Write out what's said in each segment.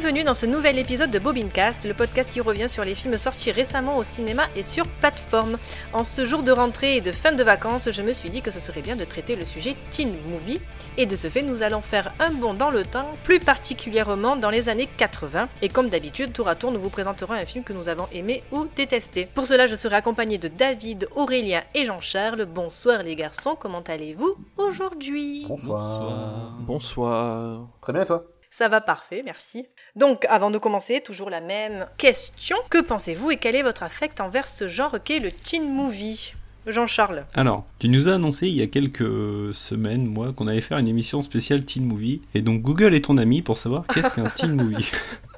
Bienvenue dans ce nouvel épisode de Bobincast, le podcast qui revient sur les films sortis récemment au cinéma et sur plateforme. En ce jour de rentrée et de fin de vacances, je me suis dit que ce serait bien de traiter le sujet teen movie et de ce fait nous allons faire un bond dans le temps, plus particulièrement dans les années 80 et comme d'habitude tour à tour nous vous présenterons un film que nous avons aimé ou détesté. Pour cela je serai accompagné de David, Aurélien et Jean-Charles. Bonsoir les garçons, comment allez-vous aujourd'hui? Bonsoir. Bonsoir. Très bien, toi? Ça va parfait, merci. Donc, avant de commencer, toujours la même question. Que pensez-vous et quel est votre affect envers ce genre qu'est le teen movie? Jean-Charles. Alors, tu nous as annoncé il y a quelques semaines, moi, qu'on allait faire une émission spéciale Teen Movie. Et donc Google est ton ami pour savoir qu'est-ce qu'un Teen Movie.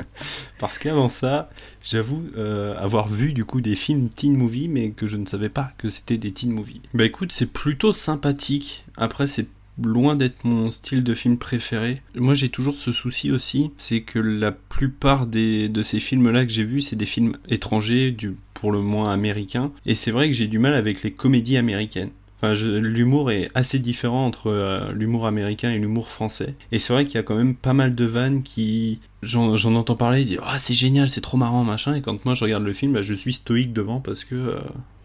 Parce qu'avant ça, j'avoue euh, avoir vu du coup des films Teen Movie, mais que je ne savais pas que c'était des Teen Movie. Bah écoute, c'est plutôt sympathique. Après, c'est loin d'être mon style de film préféré. Moi, j'ai toujours ce souci aussi, c'est que la plupart des, de ces films-là que j'ai vus, c'est des films étrangers, du, pour le moins américains. Et c'est vrai que j'ai du mal avec les comédies américaines. Enfin, l'humour est assez différent entre euh, l'humour américain et l'humour français. Et c'est vrai qu'il y a quand même pas mal de vannes qui... J'en entends parler, ils disent « Ah, c'est génial, c'est trop marrant, machin ». Et quand moi je regarde le film, bah, je suis stoïque devant parce que... euh,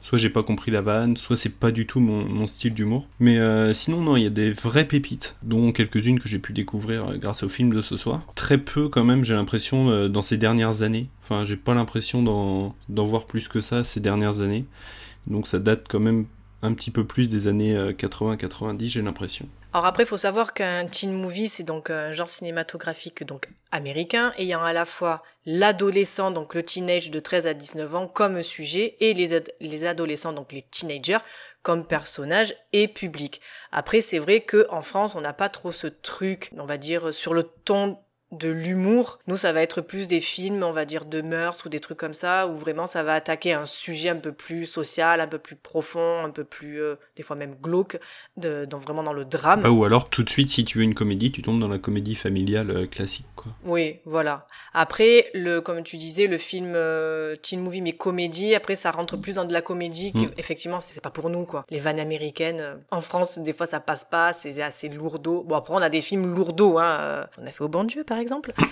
Soit j'ai pas compris la vanne, soit c'est pas du tout mon, style d'humour. Mais euh, sinon, non, il y a des vraies pépites, dont quelques-unes que j'ai pu découvrir euh, grâce au film de ce soir. Très peu, quand même, j'ai l'impression, euh, dans ces dernières années. Enfin, j'ai pas l'impression d'en voir plus que ça ces dernières années. Donc ça date quand même un petit peu plus des années euh, 80-90, j'ai l'impression. Alors après, il faut savoir qu'un teen movie, c'est donc un genre cinématographique donc américain, ayant à la fois l'adolescent, donc le teenage de 13 à 19 ans, comme sujet, et les, ad- les adolescents, donc les teenagers, comme personnage et public. Après, c'est vrai que en France, on n'a pas trop ce truc, on va dire, sur le ton de l'humour. Nous, ça va être plus des films, on va dire, de mœurs ou des trucs comme ça, où vraiment ça va attaquer un sujet un peu plus social, un peu plus profond, un peu plus, euh, des fois même glauque, de, dans, vraiment dans le drame. Ah, ou alors, tout de suite, si tu veux une comédie, tu tombes dans la comédie familiale euh, classique, quoi. Oui, voilà. Après, le, comme tu disais, le film euh, teen movie mais comédie, après ça rentre plus dans de la comédie. qui- Mm. Effectivement, c'est pas pour nous quoi. Les vannes américaines, euh, en France, des fois ça passe pas, c'est assez lourdeau. Bon après on a des films lourdeaux, hein. On a fait au bon Dieu par exemple.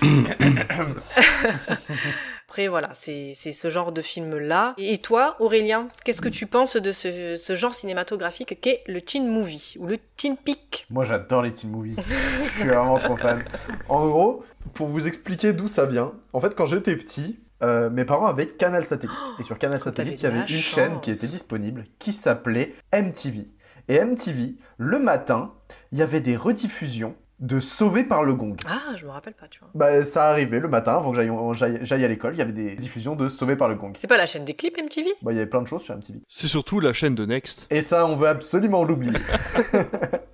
après voilà, c'est c'est ce genre de film là. Et toi, Aurélien, qu'est-ce que tu penses de ce, ce genre cinématographique qu'est le teen movie ou le teen pic Moi, j'adore les teen movies. Je suis vraiment trop fan. En gros, pour vous expliquer d'où ça vient, en fait, quand j'étais petit, euh, mes parents avaient Canal Satellite. Et sur Canal t'avais Satellite, il y avait une chaîne qui était disponible qui s'appelait MTV. Et MTV, le matin, il y avait des rediffusions de Sauvé par le Gong. Ah, je me rappelle pas, tu vois. Bah, ça arrivait le matin, avant que j'aille- j'aille j'aille à l'école, il y avait des diffusions de Sauvé par le Gong. C'est pas la chaîne des clips MTV Bah, il y avait plein de choses sur MTV. C'est surtout la chaîne de Next. Et ça, on veut absolument l'oublier.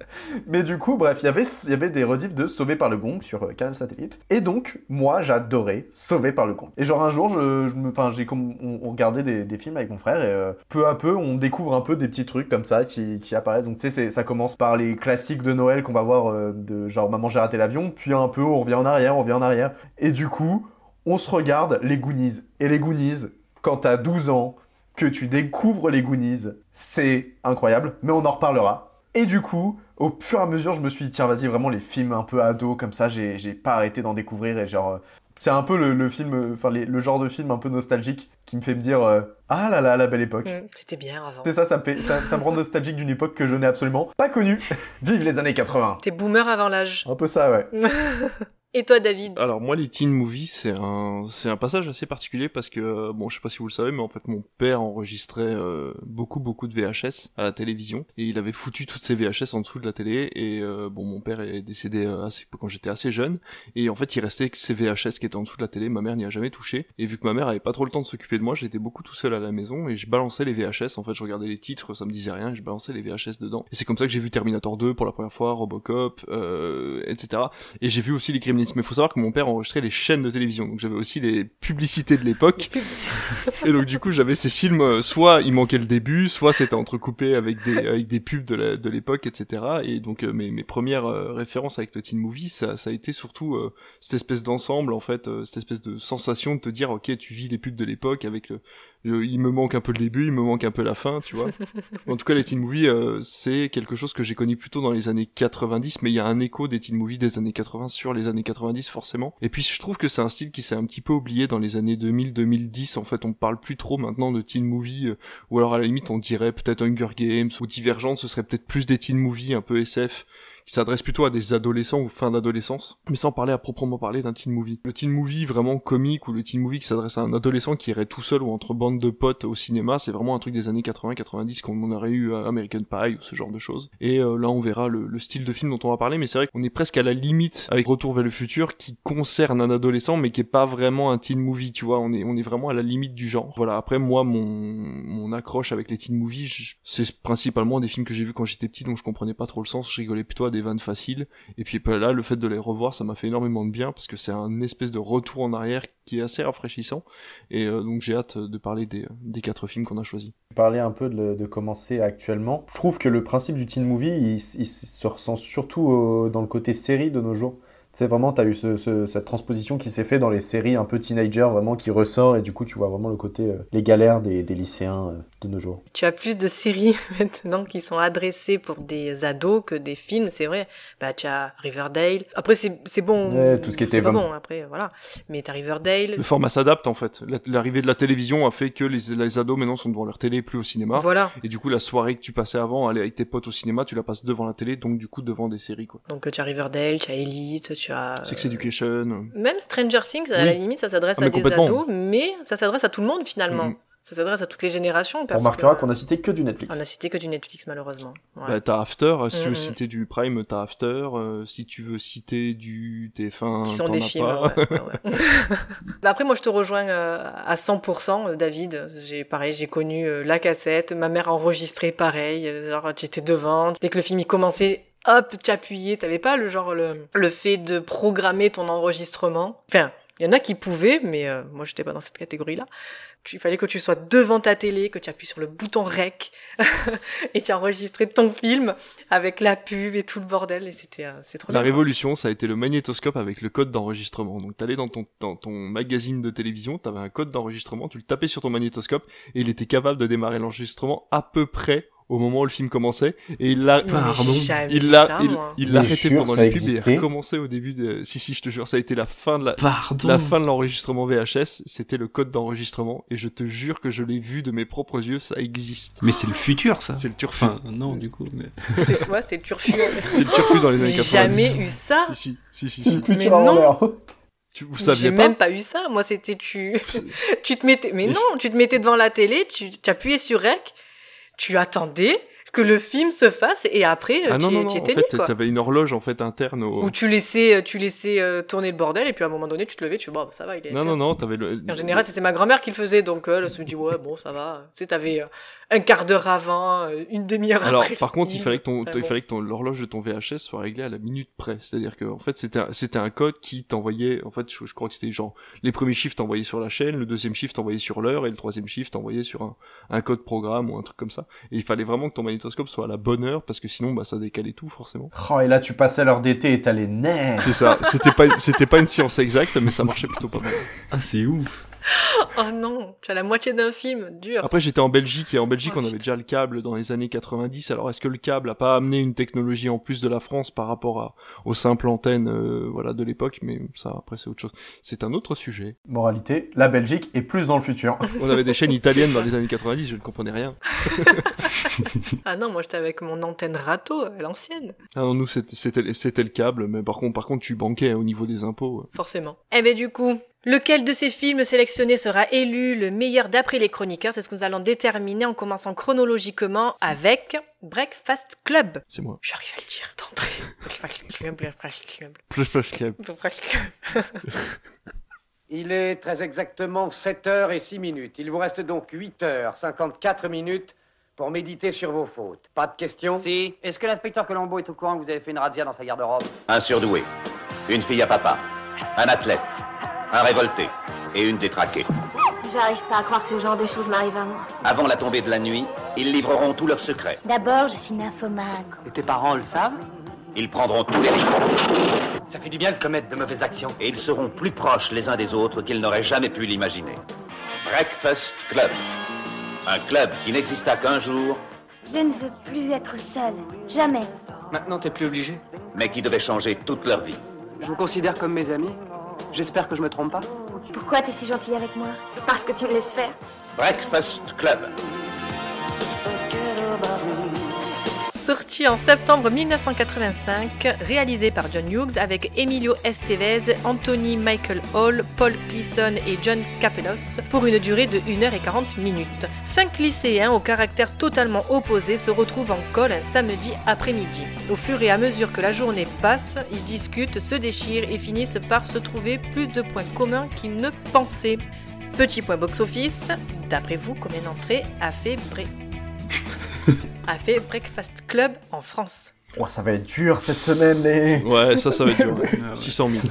Mais du coup, bref, il y avait- des rediffs de Sauvé par le Gong sur euh, Canal Satellite. Et donc, moi, j'adorais Sauvé par le Gong. Et genre, un jour, je, me, on, on regardait des, films avec mon frère et euh, peu à peu, on découvre un peu des petits trucs comme ça qui, apparaissent. Donc, tu sais, ça commence par les classiques de Noël qu'on va voir euh, genre Maman, j'ai raté l'avion. Puis un peu, on revient en arrière, on revient en arrière. Et du coup, on se regarde les Goonies. Et les Goonies, quand t'as 12 ans, que tu découvres les Goonies, c'est incroyable, mais on en reparlera. Et du coup, au fur et à mesure, je me suis dit, tiens, vas-y, vraiment, les films un peu ados, comme ça, j'ai j'ai pas arrêté d'en découvrir, et genre... euh, C'est un peu le, le film, euh, enfin, les- le genre de film un peu nostalgique qui me fait me dire, euh, ah là là, la belle époque. Mm, C'était bien avant. C'est ça, ça me, fait, ça, ça me rend nostalgique d'une époque que je n'ai absolument pas connue. Vive les années 80 T'es boomer avant l'âge. Un peu ça, ouais. Et toi, David? Alors moi les teen movies c'est un c'est un passage assez particulier parce que euh, bon je sais pas si vous le savez mais en fait mon père enregistrait euh, beaucoup beaucoup de VHS à la télévision et il avait foutu toutes ces VHS en dessous de la télé et euh, bon mon père est décédé euh, quand j'étais assez jeune et en fait il restait que ces VHS qui étaient en dessous de la télé. Ma mère n'y a jamais touché et vu que ma mère avait pas trop le temps de s'occuper de moi j'étais beaucoup tout seul à la maison et je balançais les VHS en fait je regardais les titres ça me disait rien et je balançais les VHS dedans. Et c'est comme ça que j'ai vu Terminator 2 pour la première fois Robocop euh, etc et j'ai vu aussi les Gremlins mais il faut savoir que mon père enregistrait les chaînes de télévision. Donc j'avais aussi les publicités de l'époque. Et donc du coup j'avais ces films euh, soit il manquait le début soit c'était entrecoupé avec des avec des pubs de la- de l'époque etc et donc euh, mes mes premières euh, références avec le teen movie ça ça a été surtout euh, cette espèce d'ensemble en fait cette espèce de sensation de te dire ok tu vis les pubs de l'époque avec le- il me manque un peu le début il me manque un peu la fin tu vois en tout cas les teen movies euh, c'est quelque chose que j'ai connu plutôt dans les années 90 mais il y a un écho des teen movies des années 80 sur les années 90 forcément. Et puis je trouve que c'est un style qui s'est un petit peu oublié dans les années 2000-2010. En fait, on parle plus trop maintenant de teen movie, euh, ou alors à la limite on dirait peut-être Hunger Games ou Divergent, ce serait peut-être plus des teen movies un peu SF qui s'adresse plutôt à des adolescents ou fin d'adolescence, mais sans parler à proprement parler d'un teen movie. Le teen movie vraiment comique ou le teen movie qui s'adresse à un adolescent qui irait tout seul ou entre bandes de potes au cinéma, c'est vraiment un truc des années 80-90 comme on aurait eu à American Pie ou ce genre de choses. Et euh, là on verra le, style de film dont on va parler, mais c'est vrai qu'on est presque à la limite avec Retour vers le futur qui concerne un adolescent mais qui est pas vraiment un teen movie, tu vois, on est, vraiment à la limite du genre. Voilà, après moi mon, mon accroche avec les teen movies, c'est principalement des films que j'ai vus quand j'étais petit donc je comprenais pas trop le sens, je rigolais plutôt des vannes faciles. Et puis bah, là, le fait de les revoir, ça m'a fait énormément de bien parce que c'est un espèce de retour en arrière qui est assez rafraîchissant. Et euh, donc j'ai hâte de parler des, des quatre films qu'on a choisis. Parler un peu de, commencer actuellement. Je trouve que le principe du teen movie, il, se ressent surtout dans le côté série de nos jours. Tu sais, vraiment, tu as eu cette transposition qui s'est fait dans les séries un peu teenager, vraiment, qui ressort, et du coup, tu vois vraiment le côté, euh, les galères des, lycéens euh, de nos jours. Tu as plus de séries maintenant qui sont adressées pour des ados que des films, c'est vrai. Bah, tu as Riverdale. Après, c'est bon. tout ce qui était pas bon, après, voilà. Mais tu as Riverdale. Le format s'adapte, en fait. L'arrivée de la télévision a fait que les, les, ados, maintenant, sont devant leur télé, plus au cinéma. Voilà. Et du coup, la soirée que tu passais avant, aller avec tes potes au cinéma, tu la passes devant la télé, donc du coup, devant des séries, quoi. Donc, tu as Riverdale, tu as Elite, tu as. Sex Education. Même Stranger Things, à la limite, ça s'adresse ah, à des ados, mais ça s'adresse à tout le monde finalement. Mm. Ça s'adresse à toutes les générations. On remarquera qu'on a cité que du Netflix. On a cité que du Netflix, malheureusement. Bah, t'as After, si tu veux mm, mm. citer du Prime, t'as After. Euh, si tu veux citer du TF1, Qui sont des films, bah, Après, moi, je te rejoins euh, à 100%, euh, David. J'ai, pareil, j'ai connu la cassette. Ma mère a enregistré pareil. genre, j'étais devant. Dès que le film y commençait, hop, tu appuyais, t'avais pas le genre le, le fait de programmer ton enregistrement? Enfin, il y en a qui pouvaient, mais euh, moi j'étais pas dans cette catégorie-là. Il fallait que tu sois devant ta télé, que tu appuies sur le bouton rec et tu enregistré ton film avec la pub et tout le bordel et c'était euh, c'est trop La révolution, ça a été le magnétoscope avec le code d'enregistrement. Donc t'allais dans ton dans ton magazine de télévision, t'avais un code d'enregistrement, tu le tapais sur ton magnétoscope et il était capable de démarrer l'enregistrement à peu près au moment où le film commençait et il l'a pardon il l'a il l'a arrêté pendant le pub et a recommencé au début de si si je te jure ça a été la fin de la la fin de l'enregistrement VHS c'était le code d'enregistrement et je te jure que je l'ai vu de mes propres yeux ça existe. Mais c'est le futur ça. C'est le turfu. Enfin, non du coup mais c'est quoi c'est le turfu c'est le turfu dans les années 90 jamais eu ça. Si si si si, mais non. Tu, vous saviez J'ai même pas eu ça. Moi, c'était tu, tu te mettais, mais non, tu te mettais devant la télé, tu, tu appuyais sur rec, tu attendais que le film se fasse et après ah tu, non, non, tu étais en fait, t'avais une horloge en fait interne au... où tu laissais tu laissais euh, tourner le bordel et puis à un moment donné tu te levais tu dis bon bah, ça va il est non non non t'avais le... en général c'était ma grand-mère qui le faisait donc euh, elle se dit ouais bon ça va. Tu sais t'avais euh, un quart d'heure avant, euh, une demi-heure Alors, après. par contre, il fallait que ton, il fallait que ton l'horloge de ton VHS soit réglée à la minute près. C'est-à-dire que en fait, c'était c'était un code qui t'envoyait. En fait, je, crois que c'était genre les premiers chiffres t'envoyaient sur la chaîne, le deuxième chiffre t'envoyait sur l'heure et le troisième chiffre t'envoyait sur un, un code programme ou un truc comme ça. Et il fallait vraiment que ton magnétoscope soit à la bonne heure parce que sinon, bah, ça décalait tout forcément. Oh, et là, tu passais l'heure d'été et t'as les nerfs. C'est ça. C'était pas, c'était pas une science exacte, mais ça marchait plutôt pas mal. Ah, c'est ouf. oh non, tu as la moitié d'un film, dur. Après j'étais en Belgique et en Belgique oh, on avait déjà le câble dans les années 90. Alors est-ce que le câble a pas amené une technologie en plus de la France par rapport à, aux simples antennes euh, voilà de l'époque? Mais ça après c'est autre chose. C'est un autre sujet. Moralité, la Belgique est plus dans le futur. on avait des chaînes italiennes dans les années 90, je ne comprenais rien. ah non, moi j'étais avec mon antenne râteau à l'ancienne. Ah non, nous c'était le câble, mais par contre par contre tu banquais au niveau des impôts. Forcément. Eh ben du coup, Lequel de ces films sélectionnés sera élu le meilleur d'après les chroniqueurs? C'est ce que nous allons déterminer en commençant chronologiquement avec Breakfast Club. C'est moi. J'arrive à le dire d'entrée. Breakfast Club. Il est très exactement 7 heures et 6 minutes. Il vous reste donc 8 heures 54 minutes pour méditer sur vos fautes. Pas de questions? Si. Est-ce que l'inspecteur Colombo est au courant que vous avez fait une razzia dans sa garde-robe? Un surdoué, une fille à papa, un athlète, un révolté et une détraquée. J'arrive pas à croire que ce genre de choses m'arrive à moi. Avant la tombée de la nuit, ils livreront tous leurs secrets. D'abord, je suis nymphomane. Et tes parents le savent? Ils prendront tous les risques. Ça fait du bien de commettre de mauvaises actions. Et ils seront plus proches les uns des autres qu'ils n'auraient jamais pu l'imaginer. Breakfast Club. Un club qui n'exista qu'un jour. Je ne veux plus être seule. Jamais. Maintenant, t'es plus obligé. Mais qui devait changer toute leur vie. Je vous considère comme mes amis. J'espère que je me trompe pas. Pourquoi t'es si gentil avec moi? Parce que tu me laisses faire. Breakfast Club. Sorti en septembre 1985, réalisé par John Hughes avec Emilio Estevez, Anthony Michael Hall, Paul Gleason et John Capellos pour une durée de 1h40 minutes. Cinq lycéens au caractère totalement opposé se retrouvent en col un samedi après-midi. Au fur et à mesure que la journée passe, ils discutent, se déchirent et finissent par se trouver plus de points communs qu'ils ne pensaient. Petit point box-office, d'après vous, combien d'entrées a fait Bre- a fait Breakfast Club en France Oh, ça va être dur cette semaine, les. Ouais, ça, ça va être dur. Ah ouais. 600 000.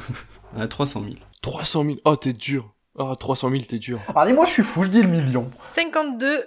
À 300 000. 300 000. Oh, t'es dur. Ah, 300 000, t'es dur. Allez, moi je suis fou, je dis le million. 52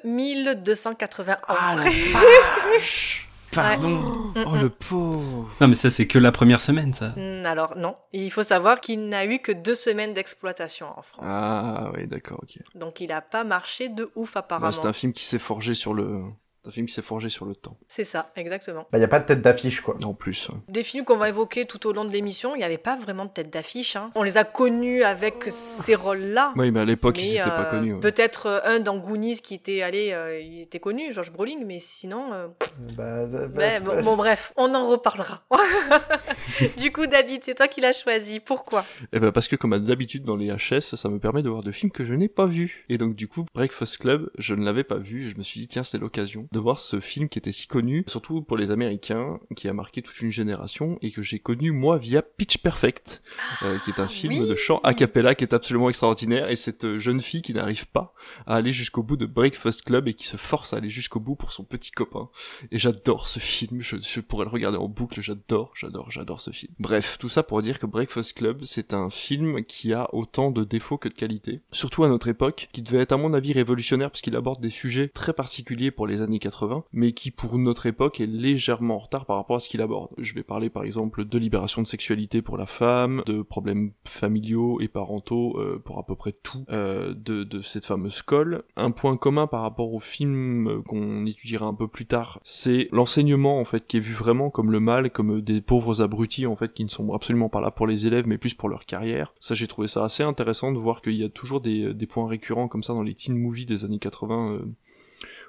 280 Ah, entrées. Pardon. Mm, Oh, mm. le pauvre. Non, mais ça, c'est que la première semaine, ça. Mm, Alors non, il faut savoir qu'il n'a eu que deux semaines d'exploitation en France. Ah, oui, d'accord, ok. Donc il n'a pas marché de ouf apparemment. Bah, c'est un film qui s'est forgé sur le. C'est un film qui s'est forgé sur le temps. C'est ça, exactement. Bah, y a pas de tête d'affiche, quoi. En plus. ouais. Des films qu'on va évoquer tout au long de l'émission, il n'y avait pas vraiment de tête d'affiche. hein. On les a connus avec ces rôles-là. Oui, mais à l'époque, ils n'étaient pas euh, connus. ouais. Peut-être euh, un dans Goonies qui était allé, euh, il était connu, George Brolin, mais sinon, euh, Bah, bah, bah, bon, bon, bref, on en reparlera. du coup, David, c'est toi qui l'as choisi. Pourquoi? Eh ben parce que comme d'habitude dans les HS, ça me permet de voir de films que je n'ai pas vus. Et donc du coup, Breakfast Club, je ne l'avais pas vu et je me suis dit tiens c'est l'occasion de voir ce film qui était si connu, surtout pour les Américains, qui a marqué toute une génération et que j'ai connu moi via Pitch Perfect, euh, qui est un film oui. de chant a cappella qui est absolument extraordinaire et cette euh, jeune fille qui n'arrive pas à aller jusqu'au bout de Breakfast Club et qui se force à aller jusqu'au bout pour son petit copain. Et j'adore ce film, je, je pourrais le regarder en boucle, j'adore, j'adore, j'adore ce film. Bref, tout ça pour dire que Breakfast Club, c'est un film qui a autant de défauts que de qualités. Surtout à notre époque, qui devait être à mon avis révolutionnaire parce qu'il aborde des sujets très particuliers pour les années 80, mais qui pour notre époque est légèrement en retard par rapport à ce qu'il aborde. Je vais parler par exemple de libération de sexualité pour la femme, de problèmes familiaux et parentaux euh, pour à peu près tout euh, de, de cette fameuse colle. Un point commun par rapport au film euh, qu'on étudiera un peu plus tard, c'est l'enseignement en fait qui est vu vraiment comme le mal, comme des pauvres abrutis en fait qui ne sont absolument pas là pour les élèves mais plus pour leur carrière. Ça j'ai trouvé ça assez intéressant de voir qu'il y a toujours des, des points récurrents comme ça dans les teen movies des années 80 euh,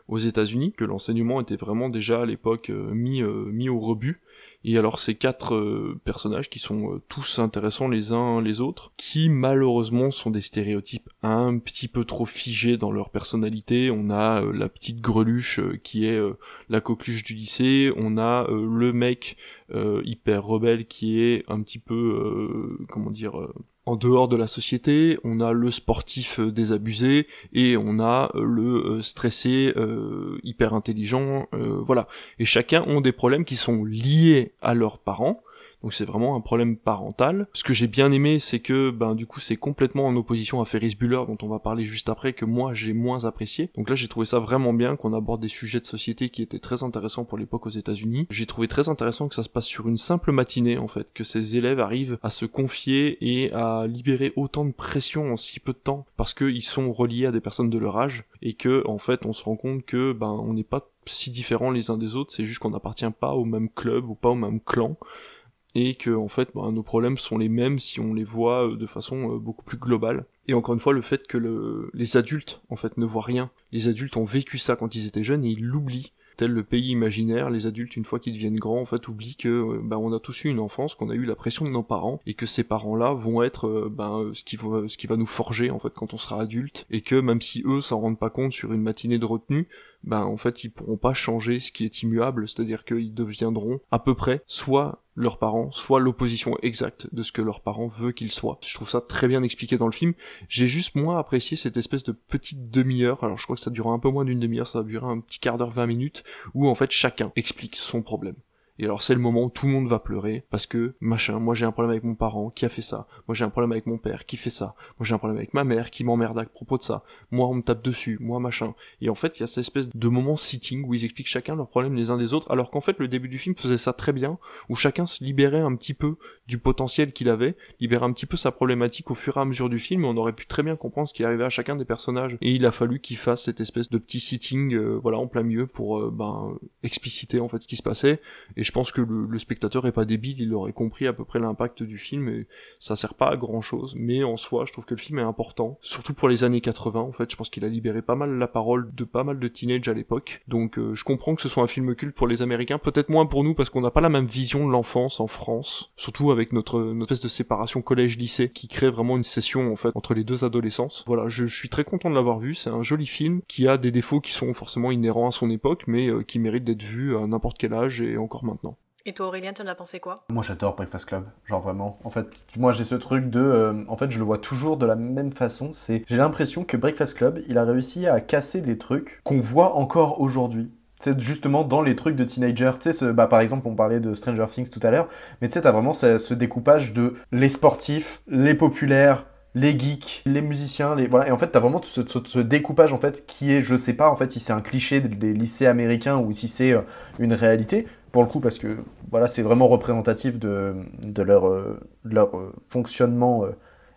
aux États-Unis, que l'enseignement était vraiment déjà à l'époque euh, mis, euh, mis au rebut. Et alors ces quatre euh, personnages qui sont tous intéressants les uns les autres, qui malheureusement sont des stéréotypes un petit peu trop figés dans leur personnalité. On a la petite greluche qui est la coqueluche du lycée, on a le mec hyper rebelle qui est un petit peu comment dire en dehors de la société, on a le sportif euh, désabusé et on a euh, le euh, stressé euh, hyper intelligent, euh, voilà. Et chacun ont des problèmes qui sont liés à leurs parents. Donc c'est vraiment un problème parental. Ce que j'ai bien aimé, c'est que ben du coup c'est complètement en opposition à Ferris Bueller dont on va parler juste après que moi j'ai moins apprécié. Donc là j'ai trouvé ça vraiment bien qu'on aborde des sujets de société qui étaient très intéressants pour l'époque aux États-Unis. J'ai trouvé très intéressant que ça se passe sur une simple matinée en fait, que ces élèves arrivent à se confier et à libérer autant de pression en si peu de temps parce qu'ils sont reliés à des personnes de leur âge et que en fait on se rend compte que ben on n'est pas si différents les uns des autres, c'est juste qu'on n'appartient pas au même club ou pas au même clan et que en fait bah, nos problèmes sont les mêmes si on les voit euh, de façon euh, beaucoup plus globale. Et encore une fois le fait que le... les adultes en fait ne voient rien. Les adultes ont vécu ça quand ils étaient jeunes et ils l'oublient. Tel le pays imaginaire, les adultes une fois qu'ils deviennent grands en fait oublient que euh, bah, on a tous eu une enfance, qu'on a eu la pression de nos parents et que ces parents-là vont être ben, ce qui va ce qui va nous forger en fait quand on sera adulte et que même si eux s'en rendent pas compte sur une matinée de retenue, ben en fait ils pourront pas changer ce qui est immuable, c'est-à-dire qu'ils deviendront à peu près soit leurs parents, soit l'opposition exacte de ce que leurs parents veulent qu'ils soient. Je trouve ça très bien expliqué dans le film. J'ai juste moins apprécié cette espèce de petite demi-heure, alors je crois que ça durera un peu moins d'une demi-heure, ça va durer un petit quart d'heure, 20 minutes, où en fait chacun explique son problème. Et alors c'est le moment où tout le monde va pleurer parce que machin, moi j'ai un problème avec mon parent qui a fait ça, moi j'ai un problème avec mon père qui fait ça, moi j'ai un problème avec ma mère qui m'emmerde à propos de ça, moi on me tape dessus, moi machin. Et en fait il y a cette espèce de moment sitting où ils expliquent chacun leurs problèmes les uns des autres, alors qu'en fait le début du film faisait ça très bien, où chacun se libérait un petit peu du potentiel qu'il avait, libérait un petit peu sa problématique au fur et à mesure du film, et on aurait pu très bien comprendre ce qui arrivait à chacun des personnages. Et il a fallu qu'il fasse cette espèce de petit sitting, euh, voilà, en plein milieu pour euh, ben expliciter en fait ce qui se passait. Je pense que le, le spectateur est pas débile, il aurait compris à peu près l'impact du film et ça sert pas à grand chose. Mais en soi, je trouve que le film est important, surtout pour les années 80. En fait, je pense qu'il a libéré pas mal la parole de pas mal de teenage à l'époque. Donc, euh, je comprends que ce soit un film culte pour les Américains, peut-être moins pour nous parce qu'on n'a pas la même vision de l'enfance en France, surtout avec notre, notre espèce de séparation collège-lycée qui crée vraiment une session en fait entre les deux adolescences. Voilà, je, suis très content de l'avoir vu. C'est un joli film qui a des défauts qui sont forcément inhérents à son époque, mais euh, qui mérite d'être vu à n'importe quel âge et encore maintenant. Et toi, Aurélien, t'en as pensé quoi? Moi, j'adore Breakfast Club. Genre vraiment. En fait, moi, j'ai ce truc de. euh, en fait, je le vois toujours de la même façon. C'est. J'ai l'impression que Breakfast Club, il a réussi à casser des trucs qu'on voit encore aujourd'hui. C'est justement dans les trucs de teenager. Tu sais, ce- bah, par exemple, on parlait de Stranger Things tout à l'heure. Mais tu sais, t'as vraiment ce, ce découpage de les sportifs, les populaires, les geeks, les musiciens, les voilà. Et en fait, t'as vraiment ce, ce- découpage en fait qui est, je sais pas, en fait, si c'est un cliché des, lycées américains ou si c'est euh, une réalité. Pour le coup, parce que voilà, c'est vraiment représentatif de, de leur, euh, leur euh, fonctionnement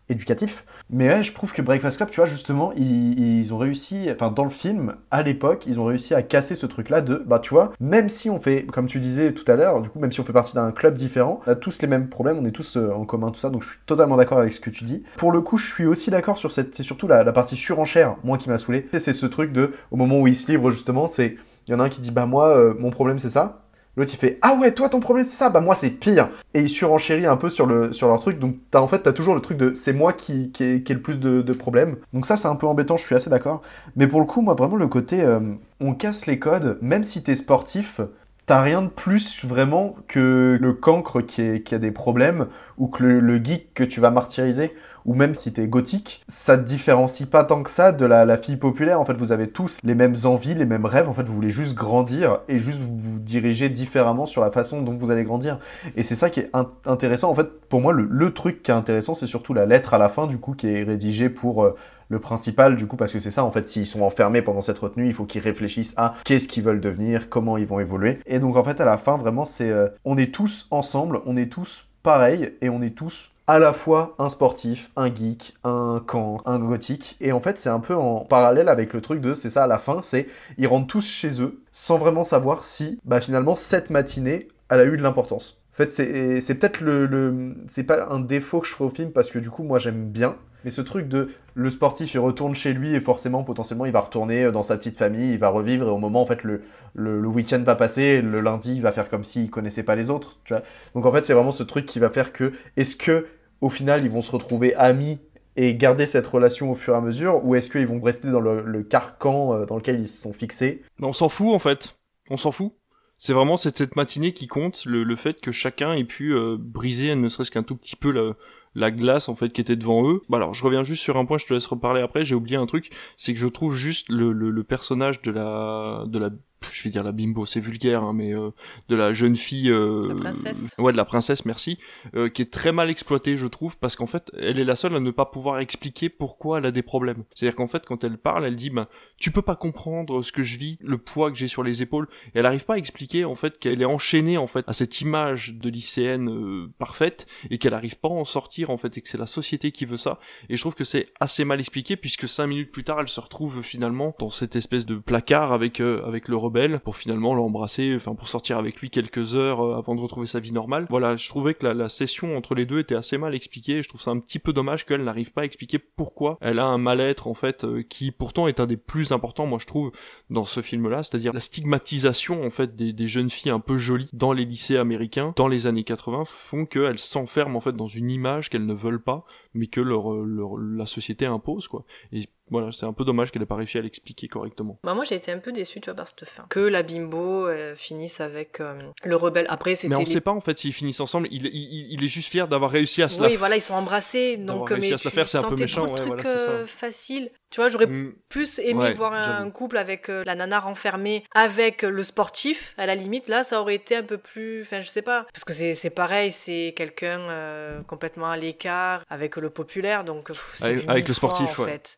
éducatif. Mais ouais, je trouve que Breakfast Club, tu vois, justement, ils, ils ont réussi, enfin, dans le film, à l'époque, ils ont réussi à casser ce truc-là de, bah, tu vois, même si on fait, comme tu disais tout à l'heure, du coup, même si on fait partie d'un club différent, on a tous les mêmes problèmes, on est tous euh, en commun, tout ça, donc je suis totalement d'accord avec ce que tu dis. Pour le coup, je suis aussi d'accord sur cette, c'est surtout la, la partie surenchère, moi, qui m'a saoulé. C'est ce truc de, au moment où ils se livrent, justement, c'est, il y en a un qui dit, bah, moi, euh, mon problème, c'est ça. L'autre il fait ah ouais toi ton problème c'est ça bah moi c'est pire. Et il surenchérit un peu sur le leur truc. Donc en fait t'as toujours le truc de c'est moi qui qui ai, le plus de, problèmes. Donc ça c'est un peu embêtant je suis assez d'accord. Mais pour le coup moi vraiment le côté euh, on casse les codes même si t'es sportif t'as rien de plus vraiment que le cancre qui a des problèmes ou que le, le geek que tu vas martyriser ou même si t'es gothique, ça te différencie pas tant que ça de la, fille populaire. En fait, vous avez tous les mêmes envies, les mêmes rêves. En fait, vous voulez juste grandir et juste vous, diriger différemment sur la façon dont vous allez grandir. Et c'est ça qui est in- intéressant. En fait, pour moi, le, le truc qui est intéressant, c'est surtout la lettre à la fin, du coup, qui est rédigée pour euh, le principal, du coup, parce que c'est ça, en fait, s'ils sont enfermés pendant cette retenue, il faut qu'ils réfléchissent à qu'est-ce qu'ils veulent devenir, comment ils vont évoluer. Et donc, en fait, à la fin, vraiment, c'est, euh, on est tous ensemble, on est tous pareils, et on est tous à la fois un sportif, un geek, un camp, un gothique. Et en fait, c'est un peu en parallèle avec le truc de, c'est ça à la fin, c'est ils rentrent tous chez eux sans vraiment savoir si, bah finalement, cette matinée, elle a eu de l'importance. En fait, c'est peut-être le, le- c'est pas un défaut que je ferai au film parce que du coup, moi, j'aime bien. Mais ce truc de le sportif, il retourne chez lui et forcément, potentiellement, il va retourner dans sa petite famille, il va revivre et au moment, en fait, le, le, le week-end va passer, le lundi, il va faire comme s'il connaissait pas les autres, tu vois. Donc en fait, c'est vraiment ce truc qui va faire que, est-ce que au final, ils vont se retrouver amis et garder cette relation au fur et à mesure, ou est-ce qu'ils vont rester dans le, carcan euh, dans lequel ils se sont fixés? On s'en fout en fait. On s'en fout. C'est vraiment cette, cette matinée qui compte, le, fait que chacun ait pu euh, briser ne serait-ce qu'un tout petit peu la, la glace en fait qui était devant eux. Bah alors je reviens juste sur un point, je te laisse reparler après, j'ai oublié un truc, c'est que je trouve juste le, le, le personnage de la de la je vais dire la bimbo, c'est vulgaire, hein, mais euh, de la jeune fille, euh, La princesse. ouais, de la princesse, merci, euh, qui est très mal exploitée, je trouve, parce qu'en fait, elle est la seule à ne pas pouvoir expliquer pourquoi elle a des problèmes. C'est-à-dire qu'en fait, quand elle parle, elle dit, bah, tu peux pas comprendre ce que je vis, le poids que j'ai sur les épaules, et elle arrive pas à expliquer en fait qu'elle est enchaînée en fait à cette image de lycéenne euh, parfaite et qu'elle arrive pas à en sortir en fait et que c'est la société qui veut ça. Et je trouve que c'est assez mal expliqué puisque cinq minutes plus tard, elle se retrouve finalement dans cette espèce de placard avec euh, avec le pour finalement l'embrasser, enfin pour sortir avec lui quelques heures euh, avant de retrouver sa vie normale. Voilà, je trouvais que la, la session entre les deux était assez mal expliquée. Je trouve ça un petit peu dommage qu'elle n'arrive pas à expliquer pourquoi elle a un mal-être en fait euh, qui pourtant est un des plus importants, moi je trouve, dans ce film-là, c'est-à-dire la stigmatisation en fait des, des jeunes filles un peu jolies dans les lycées américains dans les années 80 font qu'elles s'enferment en fait dans une image qu'elles ne veulent pas, mais que leur, euh, leur la société impose quoi. Et voilà, c'est un peu dommage qu'elle ait pas réussi à l'expliquer correctement. Bah moi j'ai été un peu déçue tu vois par cette fin. Que la bimbo euh, finisse avec euh, le rebelle. Après c'était Mais on les- sait pas en fait s'ils finissent ensemble. Il, il, il est juste fier d'avoir réussi à se Oui la. voilà ils sont embrassés donc réussi mais à se la faire, c'est un peu méchant, ouais, voilà, euh, faciles. Tu vois j'aurais Mm. plus aimé Ouais, voir un couple avec euh, la nana renfermée avec le sportif à la limite là ça aurait été un peu plus enfin je sais pas parce que c'est c'est pareil c'est quelqu'un euh, complètement à l'écart avec le populaire donc pff, c'est Avec- le fois, sportif, en ouais. fait.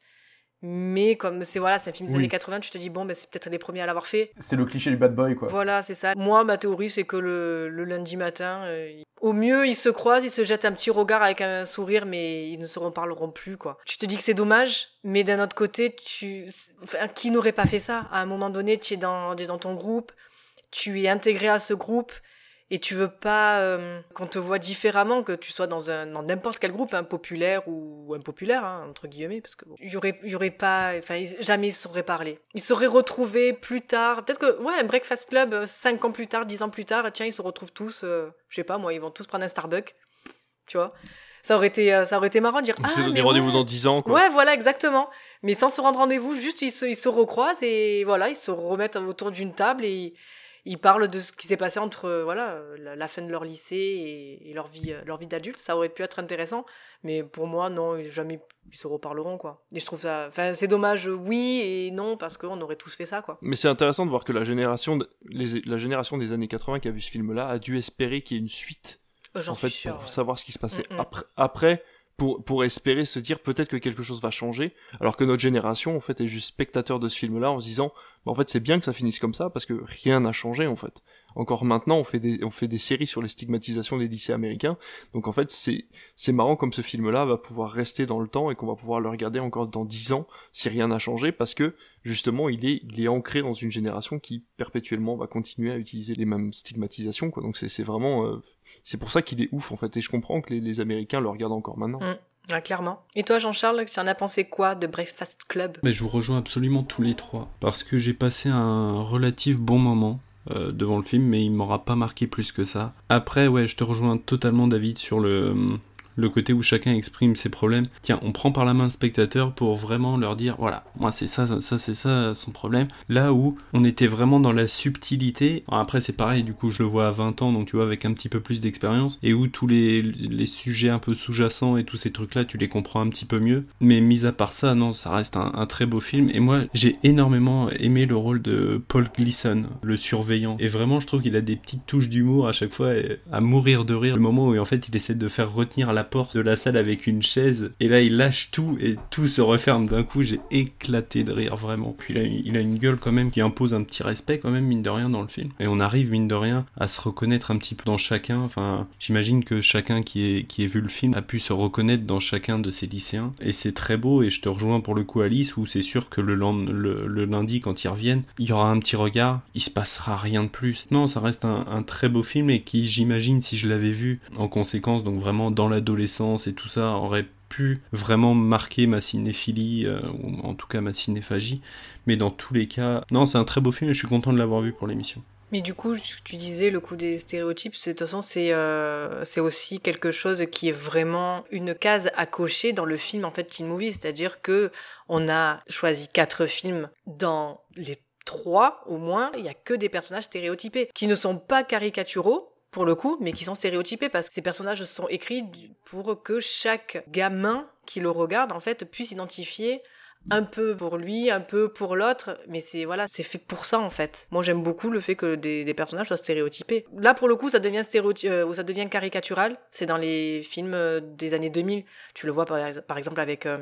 Mais comme c'est voilà, c'est un film des Oui. années 80, tu te dis bon ben c'est peut-être les premiers à l'avoir fait. C'est le cliché du bad boy, quoi. Voilà, c'est ça. Moi, ma théorie, c'est que le, le lundi matin, euh, au mieux, ils se croisent, ils se jettent un petit regard avec un sourire, mais ils ne se reparleront plus, quoi. Tu te dis que c'est dommage, mais d'un autre côté, tu, enfin, qui n'aurait pas fait ça? À un moment donné, tu es dans, tu es dans ton groupe, tu es intégré à ce groupe, et tu veux pas euh, qu'on te voit différemment, que tu sois dans un dans n'importe quel groupe, un populaire ou impopulaire hein, entre guillemets, parce que bon, y aurait il y aurait pas, enfin jamais ils sauraient parler. Ils seraient retrouvés plus tard, peut-être que ouais un Breakfast Club euh, cinq ans plus tard, dix ans plus tard, tiens ils se retrouvent tous, euh, je sais pas moi, ils vont tous prendre un Starbucks, tu vois. Ça aurait été ça aurait été marrant de dire On ah donné rendez-vous ouais. dans 10 ans, quoi. Ouais, voilà, exactement. Mais sans se rendre rendez-vous, juste ils se, ils se recroisent et voilà, ils se remettent autour d'une table et ils, parlent de ce qui s'est passé entre euh, voilà euh, la, fin de leur lycée et, et leur vie, euh, leur vie d'adulte. Ça aurait pu être intéressant, mais pour moi, non, ils- jamais ils se reparleront quoi. Et je trouve ça, enfin, c'est dommage, oui et non parce qu'on aurait tous fait ça quoi. Mais c'est intéressant de voir que la génération, de- les- la génération des années 80 qui a vu ce film-là a dû espérer qu'il y ait une suite. En fait, sûr. pour ouais. savoir ce qui se passait Mm, mm. après, après pour, pour espérer se dire peut-être que quelque chose va changer, alors que notre génération, en fait, est juste spectateur de ce film-là en se disant, bah, en fait, c'est bien que ça finisse comme ça parce que rien n'a changé, en fait. Encore maintenant, on fait des, on fait des séries sur les stigmatisations des lycées américains, donc en fait, c'est, c'est marrant comme ce film-là va pouvoir rester dans le temps et qu'on va pouvoir le regarder encore dans dix ans si rien n'a changé parce que, justement, il est, il est ancré dans une génération qui perpétuellement va continuer à utiliser les mêmes stigmatisations, quoi. Donc c'est, c'est vraiment, euh, c'est pour ça qu'il est ouf en fait, et je comprends que les, les Américains le regardent encore maintenant. Mm. Ouais, clairement. Et toi, Jean-Charles, tu en as pensé quoi de Breakfast Club? Mais je vous rejoins absolument tous les trois. Parce que j'ai passé un relatif bon moment euh, devant le film, mais il m'aura pas marqué plus que ça. Après, ouais, je te rejoins totalement, David, sur le, le côté où chacun exprime ses problèmes. Tiens, on prend par la main le spectateur pour vraiment leur dire voilà, moi c'est ça, ça, c'est ça son problème. Là où on était vraiment dans la subtilité. Après, c'est pareil, du coup, je le vois à 20 ans, donc tu vois, avec un petit peu plus d'expérience, et où tous les, les sujets un peu sous-jacents et tous ces trucs-là, tu les comprends un petit peu mieux. Mais mis à part ça, non, ça reste un, un très beau film. Et moi, j'ai énormément aimé le rôle de Paul Gleason, le surveillant. Et vraiment, je trouve qu'il a des petites touches d'humour à chaque fois, à mourir de rire. Le moment où en fait, il essaie de faire retenir la porte de la salle avec une chaise, et là, il lâche tout, et tout se referme d'un coup. J'ai éclaté de rire, vraiment. Puis a, il a une gueule quand même qui impose un petit respect, quand même, mine de rien, dans le film. Et on arrive, mine de rien, à se reconnaître un petit peu dans chacun. Enfin, j'imagine que chacun qui ait, qui ait vu le film a pu se reconnaître dans chacun de ces lycéens. Et c'est très beau, et je te rejoins pour le coup, Alice, où c'est sûr que le, lundi, quand ils reviennent, il y aura un petit regard, il se passera rien de plus. Non, ça reste un, un très beau film, et qui, j'imagine, si je l'avais vu en conséquence, donc vraiment dans et tout ça, aurait pu vraiment marquer ma cinéphilie, euh, ou en tout cas ma cinéphagie. Mais dans tous les cas, non, c'est un très beau film et je suis content de l'avoir vu pour l'émission. Mais du coup, ce que tu disais, le coup des stéréotypes, de toute façon, c'est euh, c'est aussi quelque chose qui est vraiment une case à cocher dans le film en fait Teen Movie, c'est-à-dire que on a choisi quatre films dans les trois au moins, il y a que des personnages stéréotypés qui ne sont pas caricaturaux pour le coup, mais qui sont stéréotypés parce que ces personnages sont écrits pour que chaque gamin qui le regarde en fait puisse identifier un peu pour lui, un peu pour l'autre, mais c'est voilà, c'est fait pour ça en fait. Moi j'aime beaucoup le fait que des, personnages soient stéréotypés. Là pour le coup ça devient euh, ou ça devient caricatural, c'est dans les films euh, des années 2000, tu le vois par exemple avec euh,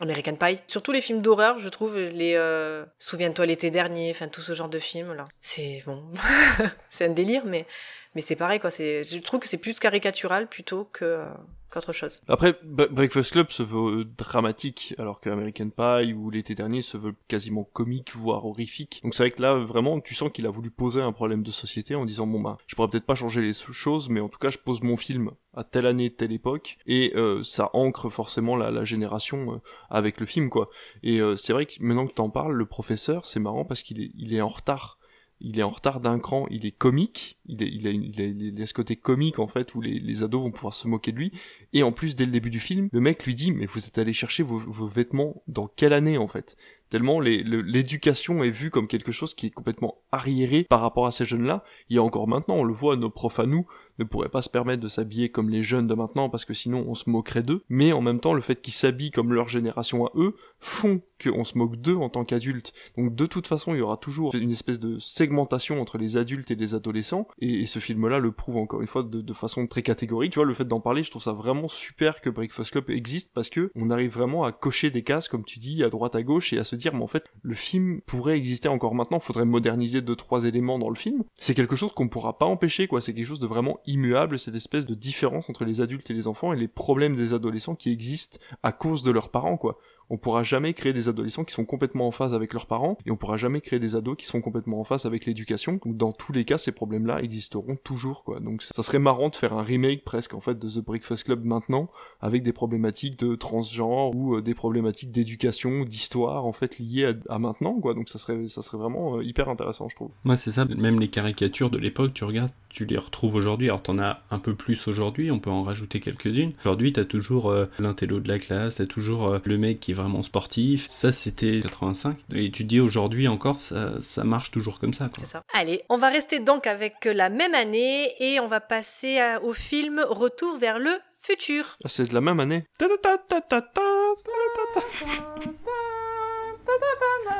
American Pie. Surtout les films d'horreur, je trouve les euh, Souviens-toi l'été dernier, enfin tout ce genre de films là. C'est bon, c'est un délire mais mais c'est pareil quoi, c'est je trouve que c'est plus caricatural plutôt que qu'autre chose. Après, Bre- Breakfast Club se veut euh, dramatique, alors que American Pie ou l'été dernier se veut quasiment comique, voire horrifique. Donc c'est vrai que là, vraiment, tu sens qu'il a voulu poser un problème de société en disant, bon bah, je pourrais peut-être pas changer les choses, mais en tout cas, je pose mon film à telle année, telle époque, et euh, ça ancre forcément la, la génération euh, avec le film, quoi. Et euh, c'est vrai que maintenant que t'en parles, le professeur, c'est marrant parce qu'il est, il est en retard il est en retard d'un cran, il est comique, il, est, il, a, il, ce côté comique en fait où les, ados vont pouvoir se moquer de lui, et en plus dès le début du film, le mec lui dit mais vous êtes allé chercher vos, vêtements dans quelle année en fait? Tellement l'éducation est vue comme quelque chose qui est complètement arriéré par rapport à ces jeunes-là, et encore maintenant on le voit, nos profs à nous ne pourraient pas se permettre de s'habiller comme les jeunes de maintenant parce que sinon on se moquerait d'eux, mais en même temps le fait qu'ils s'habillent comme leur génération à eux font qu'on se moque d'eux en tant qu'adultes. Donc de toute façon, il y aura toujours une espèce de segmentation entre les adultes et les adolescents, et, ce film-là le prouve encore une fois de, façon très catégorique. Tu vois, le fait d'en parler, je trouve ça vraiment super que Breakfast Club existe parce que on arrive vraiment à cocher des cases, comme tu dis, à droite à gauche, et à se dire, mais en fait, le film pourrait exister encore maintenant, faudrait moderniser deux, trois éléments dans le film. C'est quelque chose qu'on pourra pas empêcher, quoi. C'est quelque chose de vraiment immuable, cette espèce de différence entre les adultes et les enfants et les problèmes des adolescents qui existent à cause de leurs parents, quoi on pourra jamais créer des adolescents qui sont complètement en phase avec leurs parents, et on pourra jamais créer des ados qui sont complètement en phase avec l'éducation. Dans tous les cas, ces problèmes-là existeront toujours, quoi. Donc ça serait marrant de faire un remake presque en fait de The Breakfast Club maintenant, avec des problématiques de transgenre ou euh, des problématiques d'éducation, d'histoire en fait liées à, maintenant, quoi. Donc ça serait ça serait vraiment euh, hyper intéressant, je trouve. Moi, c'est ça. Même les caricatures de l'époque, tu regardes, tu les retrouves aujourd'hui. Alors t'en as un peu plus aujourd'hui, on peut en rajouter quelques-unes. Aujourd'hui, t'as toujours euh, l'intello de la classe, t'as toujours le mec qui est vraiment sportif. Ça, c'était 85. Et tu dis aujourd'hui encore, ça, ça marche toujours comme ça. C'est ça. Allez, on va rester donc avec la même année et on va passer à, au film Retour vers le futur. Ah, c'est de la même année.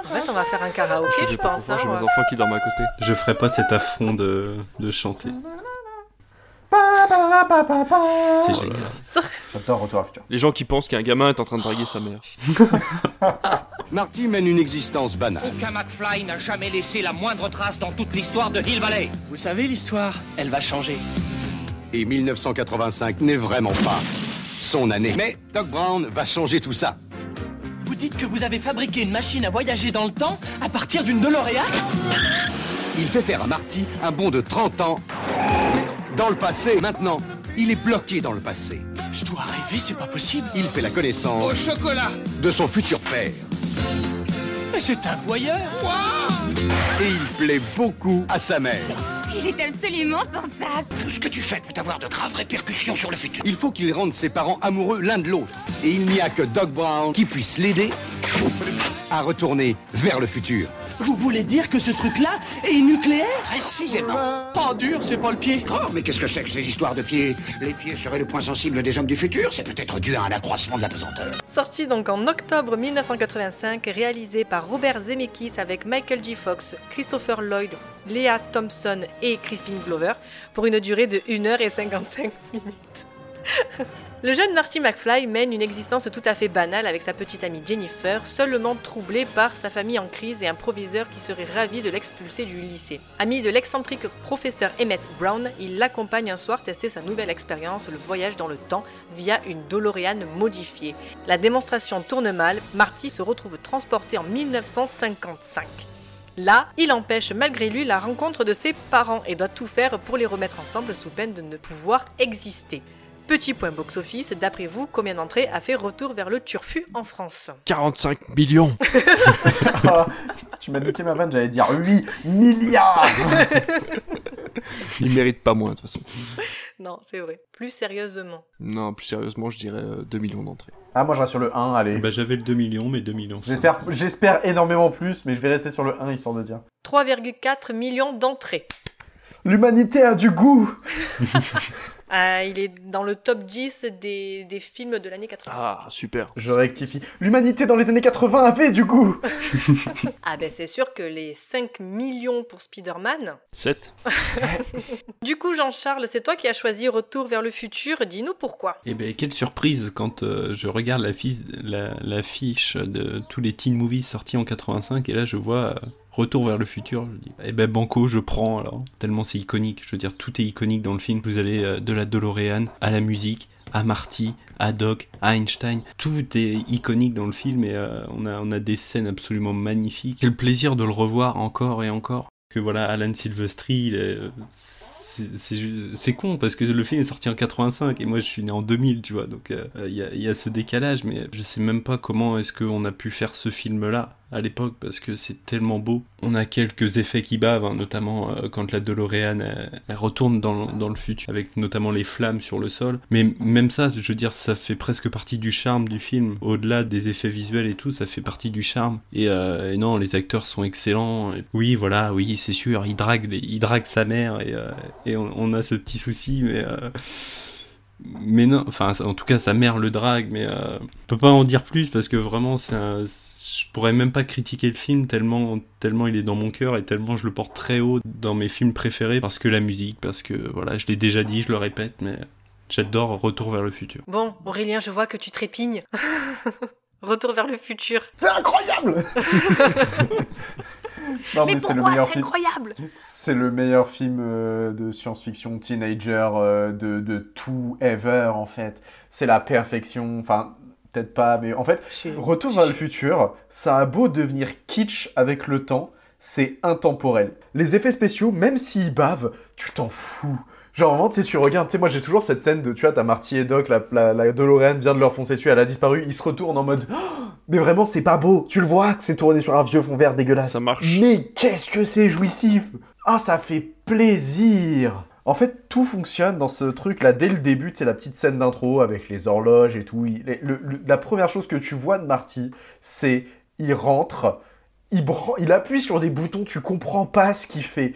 En fait, on va faire un karaoké, je, je pense. Hein, J'ai mes enfants qui dorment à côté. Je ferai pas cet affront de, de chanter. C'est génial. J'adore Retour à futur. Les gens qui pensent qu'un gamin est en train de draguer sa mère. Marty mène une existence banale. Aucun McFly n'a jamais laissé la moindre trace dans toute l'histoire de Hill Valley. Vous savez, l'histoire, elle va changer. Et 1985 n'est vraiment pas son année. Mais Doc Brown va changer tout ça. Vous dites que vous avez fabriqué une machine à voyager dans le temps à partir d'une DeLorean? Il fait faire à Marty un bond de 30 ans dans le passé. Maintenant, il est bloqué dans le passé. Je dois rêver, c'est pas possible. Il fait la connaissance Au chocolat de son futur père. Mais c'est un voyeur Et il plaît beaucoup à sa mère. Il est absolument sans ça. Tout ce que tu fais peut avoir de graves répercussions sur le futur. Il faut qu'il rende ses parents amoureux l'un de l'autre. Et il n'y a que Doc Brown qui puisse l'aider à retourner vers le futur. Vous voulez dire que ce truc-là est nucléaire Précisément. Pas dur, c'est pas le pied. Oh, mais qu'est-ce que c'est que ces histoires de pieds? Les pieds seraient le point sensible des hommes du futur C'est peut-être dû à un accroissement de la pesanteur. Sorti donc en octobre 1985, réalisé par Robert Zemeckis avec Michael J. Fox, Christopher Lloyd, Léa Thompson et Crispin Glover, pour une durée de 1h55 minutes. Le jeune Marty McFly mène une existence tout à fait banale avec sa petite amie Jennifer, seulement troublée par sa famille en crise et un proviseur qui serait ravi de l'expulser du lycée. Ami de l'excentrique professeur Emmett Brown, il l'accompagne un soir tester sa nouvelle expérience, le voyage dans le temps, via une DeLorean modifiée. La démonstration tourne mal, Marty se retrouve transporté en 1955. Là, il empêche malgré lui la rencontre de ses parents et doit tout faire pour les remettre ensemble sous peine de ne pouvoir exister. Petit point box-office, d'après vous, combien d'entrées a fait Retour vers le Turfu en France 45 millions Ah, tu m'as niqué ma vanne, j'allais dire 8 milliards Il mérite pas moins de toute façon. Non, c'est vrai. Plus sérieusement. Non, plus sérieusement, je dirais euh, 2 millions d'entrées. Ah, moi je reste sur le 1, allez. Bah, j'avais le 2 millions, mais 2 millions. j'espère énormément plus, mais je vais rester sur le 1 histoire de dire. 3,4 millions d'entrées. L'humanité a du goût Euh, il est dans le top 10 des, des films de l'année 80. Ah, super. Je rectifie. L'humanité dans les années 80 avait du goût Ah ben c'est sûr que les 5 millions pour Spider-Man. 7. Du coup Jean-Charles, c'est toi qui as choisi Retour vers le futur, dis-nous pourquoi. Et ben quelle surprise quand euh, je regarde la, fiche- la, la fiche de tous les teen movies sortis en 85 et là je vois euh, Retour vers le futur, je dis. Eh ben banco je prends alors. Tellement c'est iconique, je veux dire tout est iconique dans le film, vous allez euh, de la DeLorean à la musique, à Marty, à Doc, à Einstein, tout est iconique dans le film et euh, on a on a des scènes absolument magnifiques. Quel plaisir de le revoir encore et encore. Que voilà Alan Silvestri, il est, euh, c'est con parce que le film est sorti en 85 et moi je suis né en 2000 tu vois. Donc il y, a, y a ce décalage mais je sais même pas comment est-ce qu'on a pu faire ce film là à l'époque parce que c'est tellement beau. On a quelques effets qui bavent hein, notamment euh, quand la DeLorean elle, retourne dans, le- futur avec notamment les flammes sur le sol. Mais même ça je veux dire ça fait presque partie du charme du film. Au-delà des effets visuels et tout ça fait partie du charme. Et, euh, non les acteurs sont excellents. Oui voilà oui c'est sûr il drague il drague sa mère et, euh, on, a ce petit souci mais mais non enfin en tout cas sa mère le drague mais euh, on peut pas en dire plus parce que vraiment c'est un je pourrais même pas critiquer le film tellement tellement il est dans mon cœur et tellement je le porte très haut dans mes films préférés parce que la musique parce que voilà je l'ai déjà dit je le répète mais j'adore Retour vers le futur Bon, Aurélien, je vois que tu trépignes. Retour vers le futur. C'est incroyable Non, mais mais c'est le pourquoi? meilleur c'est film. incroyable C'est le meilleur film euh, de science-fiction teenager euh, de, de tout ever en fait. C'est la perfection. Enfin, peut-être pas, mais en fait, Si. Retour vers le futur, ça a beau devenir kitsch avec le temps, c'est intemporel. Les effets spéciaux, même s'ils bavent, tu t'en fous. Genre vraiment, tu sais, tu regardes, tu sais, moi j'ai toujours cette scène de, tu vois, t'as Marty et Doc, la, la, la DeLorean vient de leur foncer dessus, elle a disparu, ils se retournent en mode, Oh, mais vraiment, c'est pas beau, tu le vois que c'est tourné sur un vieux fond vert dégueulasse. Ça marche. Mais qu'est-ce que c'est jouissif Ah, ça fait plaisir En fait, tout fonctionne dans ce truc-là. Dès le début, c'est la petite scène d'intro avec les horloges et tout. Il- le- le- la première chose que tu vois de Marty, c'est il rentre, il, appuie sur des boutons, tu comprends pas ce qu'il fait.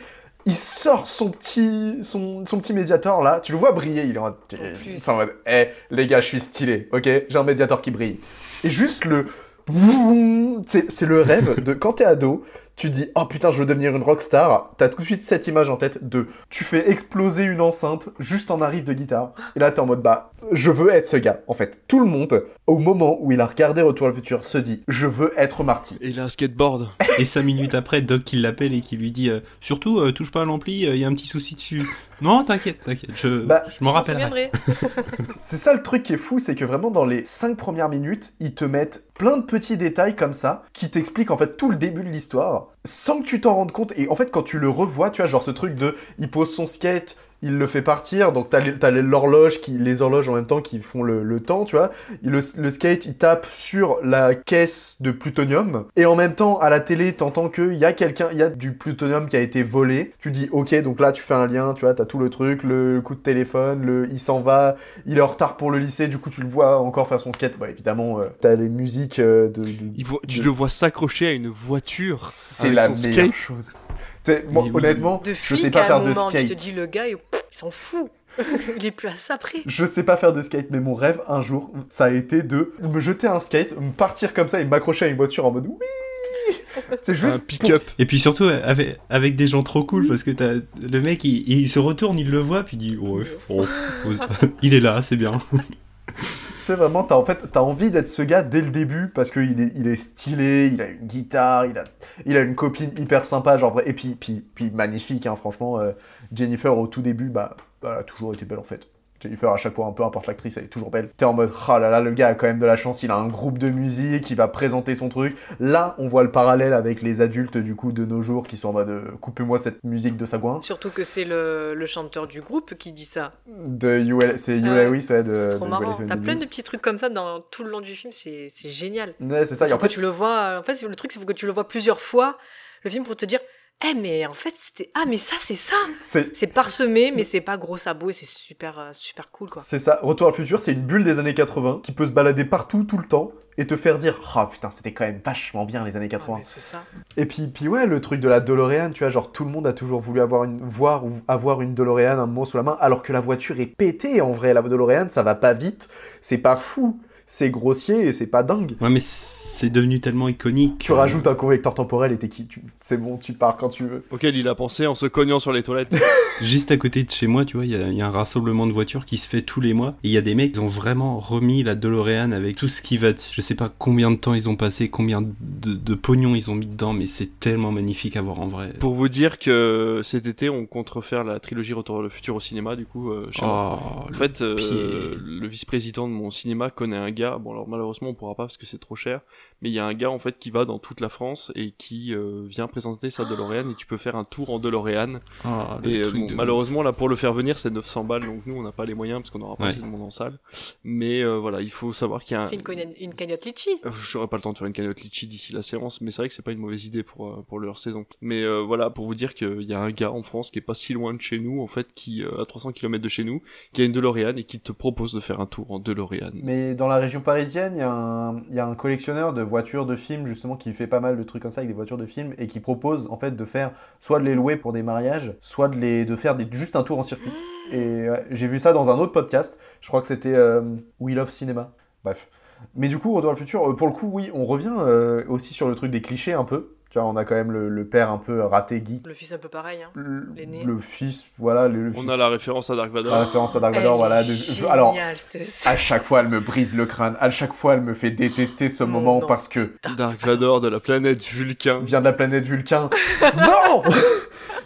Il sort son petit, son, son petit médiator là, tu le vois briller, il est en, plus. c'est en mode, eh les gars, je suis stylé, ok? J'ai un médiator qui brille. Et juste le, c'est le rêve de quand t'es ado, tu dis oh putain je veux devenir une rockstar, t'as tout de suite cette image en tête de tu fais exploser une enceinte juste en arrive de guitare. Et là t'es en mode bah je veux être ce gars. En fait tout le monde au moment où il a regardé Retour le futur se dit je veux être Marty. Et il a un skateboard. Et cinq minutes après, Doc qui l'appelle et qui lui dit euh, surtout euh, touche pas à l'ampli, il y a un petit souci dessus. Non, t'inquiète, t'inquiète, je, Bah, je m'en rappellerai. C'est ça le truc qui est fou, c'est que vraiment dans les 5 premières minutes, ils te mettent plein de petits détails comme ça qui t'expliquent en fait tout le début de l'histoire sans que tu t'en rendes compte. Et en fait, quand tu le revois, tu vois, genre ce truc de il pose son skate, il le fait partir, donc t'as l'horloge, qui, les horloges en même temps qui font le, le temps, tu vois. Le, le skate, il tape sur la caisse de plutonium, et en même temps, à la télé, t'entends qu'il y a quelqu'un, il y a du plutonium qui a été volé. Tu dis, ok, donc là, tu fais un lien, tu vois, t'as tout le truc, le coup de téléphone, le, il s'en va, il est en retard pour le lycée, du coup, tu le vois encore faire son skate. Bah, évidemment, euh, t'as les musiques euh, de, de- Il voit- tu le vois s'accrocher à une voiture. c'est la meilleure skate. chose. Moi, honnêtement, De je sais pas à faire un de skate. te dis le gars, il il s'en fout. il est plus à ça près. Je sais pas faire de skate, mais mon rêve un jour, ça a été de me jeter un skate, me partir comme ça et m'accrocher à une voiture en mode oui. C'est Un juste pick-up. Et puis surtout avec, avec des gens trop cool parce que t'as le mec il, il se retourne, il le voit puis il dit ouais, oh, oh, il est là, c'est bien. Tu sais, vraiment, t'as en fait, t'as envie d'être ce gars dès le début parce qu'il est, il est stylé, il a une guitare, il a, une copine hyper sympa, genre vrai, et puis magnifique, hein, franchement. euh, Jennifer au tout début, bah, elle a toujours été belle en fait. Jennifer, à chaque fois, un peu importe l'actrice, elle est toujours belle. T'es en mode, ah là là, le gars a quand même de la chance, il a un groupe de musique, il va présenter son truc. Là, on voit le parallèle avec les adultes, du coup, de nos jours, qui sont en mode, euh, coupez-moi cette musique de sagouin. Surtout que c'est le, le chanteur du groupe qui dit ça. De UL, c'est Hugh Ah ouais, Lewis, ouais, de. c'est de trop Wells marrant. T'as plein de petits trucs comme ça dans tout le long du film, c'est génial. Ouais, c'est ça, et en fait, tu le vois. En fait, le truc, c'est que tu le vois plusieurs fois, le film, pour te dire, eh, mais en fait, c'était. Ah, mais ça, c'est ça c'est parsemé, mais c'est pas gros sabot et c'est super, euh, super cool, quoi. C'est ça, Retour à le futur, c'est une bulle des années 80 qui peut se balader partout, tout le temps, et te faire dire Ah putain, c'était quand même vachement bien les années Ah, 80. mais c'est ça. Et puis, puis ouais, le truc de la DeLorean, tu vois, genre tout le monde a toujours voulu avoir une, voir ou avoir une DeLorean un moment sous la main, alors que la voiture est pétée en vrai. La DeLorean, ça va pas vite, c'est pas fou, c'est grossier et c'est pas dingue. Ouais mais c'est devenu tellement iconique. Tu rajoutes un correcteur temporel et t'es qui tu... C'est bon, tu pars quand tu veux. Auquel il a pensé en se cognant sur les toilettes. Juste à côté de chez moi, tu vois, il y, a- il y a un rassemblement de voitures qui se fait tous les mois. Et il y a des mecs qui ont vraiment remis la DeLorean avec tout ce qui va dessus. Je sais pas combien de temps ils ont passé, combien de, de pognon ils ont mis dedans, mais c'est tellement magnifique à voir en vrai. Pour vous dire que cet été, on compte refaire la trilogie Retour vers le futur au cinéma, du coup, euh. Oh, En fait, euh, pied. le vice-président de mon cinéma connaît un gars. Bon, alors malheureusement, on pourra pas parce que c'est trop cher. Mais il y a un gars en fait qui va dans toute la France et qui euh, vient présenter sa DeLorean et tu peux faire un tour en DeLorean. Le Et euh, truc bon, de malheureusement, là, pour le faire venir, c'est 900 balles. Donc nous, on n'a pas les moyens parce qu'on n'aura pas Ouais. assez de monde en salle. Mais euh, voilà, il faut savoir qu'il y a un. Fais une, cagnotte litchi. J'aurais pas le temps de faire une cagnotte litchi d'ici la séance, mais c'est vrai que c'est pas une mauvaise idée pour euh, pour leur saison. Mais euh, voilà, pour vous dire qu'il y a un gars en France qui est pas si loin de chez nous, en fait, qui euh, à 300 km de chez nous, qui a une DeLorean et qui te propose de faire un tour en DeLorean. Mais dans la région parisienne, il y, a un- collectionneur de voitures de films, justement, qui fait pas mal de trucs comme ça avec des voitures de films et qui propose, en fait, de faire soit de les louer pour des mariages, soit de, les, de faire juste un tour en circuit. Et j'ai vu ça dans un autre podcast, je crois que c'était euh, We Love Cinema. Bref. Mais du coup, Retour vers le futur, euh, pour le coup, oui, on revient euh, aussi sur le truc des clichés un peu. Tu vois, on a quand même le, le père un peu raté geek. Le fils un peu pareil, hein. Le, L'aîné. le fils, voilà, le, le On fils. a la référence à Dark Vador. La référence à Dark Vador, voilà. géniale, alors, à chaque fois, elle me brise le crâne. À chaque fois, elle me fait détester ce Non, moment non. parce que Dark Vador de la planète Vulcain. vient de la planète Vulcain. non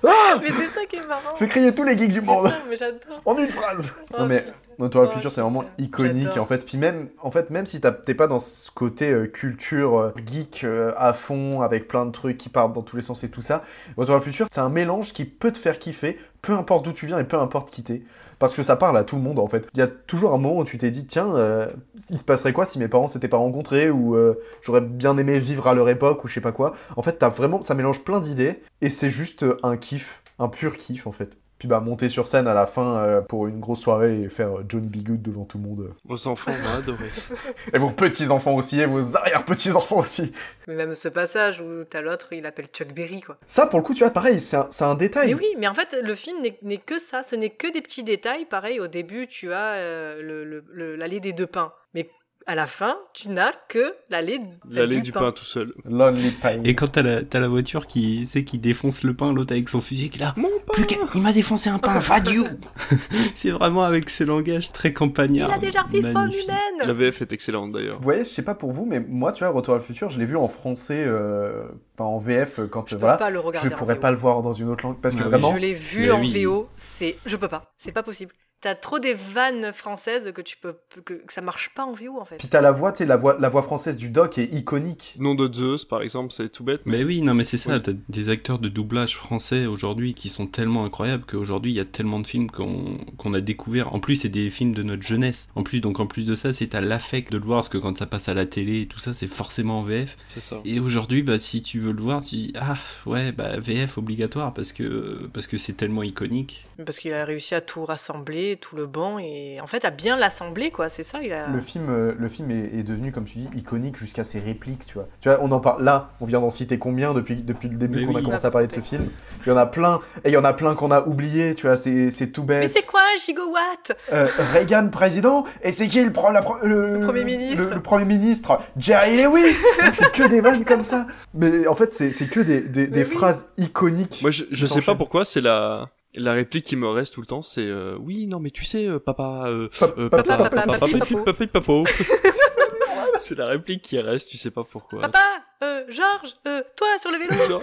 Ah Mais c'est ça qui est marrant. Fais crier tous les geeks du monde ça, mais j'adore. en une phrase. Oh, Non mais Retour le futur, c'est vraiment iconique en fait. Puis même, en fait, même si t'es pas dans ce côté euh, culture euh, geek euh, à fond, avec plein de trucs qui partent dans tous les sens et tout ça, Retour le futur, c'est un mélange qui peut te faire kiffer, peu importe d'où tu viens et peu importe qui t'es. Parce que ça parle à tout le monde en fait. Il y a toujours un moment où tu t'es dit, tiens, il se passerait quoi si mes parents s'étaient pas rencontrés ou j'aurais bien aimé vivre à leur époque ou je sais pas quoi. En fait, t'as vraiment, ça mélange plein d'idées et c'est juste un kiff, un pur kiff en fait. Puis bah monter sur scène à la fin euh, pour une grosse soirée et faire euh, Johnny B. Good devant tout le monde. Vos enfants vont adorer. Et vos petits-enfants aussi, et vos arrière-petits-enfants aussi. Mais même ce passage où t'as l'autre, il appelle Chuck Berry, quoi. Ça, pour le coup, tu vois, pareil, c'est un, détail. Mais oui, mais en fait, le film n'est- que ça. Ce n'est que des petits détails. Pareil, au début, tu as euh, le- le- le- l'allée des deux pains. Mais à la fin, tu n'as que l'allée L'allée du pain tout seul. Lonely Pine. Et quand t'as la, t'as la voiture qui, c'est qui défonce le pain, l'autre avec son fusil qui est là. Plus qu'à- il m'a défoncé un pain, you C'est vraiment avec ce langage très campagnard. Il a déjà repris humaine La VF est excellente d'ailleurs. Vous voyez, je sais pas pour vous, mais moi, tu vois, Retour vers le futur, je l'ai vu en français, euh, enfin en VF, euh, quand Je euh, peux voilà. pas le regarder je en pourrais VO. pas le voir dans une autre langue parce que Ah vraiment. Je l'ai vu Mais en oui. VO, c'est. Je peux pas. C'est pas possible. T'as trop des vannes françaises que tu peux. que, que ça marche pas en VO en fait. Puis t'as la voix, tu la voix, la voix française du doc est iconique. Nom de Zeus, par exemple, c'est tout bête. Mais oui, non, mais c'est ça. T'as des acteurs de doublage français aujourd'hui qui sont tellement incroyables qu'aujourd'hui il y a tellement de films qu'on qu'on a découvert. En plus, c'est des films de notre jeunesse. En plus, donc en plus de ça, c'est à l'affect de le voir parce que quand ça passe à la télé et tout ça, c'est forcément en VF. C'est ça. Et aujourd'hui, bah, si tu veux le voir, tu dis ah ouais, bah VF obligatoire parce que parce que c'est tellement iconique. Parce qu'il a réussi à tout rassembler, tout le bon, et en fait à bien l'assembler quoi. C'est ça, il a. Le film, euh, le film est, est devenu, comme tu dis, iconique jusqu'à ses répliques, tu vois. Tu vois, on en parle là, on vient d'en citer combien depuis, depuis le début Mais qu'on a commencé à parler de ce film? Il y en a plein, et il y en a plein qu'on a oublié, tu vois, c'est c'est tout Mais bête. c'est quoi gigawatt Euh, Reagan président, et c'est qui le, pro- la le, Premier ministre. le, le premier ministre? Jerry Lewis C'est que des vannes comme ça. Mais en fait, c'est c'est que des, des, des oui. phrases iconiques. Moi, je, je sais pas pourquoi, c'est la la réplique qui me reste tout le temps, c'est euh, oui, non, mais tu sais, euh, papa, euh, Pa- euh, papa, papa, papa, papa, papi, papi, papo. papi, papo. C'est la réplique qui reste, tu sais pas pourquoi. Papa, euh, Georges, euh, toi sur le vélo. Genre,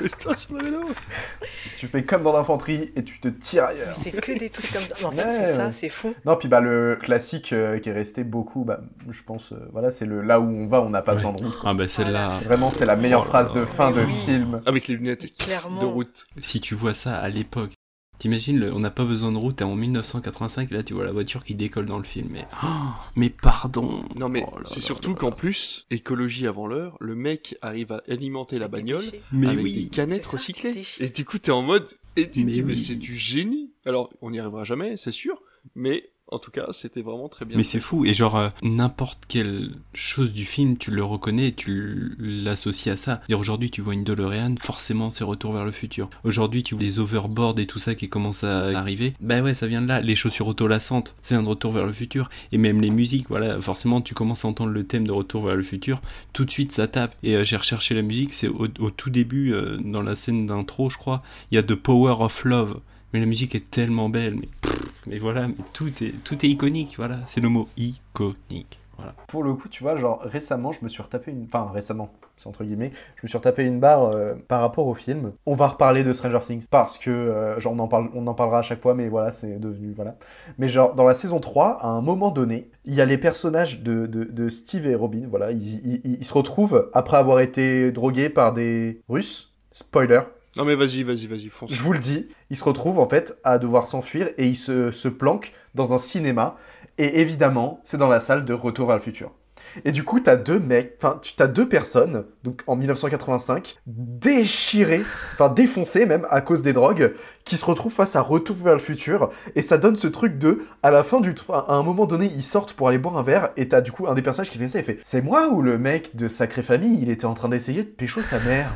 reste-toi sur le vélo. Tu fais comme dans l'infanterie et tu te tires ailleurs. Mais c'est que des trucs comme ça. Mais en fait, Ouais, c'est ça, c'est fou. Non, puis bah le classique euh, qui est resté beaucoup, bah, je pense, euh, voilà, c'est le là où on va, on n'a pas besoin de route. Ah bah celle-là, Vraiment, c'est la meilleure Oh là phrase là. de fin de oui. film. Avec les lunettes Clairement. de route. si tu vois ça à l'époque. T'imagines, on n'a pas besoin de route, t'es en 1985, là tu vois la voiture qui décolle dans le film, mais... oh, mais pardon Non mais Oh c'est surtout qu'en plus, écologie avant l'heure, le mec arrive à alimenter la bagnole. Mais avec oui. des canettes ça, recyclées. Et du coup, t'es en mode, et tu te Mais dis, mais oui. c'est du génie. Alors, on n'y arrivera jamais, c'est sûr, mais en tout cas, c'était vraiment très bien. Mais c'est fou, et genre, euh, n'importe quelle chose du film, tu le reconnais, tu l'associes à ça. Dire aujourd'hui, tu vois une DeLorean, forcément, c'est Retour vers le futur. Aujourd'hui, tu vois les overboards et tout ça qui commencent à arriver. Bah ouais, ça vient de là. Les chaussures autolassantes, ça vient de Retour vers le futur. Et même les musiques, voilà, forcément, tu commences à entendre le thème de Retour vers le futur. Tout de suite, ça tape. Et euh, j'ai recherché la musique, c'est au, au tout début, euh, dans la scène d'intro, je crois, il y a The Power of Love. Mais la musique est tellement belle, mais, pff, mais voilà, tout est, tout est iconique, voilà, c'est le mot iconique. Voilà. Pour le coup, tu vois, genre récemment, je me suis retapé une. Enfin, récemment, entre guillemets, je me suis retapé une barre euh, par rapport au film. On va reparler de Stranger Things parce que, euh, genre, on en, parle, on en parlera à chaque fois, mais voilà, c'est devenu. Voilà. Mais, genre, dans la saison 3, à un moment donné, il y a les personnages de, de, Steve et Robin, voilà, ils se retrouvent après avoir été drogués par des Russes. Spoiler, Non mais vas-y, vas-y, vas-y, fonce. je vous le dis, ils se retrouvent en fait à devoir s'enfuir et ils se, planquent dans un cinéma. Et évidemment, c'est dans la salle de Retour vers le futur. Et du coup, t'as deux mecs, enfin, tu as deux personnes, donc en 1985, déchirées, enfin défoncées même à cause des drogues, qui se retrouvent face à Retour vers le futur. Et ça donne ce truc de, à la fin du, à un moment donné, ils sortent pour aller boire un verre. Et t'as du coup un des personnages qui fait ça et fait, c'est moi ou le mec de Sacré Famille, il était en train d'essayer de pécho sa mère.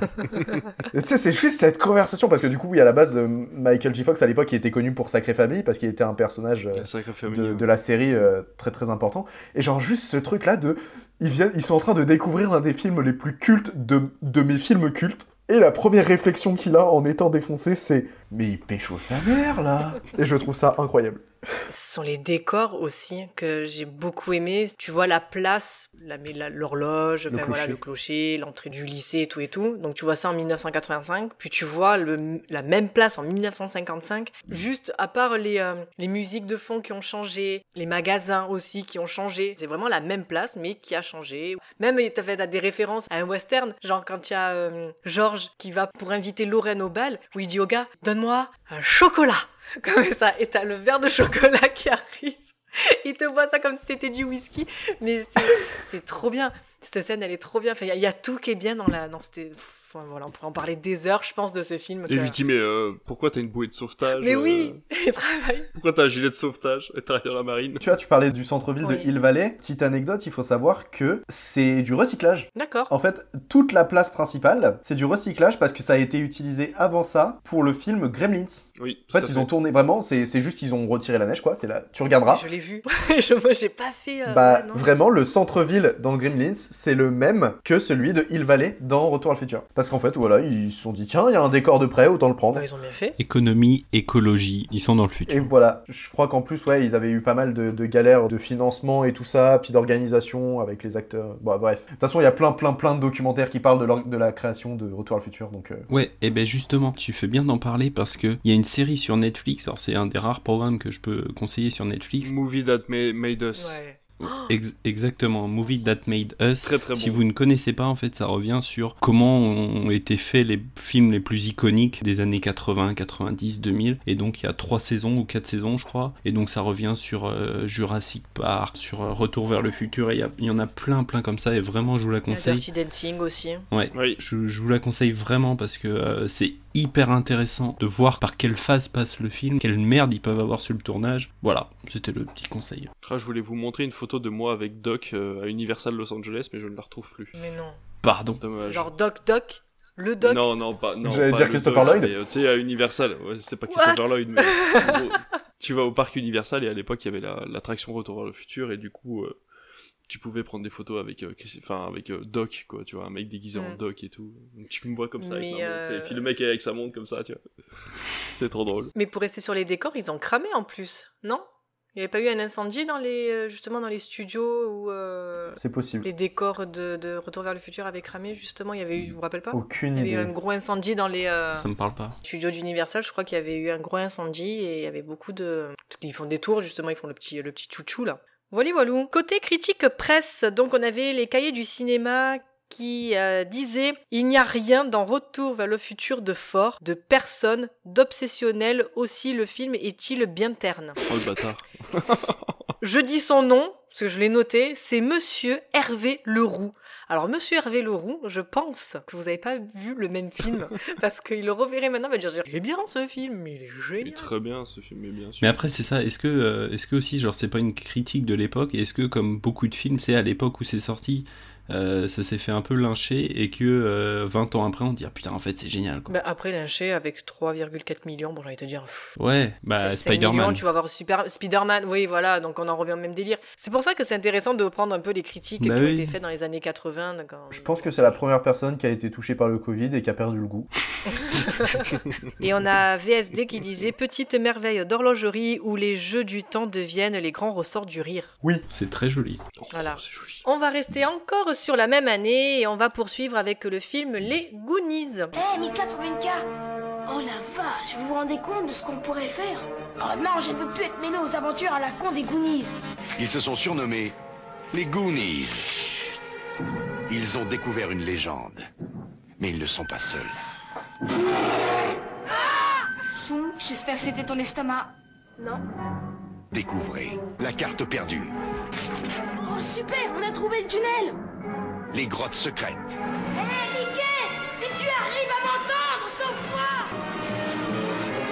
Et tu sais, c'est juste cette conversation parce que du coup, oui, à la base, euh, Michael J. Fox à l'époque, il était connu pour Sacré Famille parce qu'il était un personnage euh, La de la série euh, très très important. Et genre juste ce truc là de ils sont en train de découvrir l'un des films les plus cultes de, mes films cultes. Et la première réflexion qu'il a en étant défoncé, c'est mais il pécho sa mère là. Et je trouve ça incroyable. Ce sont les décors aussi que j'ai beaucoup aimé. Tu vois la place, la, la- l'horloge, Le enfin voilà clocher. le clocher, l'entrée du lycée, tout et tout. Donc tu vois ça en 1985, puis tu vois le, la même place en 1955. Juste à part les euh, les musiques de fond qui ont changé, les magasins aussi qui ont changé. C'est vraiment la même place mais qui a changé. Même t'as des références à un western, genre quand il y a euh, George qui va pour inviter Lorraine au bal, où il dit au gars donne-moi un chocolat comme ça et t'as le verre de chocolat qui arrive. Il te voit ça comme si c'était du whisky, mais c'est- trop bien. Cette scène, elle est trop bien. Enfin, il y, a- il y a tout qui est bien dans la. Dans cette... enfin, voilà, on pourrait en parler des heures, je pense, de ce film. Et que- lui dis, mais euh, pourquoi t'as une bouée de sauvetage Mais euh, oui, il travaille. Pourquoi t'as un gilet de sauvetage et t'arrives dans la marine Tu vois, tu parlais du centre-ville Oui. de Hill Valley. Petite anecdote, il faut savoir que c'est du recyclage. D'accord. En fait, toute la place principale, c'est du recyclage parce que ça a été utilisé avant ça pour le film Gremlins. Oui. En fait, ils ont tourné vraiment, c'est juste, ils ont retiré la neige, quoi. C'est là, tu regarderas. Je l'ai vu. je, moi, j'ai pas fait. euh, Bah, non. vraiment, le centre-ville dans Gremlins, c'est le même que celui de Hill Valley dans Retour à le futur. Parce qu'en fait, voilà, ils se sont dit, tiens, il y a un décor de près, autant le prendre. Bah, ils ont bien fait. Économie, écologie, ils sont dans le futur. Et voilà, je crois qu'en plus, ouais, ils avaient eu pas mal de, de galères de financement et tout ça, puis d'organisation avec les acteurs. Bon, bref. De toute façon, il y a plein, plein, plein de documentaires qui parlent de, la création de Retour à le futur, donc... euh, Ouais, et ben justement, tu fais bien d'en parler parce que il y a une série sur Netflix, alors c'est un des rares programmes que je peux conseiller sur Netflix. Movie That Ma- Made Us. Ouais. Ex- exactement, Movie That Made Us. Très, très Si vous ne connaissez pas, en fait, ça revient sur comment ont été faits les films les plus iconiques des années 80, 90, 2000. Et donc, il y a trois saisons ou quatre saisons, je crois. Et donc, ça revient sur euh, Jurassic Park, sur euh, Retour vers le futur. Et il y en a plein, plein comme ça. Et vraiment, je vous la conseille. Dirty Dancing aussi. Ouais, je, je vous la conseille vraiment parce que euh, c'est hyper intéressant de voir par quelle phase passe le film, quelle merde ils peuvent avoir sur le tournage. Voilà, c'était le petit conseil. Ah, je voulais vous montrer une photo de moi avec Doc euh, à Universal Los Angeles, mais je ne la retrouve plus. Mais non. Pardon. Dommage. Genre Doc Doc. Le Doc. Non, non, pas. Non, J'allais dire Christopher Doc, Lloyd. mais, euh, Tu sais, à Universal. Ouais, c'était pas What Christopher Lloyd, mais. tu vas au parc Universal et à l'époque, il y avait la- l'attraction Retour vers le futur et du coup. euh, tu pouvais prendre des photos avec, euh, Chris- avec euh, Doc, quoi, tu vois, un mec déguisé en Mm. Doc et tout. Donc tu me vois comme ça, avec euh, et puis le mec est avec sa montre comme ça, tu vois. C'est trop drôle. Mais pour rester sur les décors, ils ont cramé en plus, non? Il n'y avait pas eu un incendie dans les, euh, justement dans les studios où euh, C'est possible. les décors de, de Retour vers le futur avaient cramé justement? Il y avait eu, je vous rappelle pas? Aucune Il y avait eu idée. un gros incendie dans les euh, Ça me parle pas. studios d'Universal. Je crois qu'il y avait eu un gros incendie et il y avait beaucoup de parce qu'ils font des tours justement. Ils font le petit le petit chouchou là. Voilà, voilà. Côté critique presse, donc on avait les cahiers du cinéma qui euh, disaient il n'y a rien dans Retour vers le futur de fort, de personne, d'obsessionnel. Aussi, le film est-il bien terne Oh le bâtard. Je dis son nom, parce que je l'ai noté, c'est Monsieur Hervé Leroux. Alors, Monsieur Hervé Leroux, je pense que vous n'avez pas vu le même film, parce qu'il le reverrait maintenant, il va dire il est bien ce film, il est Il est génial. très bien ce film, mais bien sûr. Mais après, c'est ça. Est-ce que, euh, est-ce que aussi, genre, c'est pas une critique de l'époque Et est-ce que, comme beaucoup de films, c'est à l'époque où c'est sorti, euh, ça s'est fait un peu lyncher et que euh, 20 ans après, on dit ah putain, en fait, c'est génial. Quoi. Bah, après, lynché avec 3,4 millions, bon, j'ai envie de te dire. pff, Ouais, bah 5 millions, Spider-Man. tu vas voir Super... Spider-Man, oui, voilà, donc on en revient au même délire. C'est pour ça que c'est intéressant de prendre un peu les critiques Bah qui ont oui. été faites dans les années 80. donc, en- Je pense que c'est la première personne qui a été touchée par le Covid et qui a perdu le goût. Et on a VSD qui disait Petite merveille d'horlogerie où les jeux du temps deviennent les grands ressorts du rire. Oui. C'est très joli. Voilà. On va rester encore sur la même année et on va poursuivre avec le film Les Goonies. Eh, Mika trouve une carte Oh la vache, vous vous rendez compte de ce qu'on pourrait faire? Oh non, je ne peux plus être mêlé aux aventures à la con des Goonies Ils se sont surnommés les Goonies. Ils ont découvert une légende. Mais ils ne sont pas seuls. Chou, j'espère que c'était ton estomac. Non Découvrez la carte perdue, Oh super, on a trouvé le tunnel les grottes secrètes, Eh, Mickey Si tu arrives à m'entendre, sauve-toi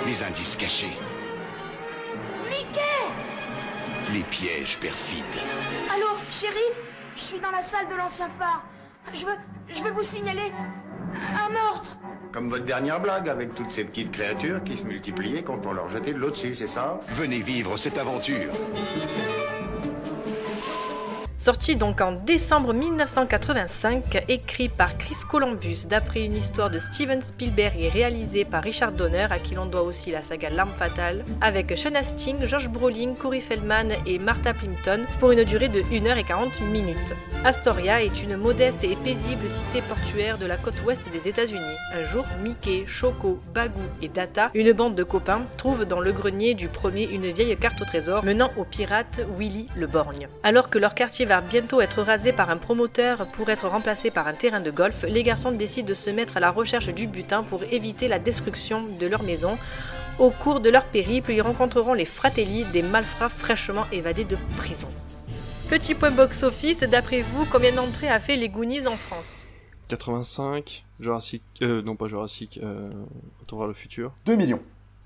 les indices cachés, Mickey les pièges perfides. Allô, shérif Je suis dans la salle de l'ancien phare. Je veux, je veux vous signaler un meurtre. Comme votre dernière blague avec toutes ces petites créatures qui se multipliaient quand on leur jetait de l'eau dessus, c'est ça? Venez vivre cette aventure. Sorti donc en décembre 1985, écrit par Chris Columbus d'après une histoire de Steven Spielberg et réalisé par Richard Donner, à qui l'on doit aussi la saga L'arme fatale, avec Sean Astin, Josh Brolin, Corey Feldman et Martha Plimpton pour une durée de 1h40 minutes. Astoria est une modeste et paisible cité portuaire de la côte ouest des États-Unis. Un jour, Mickey, Choco, Bagou et Data, une bande de copains, trouvent dans le grenier du premier une vieille carte au trésor menant au pirate Willy le Borgne. Alors que leur quartier va bientôt être rasé par un promoteur pour être remplacé par un terrain de golf, les garçons décident de se mettre à la recherche du butin pour éviter la destruction de leur maison. Au cours de leur périple, ils rencontreront les Fratelli, des malfrats fraîchement évadés de prison. Petit point box-office, d'après vous, combien d'entrées a fait les Goonies en France? 85, Jurassic... Euh, non pas Jurassic, euh, Retour vers le futur. 2 millions.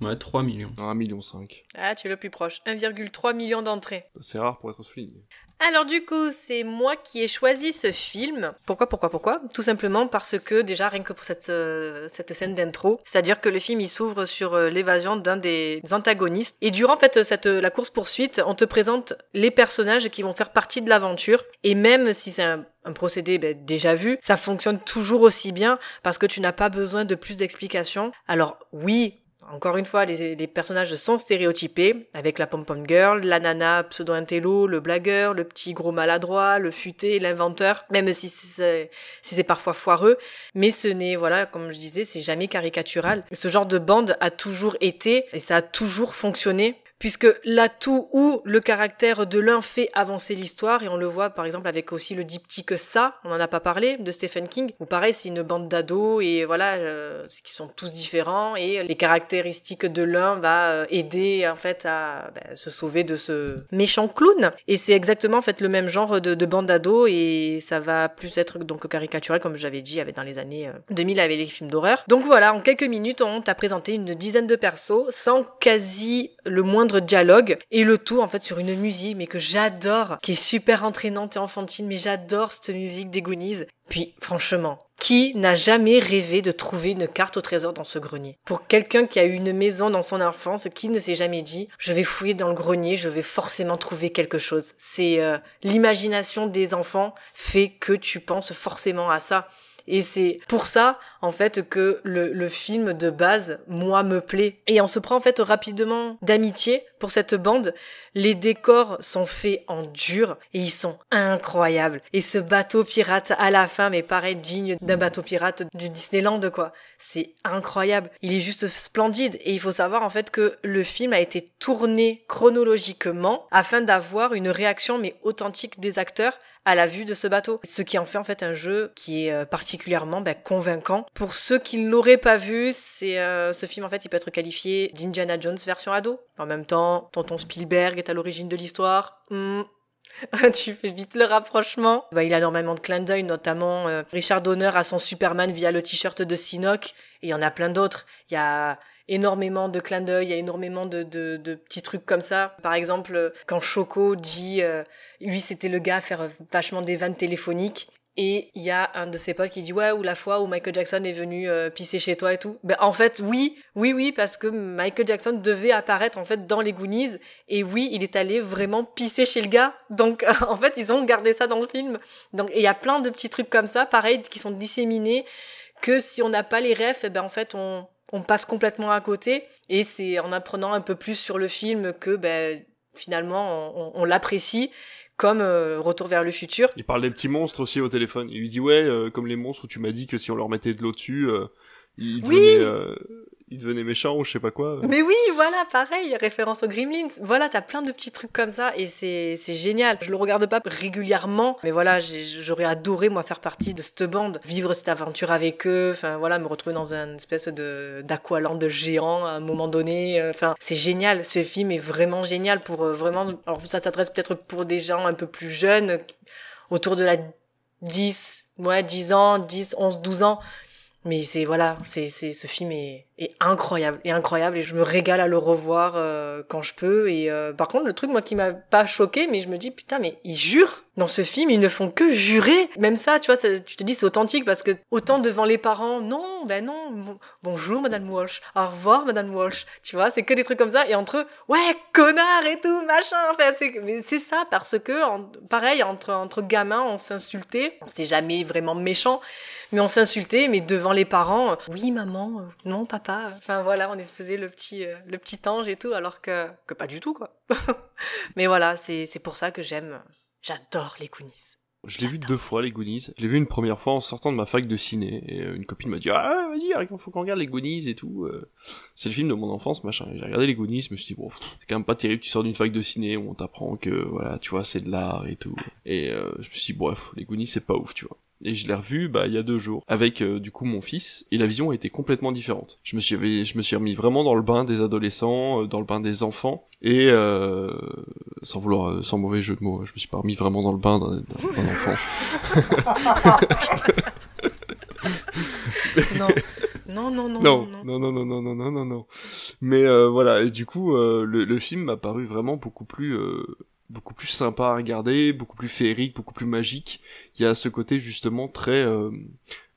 Ouais, 3 millions. 1 million 5. Ah, tu es le plus proche. 1,3 million d'entrées. C'est rare pour être souligné. Alors du coup, c'est moi qui ai choisi ce film. Pourquoi, pourquoi, pourquoi? Tout simplement parce que déjà rien que pour cette euh, cette scène d'intro, c'est-à-dire que le film il s'ouvre sur euh, l'évasion d'un des antagonistes et durant en fait cette la course poursuite, on te présente les personnages qui vont faire partie de l'aventure et même si c'est un un procédé ben, déjà vu, ça fonctionne toujours aussi bien parce que tu n'as pas besoin de plus d'explications. Alors oui, encore une fois, les, personnages sont stéréotypés, avec la pom-pom girl, la nana pseudo-intello, le blagueur, le petit gros maladroit, le futé, l'inventeur, même si c'est parfois foireux. Mais ce n'est, voilà, comme je disais, c'est jamais caricatural. Ce genre de bande a toujours été, et ça a toujours fonctionné, puisque l'atout ou le caractère de l'un fait avancer l'histoire, et on le voit par exemple avec aussi le diptyque Ça, on n'en a pas parlé, de Stephen King, où pareil c'est une bande d'ados, et voilà, euh, qui sont tous différents, et les caractéristiques de l'un va euh, aider en fait à ben, se sauver de ce méchant clown, et c'est exactement en fait le même genre de, de bande d'ados, et ça va plus être donc caricatural comme j'avais dit avec dans les années 2000 euh, avec les films d'horreur. Donc voilà, en quelques minutes on t'a présenté une dizaine de persos, sans quasi le moindre dialogue et le tout en fait sur une musique mais que j'adore, qui est super entraînante et enfantine, mais j'adore cette musique des Goonies. Puis franchement, qui n'a jamais rêvé de trouver une carte au trésor dans ce grenier? Pour quelqu'un qui a eu une maison dans son enfance, qui ne s'est jamais dit je vais fouiller dans le grenier, je vais forcément trouver quelque chose. C'est euh, l'imagination des enfants fait que tu penses forcément à ça. Et c'est pour ça, en fait, que le, le, film de base, moi, me plaît. Et on se prend, en fait, rapidement d'amitié pour cette bande. Les décors sont faits en dur et ils sont incroyables. Et ce bateau pirate à la fin, mais pareil, digne d'un bateau pirate du Disneyland, quoi. C'est incroyable. Il est juste splendide. Et il faut savoir, en fait, que le film a été tourné chronologiquement afin d'avoir une réaction, mais authentique des acteurs à la vue de ce bateau. Ce qui en fait en fait un jeu qui est euh, particulièrement bah, convaincant. Pour ceux qui ne l'auraient pas vu, c'est euh, ce film en fait il peut être qualifié d'Indiana Jones version ado. En même temps, tonton Spielberg est à l'origine de l'histoire. Hmm. tu fais vite le rapprochement. Bah, il a énormément de clins d'œil, notamment euh, Richard Donner a son Superman via le t-shirt de Sinoc, et il y en a plein d'autres. Il y a énormément de clins d'œil, il y a énormément de, de, de, petits trucs comme ça. Par exemple, quand Choco dit, euh, lui c'était le gars à faire vachement des vannes téléphoniques. Et il y a un de ses potes qui dit ouais ou la fois où Michael Jackson est venu euh, pisser chez toi et tout. Ben en fait oui, oui oui parce que Michael Jackson devait apparaître en fait dans les Goonies et oui il est allé vraiment pisser chez le gars. Donc en fait ils ont gardé ça dans le film. Donc il y a plein de petits trucs comme ça, pareil qui sont disséminés que si on n'a pas les refs, eh ben en fait on on passe complètement à côté. Et c'est en apprenant un peu plus sur le film que ben, finalement on, l'apprécie comme euh, Retour vers le futur. Il parle des petits monstres aussi au téléphone. Il lui dit ouais, euh, comme les monstres où tu m'as dit que si on leur mettait de l'eau dessus, euh, ils devenaient, il devenait méchant ou je sais pas quoi. Mais oui, voilà, pareil, référence aux Gremlins. Voilà, t'as plein de petits trucs comme ça et c'est génial. Je le regarde pas régulièrement, mais voilà, j'aurais adoré moi faire partie de cette bande, vivre cette aventure avec eux, enfin voilà, me retrouver dans un espèce d'aqualand géant à un moment donné. Euh, enfin, c'est génial. Ce film est vraiment génial pour euh, vraiment. Alors ça s'adresse peut-être pour des gens un peu plus jeunes, autour de la 10, ouais, 10 ans, 10, 11, 12 ans Mais c'est voilà, c'est c'est ce film est, incroyable, est incroyable et je me régale à le revoir euh, quand je peux. Et euh, par contre, le truc moi qui m'a pas choqué, mais je me dis putain, mais ils jurent dans ce film, ils ne font que jurer. Même ça, tu vois, tu te dis c'est authentique parce que autant devant les parents, non, ben non, bon- bonjour Madame Walsh, au revoir Madame Walsh, tu vois, c'est que des trucs comme ça et entre eux, ouais connard et tout machin. Enfin, c'est mais c'est ça parce que pareil entre entre gamins, on s'insultait, c'est jamais vraiment méchant, mais on s'insultait, mais devant les parents, euh, oui maman, euh, non papa, enfin voilà, on faisait le petit euh, le petit ange et tout, alors que que pas du tout quoi. mais voilà, c'est pour ça que j'aime, j'adore les Goonies. Je l'ai vu deux fois, les Goonies. Je l'ai vu une première fois en sortant de ma fac de ciné. Et euh, une copine m'a dit Ah, vas-y, il faut qu'on regarde les Goonies et tout. euh. C'est le film de mon enfance, machin. J'ai regardé les Goonies, je me suis dit Bon, c'est quand même pas terrible. Tu sors d'une fac de ciné où on t'apprend que, voilà, tu vois, c'est de l'art et tout. Et euh, je me suis dit Bref, les Goonies, c'est pas ouf, tu vois. Et je l'ai revu bah, il y a deux jours avec euh, du coup mon fils et la vision a été complètement différente. Je me suis je me suis remis vraiment dans le bain des adolescents, euh, dans le bain des enfants et euh, sans vouloir euh, sans mauvais jeu de mots, je me suis pas remis vraiment dans le bain d'un enfant. non. Non, non, non, non, non, non, non, non, non, non, non, non, non. Mais euh, voilà, et du coup, euh, le, le film m'a paru vraiment beaucoup plus, euh, beaucoup plus sympa à regarder, beaucoup plus féerique, beaucoup plus magique. Il y a ce côté justement très euh,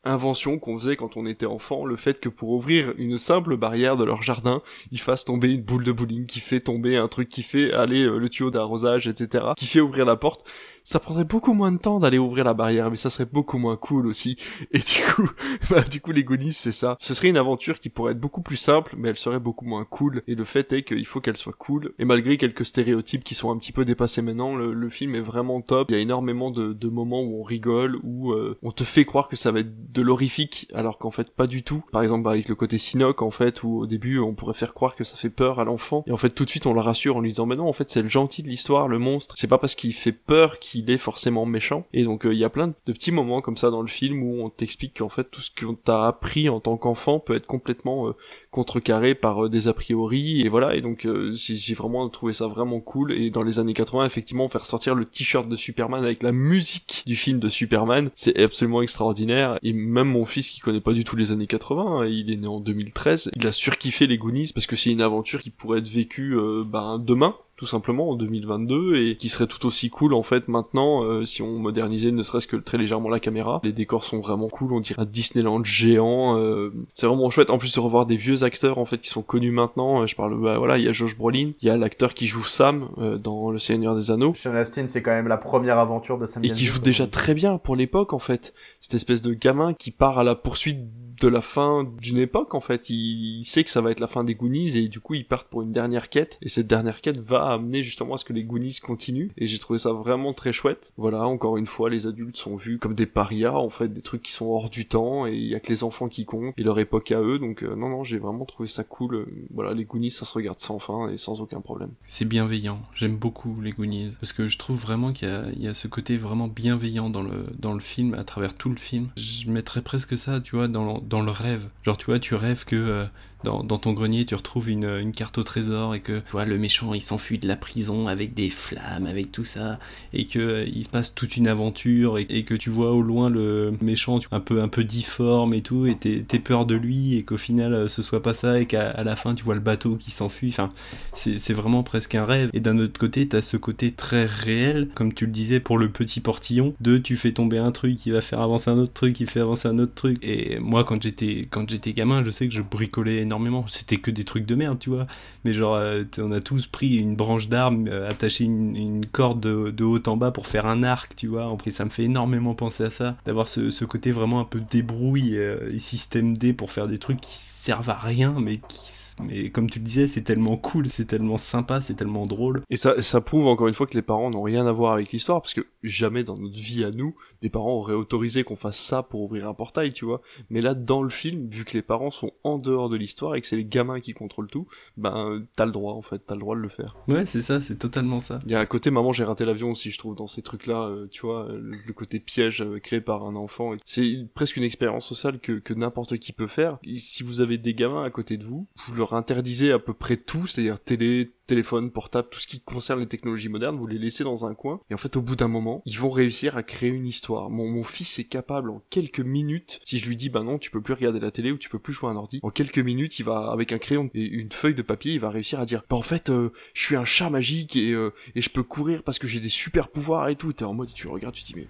invention qu'on faisait quand on était enfant, le fait que pour ouvrir une simple barrière de leur jardin, ils fassent tomber une boule de bowling, qui fait tomber un truc qui fait aller euh, le tuyau d'arrosage, etc., qui fait ouvrir la porte. Ça prendrait beaucoup moins de temps d'aller ouvrir la barrière, mais ça serait beaucoup moins cool aussi. Et du coup, bah, du coup, les c'est ça. Ce serait une aventure qui pourrait être beaucoup plus simple, mais elle serait beaucoup moins cool. Et le fait est qu'il faut qu'elle soit cool. Et malgré quelques stéréotypes qui sont un petit peu dépassés maintenant, le, film est vraiment top. Il y a énormément de, moments où on rigole, où euh, on te fait croire que ça va être de l'horrifique, alors qu'en fait pas du tout. Par exemple, bah, avec le côté Sinoc, en fait, où au début on pourrait faire croire que ça fait peur à l'enfant, et en fait tout de suite on le rassure en lui disant, mais non, en fait c'est le gentil de l'histoire, le monstre. C'est pas parce qu'il fait peur qu'il est forcément méchant. Et donc euh, il y a plein de petits moments comme ça dans le film où on t'explique qu'en fait tout ce qu'on t'a appris en tant qu'enfant peut être complètement euh, contrecarré par euh, des a priori et voilà. Et donc j'ai vraiment trouvé ça vraiment cool. Et dans les années 80 effectivement faire sortir le t-shirt de Superman avec la musique du film de Superman c'est absolument extraordinaire. Et même mon fils qui connaît pas du tout les années 80 hein, il est né en 2013 il a surkiffé les Goonies parce que c'est une aventure qui pourrait être vécue ben, demain tout simplement en 2022 et qui serait tout aussi cool en fait maintenant euh, si on modernisait ne serait-ce que très légèrement la caméra. Les décors sont vraiment cool on dirait un Disneyland géant euh, c'est vraiment chouette. En plus de revoir des vieux acteurs en fait qui sont connus maintenant Euh, je parle bah voilà il y a Josh Brolin il y a l'acteur qui joue Sam euh, dans Le Seigneur des Anneaux. Sean Astin, c'est quand même la première aventure de Sam et qui joue déjà très bien pour l'époque en fait. Cette espèce de gamin qui part à la poursuite de la fin d'une époque en fait il, sait que ça va être la fin des Goonies et du coup ils partent pour une dernière quête et cette dernière quête va amener justement à ce que les Goonies continuent et j'ai trouvé ça vraiment très chouette voilà encore une fois les adultes sont vus comme des parias en fait des trucs qui sont hors du temps et il y a que les enfants qui comptent et leur époque à eux donc euh, non non j'ai vraiment trouvé ça cool Euh, voilà les Goonies ça se regarde sans fin et sans aucun problème C'est bienveillant. J'aime beaucoup les Goonies. Parce que je trouve vraiment qu'il y y a ce côté vraiment bienveillant dans le, dans le film, à travers tout le film. Je mettrais presque ça, tu vois, dans, dans le rêve. Genre, tu vois, tu rêves que euh, dans, ton grenier, tu retrouves une, carte au trésor et que, tu le méchant, il s'enfuit de la prison avec des flammes, avec tout ça. Et que euh, il se passe toute une aventure et, que tu vois au loin le méchant un peu, un peu difforme et tout. Et t'es peur de lui et qu'au final, euh, ce soit pas ça et qu'à la fin, tu vois le bateau qui s'enfuit. Enfin, c'est vraiment presque un rêve. Et d'un autre côté, t'as ce côté très réel, comme tu le disais pour le petit portillon, de tu fais tomber un truc qui va faire avancer un autre truc, qui fait avancer un autre truc. Et moi, quand j'étais quand j'étais gamin, je sais que je bricolais C'était que des trucs de merde, tu vois. Mais genre, euh, on a tous pris une branche d'arbre, euh, attaché une, corde de, haut en bas pour faire un arc, tu vois. Et ça me fait énormément penser à ça, d'avoir ce, ce côté vraiment un peu débrouille euh, et système D pour faire des trucs qui servent à rien, mais qui mais comme tu le disais, c'est tellement cool, c'est tellement sympa, c'est tellement drôle. Et ça, ça prouve encore une fois que les parents n'ont rien à voir avec l'histoire, parce que jamais dans notre vie à nous, les parents auraient autorisé qu'on fasse ça pour ouvrir un portail, tu vois. Mais là, dans le film, vu que les parents sont en dehors de l'histoire, et que c'est les gamins qui contrôlent tout, ben t'as le droit en fait, t'as le droit de le faire. Ouais, c'est ça, c'est totalement ça. Il y a un côté maman j'ai raté l'avion aussi, je trouve, dans ces trucs-là, euh, tu vois, le, le côté piège euh, créé par un enfant. C'est presque une expérience sociale que, que n'importe qui peut faire. Et si vous avez des gamins à côté de vous, vous leur interdisez à peu près tout, c'est-à-dire télé, téléphone, portable, tout ce qui concerne les technologies modernes, vous les laissez dans un coin, et en fait, au bout d'un moment, ils vont réussir à créer une histoire. Mon, fils est capable, en quelques minutes, si je lui dis, bah non, tu peux plus regarder la télé ou tu peux plus jouer à un ordi, en quelques minutes, il va, avec un crayon et une feuille de papier, il va réussir à dire, bah en fait, euh, je suis un chat magique et, euh, et je peux courir parce que j'ai des super pouvoirs et tout. T'es en mode, tu regardes, tu te dis, mais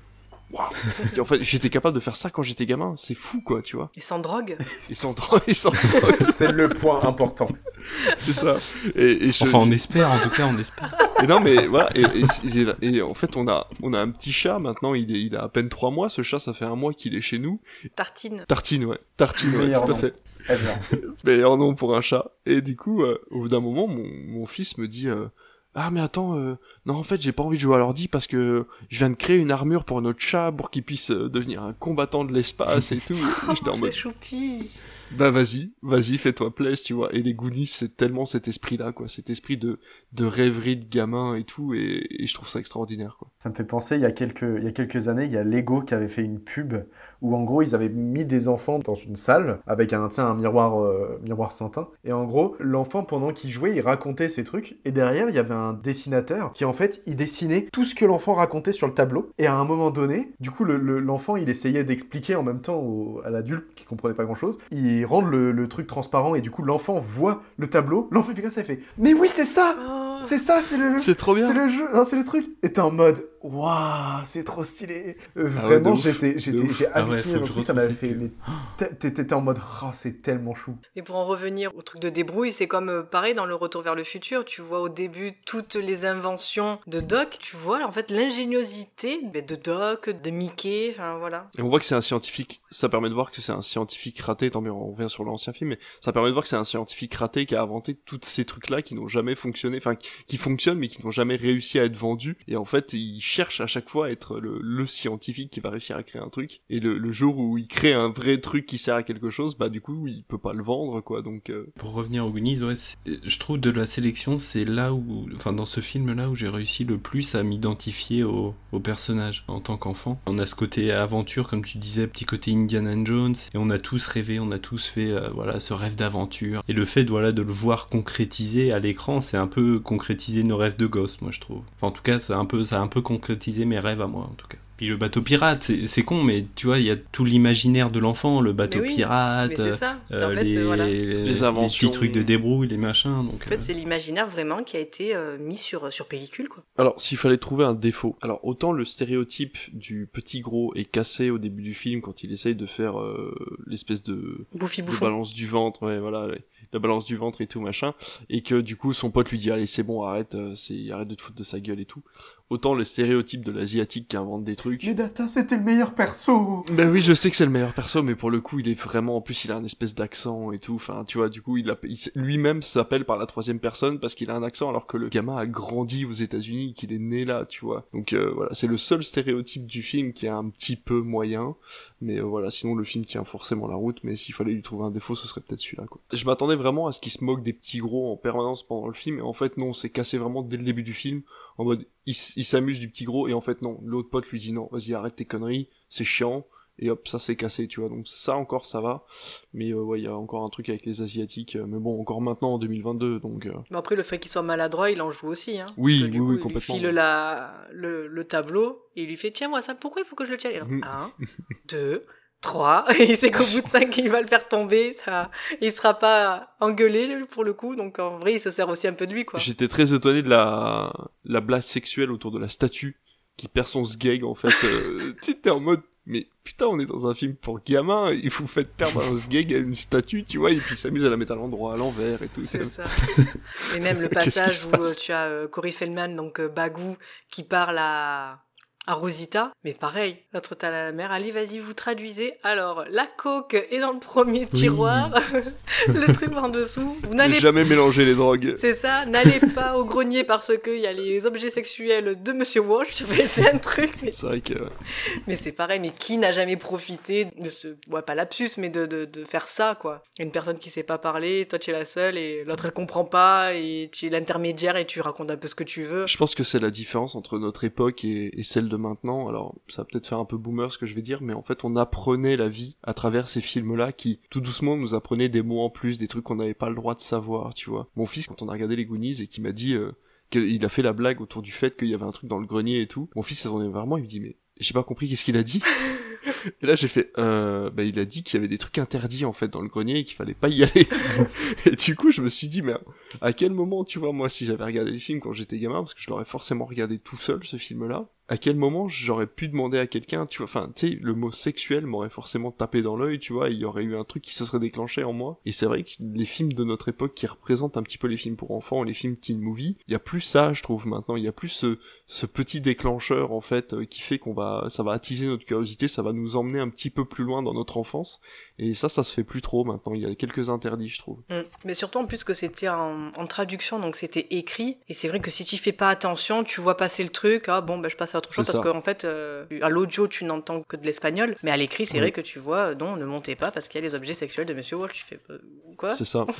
Wow. en fait, j'étais capable de faire ça quand j'étais gamin. C'est fou, quoi, tu vois. Et sans drogue. Et sans drogue. Et sans drogue. C'est le point important. C'est ça. Et, et je... Enfin, on espère, en tout cas, on espère. Et non, mais voilà. Et, et, et, en fait, on a, on a un petit chat maintenant. Il, est, il a à peine trois mois. Ce chat, ça fait un mois qu'il est chez nous. Tartine. Tartine, ouais. Tartine, ouais, tout à nom. fait. Eh bien. Meilleur nom pour un chat. Et du coup, euh, au bout d'un moment, mon, mon fils me dit. Euh, ah mais attends, euh, non en fait j'ai pas envie de jouer à l'ordi parce que je viens de créer une armure pour notre chat pour qu'il puisse euh, devenir un combattant de l'espace et tout. Et j'étais en C'est mode, choupi. Bah vas-y, vas-y, fais-toi plaisir, tu vois. Et les Goonies, c'est tellement cet esprit-là, quoi, cet esprit de, de rêverie de gamin et tout, et, je trouve ça extraordinaire, quoi. Ça me fait penser, il y, a quelques, il y a quelques années, il y a Lego qui avait fait une pub où en gros ils avaient mis des enfants dans une salle avec un, un miroir, euh, miroir sans. Et en gros, l'enfant pendant qu'il jouait, il racontait ses trucs. Et derrière, il y avait un dessinateur qui en fait, il dessinait tout ce que l'enfant racontait sur le tableau. Et à un moment donné, du coup, le- le- l'enfant, il essayait d'expliquer en même temps au- à l'adulte qui comprenait pas grand chose. Rend le, le truc transparent et du coup, l'enfant voit le tableau. L'enfant fait comme ça, il fait Mais oui, c'est ça Oh. C'est ça, c'est le. C'est trop bien. C'est le jeu, c'est le truc. Et t'es en mode, waouh, c'est trop stylé. Euh, Ah vraiment, j'étais, j'étais, j'ai Ah ouais, halluciné je truc, ça m'avait fait. t'étais en mode, oh, c'est tellement chou. Et pour en revenir au truc de débrouille, c'est comme euh, pareil dans le Retour vers le futur. Tu vois au début toutes les inventions de Doc. Tu vois en fait l'ingéniosité de Doc, de Mickey. Enfin voilà. Et on voit que c'est un scientifique, ça permet de voir que c'est un scientifique raté, tant mieux, on revient sur l'ancien film, mais ça permet de voir que c'est un scientifique raté qui a inventé tous ces trucs-là qui n'ont jamais fonctionné, enfin, qui, qui fonctionnent mais qui n'ont jamais réussi à être vendus, et en fait, il cherche à chaque fois à être le, scientifique qui va réussir à créer un truc, et le, jour où il crée un vrai truc qui sert à quelque chose, bah du coup, il peut pas le vendre, quoi, donc... euh, Pour revenir aux Goonies, ouais, je trouve de la sélection, c'est là où, enfin dans ce film-là où j'ai réussi le plus à m'identifier au, au personnage en tant qu'enfant. On a ce côté aventure, comme tu disais, petit côté Indiana Jones, et on a tous rêvé, on a tous fait, euh, voilà, ce rêve d'aventure. Et le fait, voilà, de le voir concrétisé à l'écran, c'est un peu concrétiser nos rêves de gosse, moi je trouve. En tout cas, c'est un peu, ça a un peu concrétisé mes rêves à moi, en tout cas. Puis le bateau pirate, c'est con, mais tu vois, il y a tout l'imaginaire de l'enfant, le bateau Mais oui, pirate, mais c'est ça. C'est en euh, fait, les, voilà. Les inventions. petits trucs de débrouille, les machins. Donc, En fait, euh, c'est l'imaginaire vraiment qui a été euh, mis sur, sur pellicule quoi. Alors, s'il fallait trouver un défaut, alors autant le stéréotype du petit gros est cassé au début du film quand il essaye de faire euh, l'espèce de, de balance du ventre, ouais, voilà, ouais, la balance du ventre et tout machin, et que du coup son pote lui dit allez c'est bon arrête, c'est arrête de te foutre de sa gueule et tout. Autant le stéréotype de l'asiatique qui invente des trucs. Les Data, c'était le meilleur perso. Ben oui, je sais que c'est le meilleur perso, mais pour le coup, il est vraiment, en plus, il a un espèce d'accent et tout. Enfin, tu vois, du coup, il, a- il lui-même s'appelle par la troisième personne parce qu'il a un accent, alors que le gamin a grandi aux États-Unis, qu'il est né là, tu vois. Donc euh, voilà, c'est le seul stéréotype du film qui est un petit peu moyen, mais euh, voilà, sinon le film tient forcément la route. Mais s'il fallait lui trouver un défaut, ce serait peut-être celui-là, quoi. Je m'attendais vraiment à ce qu'il se moque des petits gros en permanence pendant le film, et en fait non, c'est cassé vraiment dès le début du film en mode il, il s'amuse du petit gros et en fait non l'autre pote lui dit non vas-y arrête tes conneries c'est chiant et hop ça c'est cassé tu vois donc ça encore ça va mais euh, ouais il y a encore un truc avec les asiatiques euh, mais bon encore maintenant en 2022 donc euh, Mais après, le fait qu'il soit maladroit, il en joue aussi. Hein. Oui, que, oui, coup, oui, il lui complètement, file ouais. la, le, le tableau et il lui fait Tiens, moi, ça, pourquoi il faut que je le tienne alors. Un, deux, trois. Et il sait qu'au bout de cinq, il va le faire tomber. Ça, il sera pas engueulé pour le coup. Donc en vrai, il se sert aussi un peu de lui, quoi. j'étais très étonné de la la blague sexuelle autour de la statue qui perd son sgeg en fait euh, tu sais, t'es en mode mais putain on est dans un film pour gamins et vous faites perdre un sgeg à une statue tu vois et puis il s'amuse à la mettre à l'endroit à l'envers et tout C'est ça. Et même le passage où euh, tu as euh, Corey Feldman, donc euh, Bagou, qui parle à, à Rosita, mais pareil, notre à la mère, allez, vas-y, vous traduisez. Alors, la coke est dans le premier tiroir, le truc en dessous. Vous n'allez Jamais mélanger les drogues. c'est ça, n'allez pas au grenier parce qu'il y a les objets sexuels de Monsieur Walsh. Mais C'est un truc. Mais, C'est vrai que. mais c'est pareil, mais qui n'a jamais profité de ce. Ouais, pas lapsus, mais de, de, de faire ça, quoi. Une personne qui sait pas parler, toi tu es la seule et l'autre elle comprend pas et tu es l'intermédiaire et tu racontes un peu ce que tu veux. Je pense que c'est la différence entre notre époque et, et celle de maintenant. Alors, ça va peut-être faire un peu boomer ce que je vais dire, mais en fait, on apprenait la vie à travers ces films-là qui, tout doucement, nous apprenaient des mots en plus, des trucs qu'on n'avait pas le droit de savoir, tu vois. Mon fils, quand on a regardé les Goonies et qui m'a dit euh, qu'il a fait la blague autour du fait qu'il y avait un truc dans le grenier et tout, mon fils s'est tourné vers moi, il me dit, mais j'ai pas compris qu'est-ce qu'il a dit? Et là, j'ai fait, euh, bah, il a dit qu'il y avait des trucs interdits, en fait, dans le grenier et qu'il fallait pas y aller. et du coup, je me suis dit, mais à quel moment, tu vois, moi, si j'avais regardé les films quand j'étais gamin, parce que je l'aurais forcément regardé tout seul, ce film-là, à quel moment j'aurais pu demander à quelqu'un, tu vois, enfin, tu sais, le mot sexuel m'aurait forcément tapé dans l'œil, tu vois, il y aurait eu un truc qui se serait déclenché en moi. Et c'est vrai que les films de notre époque qui représentent un petit peu les films pour enfants, les films teen movie, il y a plus ça, je trouve, maintenant, il y a plus ce, ce petit déclencheur, en fait, euh, qui fait qu'on va, ça va attiser notre curiosité, ça va nous emmener un petit peu plus loin dans notre enfance. Et ça, ça se fait plus trop maintenant, il y a quelques interdits, je trouve. Mm. Mais surtout en plus que c'était en, en traduction, donc c'était écrit. Et c'est vrai que si tu fais pas attention, tu vois passer le truc, ah bon, bah, je passe à autre chose parce qu'en fait, euh, à l'audio, tu n'entends que de l'espagnol. Mais à l'écrit, c'est Oui. vrai que tu vois, non, ne montez pas parce qu'il y a les objets sexuels de Monsieur Walsh. Tu fais, euh, quoi? C'est ça.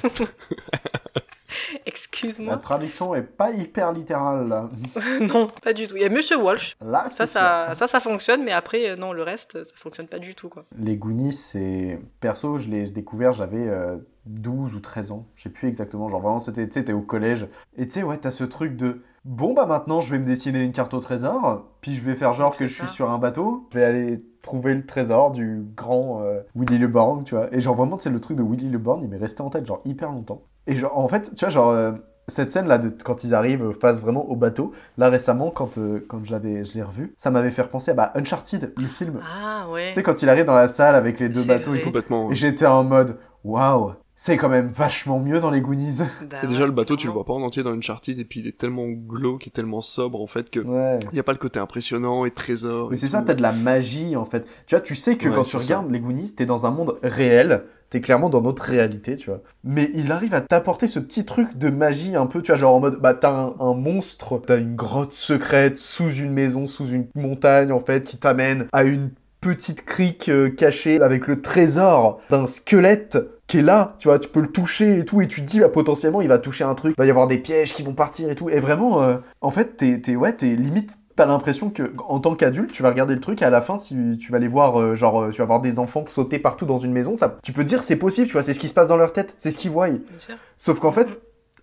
La Excuse-moi. traduction est pas hyper littérale là. non, pas du tout. Il y a Monsieur Walsh. Là, Ça, c'est ça, ça, ça fonctionne, mais après, euh, non, le reste, ça fonctionne pas du tout, quoi. Les Goonies, c'est. Perso, je l'ai découvert, j'avais euh, 12 ou 13 ans. Je sais plus exactement. Genre vraiment, c'était. Tu sais, au collège. Et tu sais, ouais, t'as ce truc de. Bon, bah maintenant, je vais me dessiner une carte au trésor. Puis je vais faire genre que je suis sur un bateau. Je vais aller trouver le trésor du grand euh, Willy Le Borgne, tu vois. Et genre vraiment, c'est le truc de Willy Le Borgne, il m'est resté en tête, genre hyper longtemps. Et genre, en fait, tu vois, genre. euh, cette scène là de quand ils arrivent face vraiment au bateau là récemment quand euh, quand j'avais je l'ai revu ça m'avait fait repenser à bah, Uncharted le film Ah, ouais. tu sais, quand il arrive dans la salle avec les deux C'est bateaux vrai. et tout. Complètement, ouais. Et j'étais en mode, waouh, c'est quand même vachement mieux dans les Goonies. Bah déjà, le bateau, tu le vois pas en entier dans Uncharted, et puis il est tellement glauque et tellement sobre, en fait, que Ouais. il y a pas le côté impressionnant et trésor. Mais et c'est tout. ça, t'as de la magie en fait. Tu vois, tu sais que Ouais, quand tu ça. regardes les Goonies, t'es dans un monde réel. T'es clairement dans notre réalité, tu vois. Mais il arrive à t'apporter ce petit truc de magie un peu, tu vois, genre en mode, bah t'as un, monstre, t'as une grotte secrète sous une maison, sous une montagne en fait, qui t'amène à une petite crique euh, cachée avec le trésor d'un squelette qui est là, tu vois, tu peux le toucher et tout, et tu te dis, bah, potentiellement, il va toucher un truc, il va y avoir des pièges qui vont partir et tout. Et vraiment, euh, en fait, t'es, t'es, ouais, t'es limite, t'as l'impression que, en tant qu'adulte, tu vas regarder le truc, et à la fin, si tu vas les voir, euh, genre, euh, tu vas voir des enfants sauter partout dans une maison, ça, tu peux te dire, c'est possible, tu vois, c'est ce qui se passe dans leur tête, c'est ce qu'ils voient. Bien sûr. Sauf qu'en fait,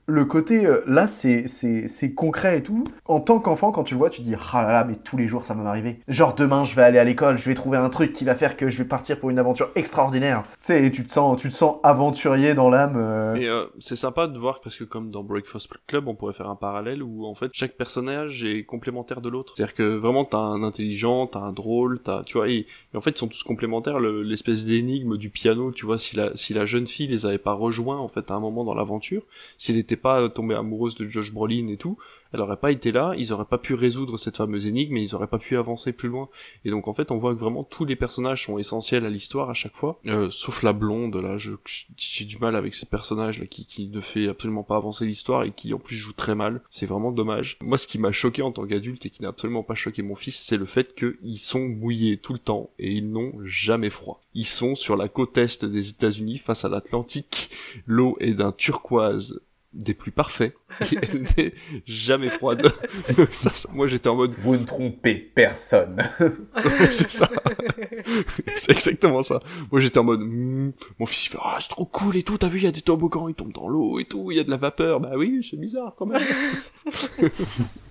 le côté euh, là, c'est, concret et tout. En tant qu'enfant, quand tu le vois, tu dis Ah là là, mais tous les jours ça va m'arriver. Genre demain, je vais aller à l'école, je vais trouver un truc qui va faire que je vais partir pour une aventure extraordinaire. Tu sais, et tu te sens, tu te sens aventurier dans l'âme. euh. Et euh, c'est sympa de voir parce que comme dans Breakfast Club, on pourrait faire un parallèle où en fait chaque personnage est complémentaire de l'autre. C'est-à-dire que vraiment t'as un intelligent, t'as un drôle, t'as tu vois et, en fait ils sont tous complémentaires. Le- L'espèce d'énigme du piano, tu vois, si la si la jeune fille les avait pas rejoints en fait à un moment dans l'aventure, si elle pas tombée amoureuse de Josh Brolin et tout, elle aurait pas été là, ils auraient pas pu résoudre cette fameuse énigme et ils auraient pas pu avancer plus loin. Et donc en fait, on voit que vraiment tous les personnages sont essentiels à l'histoire à chaque fois, euh, sauf la blonde là, j'ai du mal avec ces personnages là qui qui ne fait absolument pas avancer l'histoire et qui en plus joue très mal. C'est vraiment dommage. Moi, ce qui m'a choqué en tant qu'adulte et qui n'a absolument pas choqué mon fils, c'est le fait qu'ils sont mouillés tout le temps et ils n'ont jamais froid. Ils sont sur la côte est des États-Unis face à l'Atlantique. L'eau est d'un turquoise des plus parfaits. Et elle n'est jamais froide. ça, ça- moi j'étais en mode. Vous ne trompez personne. C'est ça. c'est exactement ça. Moi j'étais en mode. hmm. Mon fils il fait ah c'est trop cool et tout. T'as vu il y a des toboggans, ils tombent dans l'eau et tout. Il y a de la vapeur. Bah oui c'est bizarre quand même.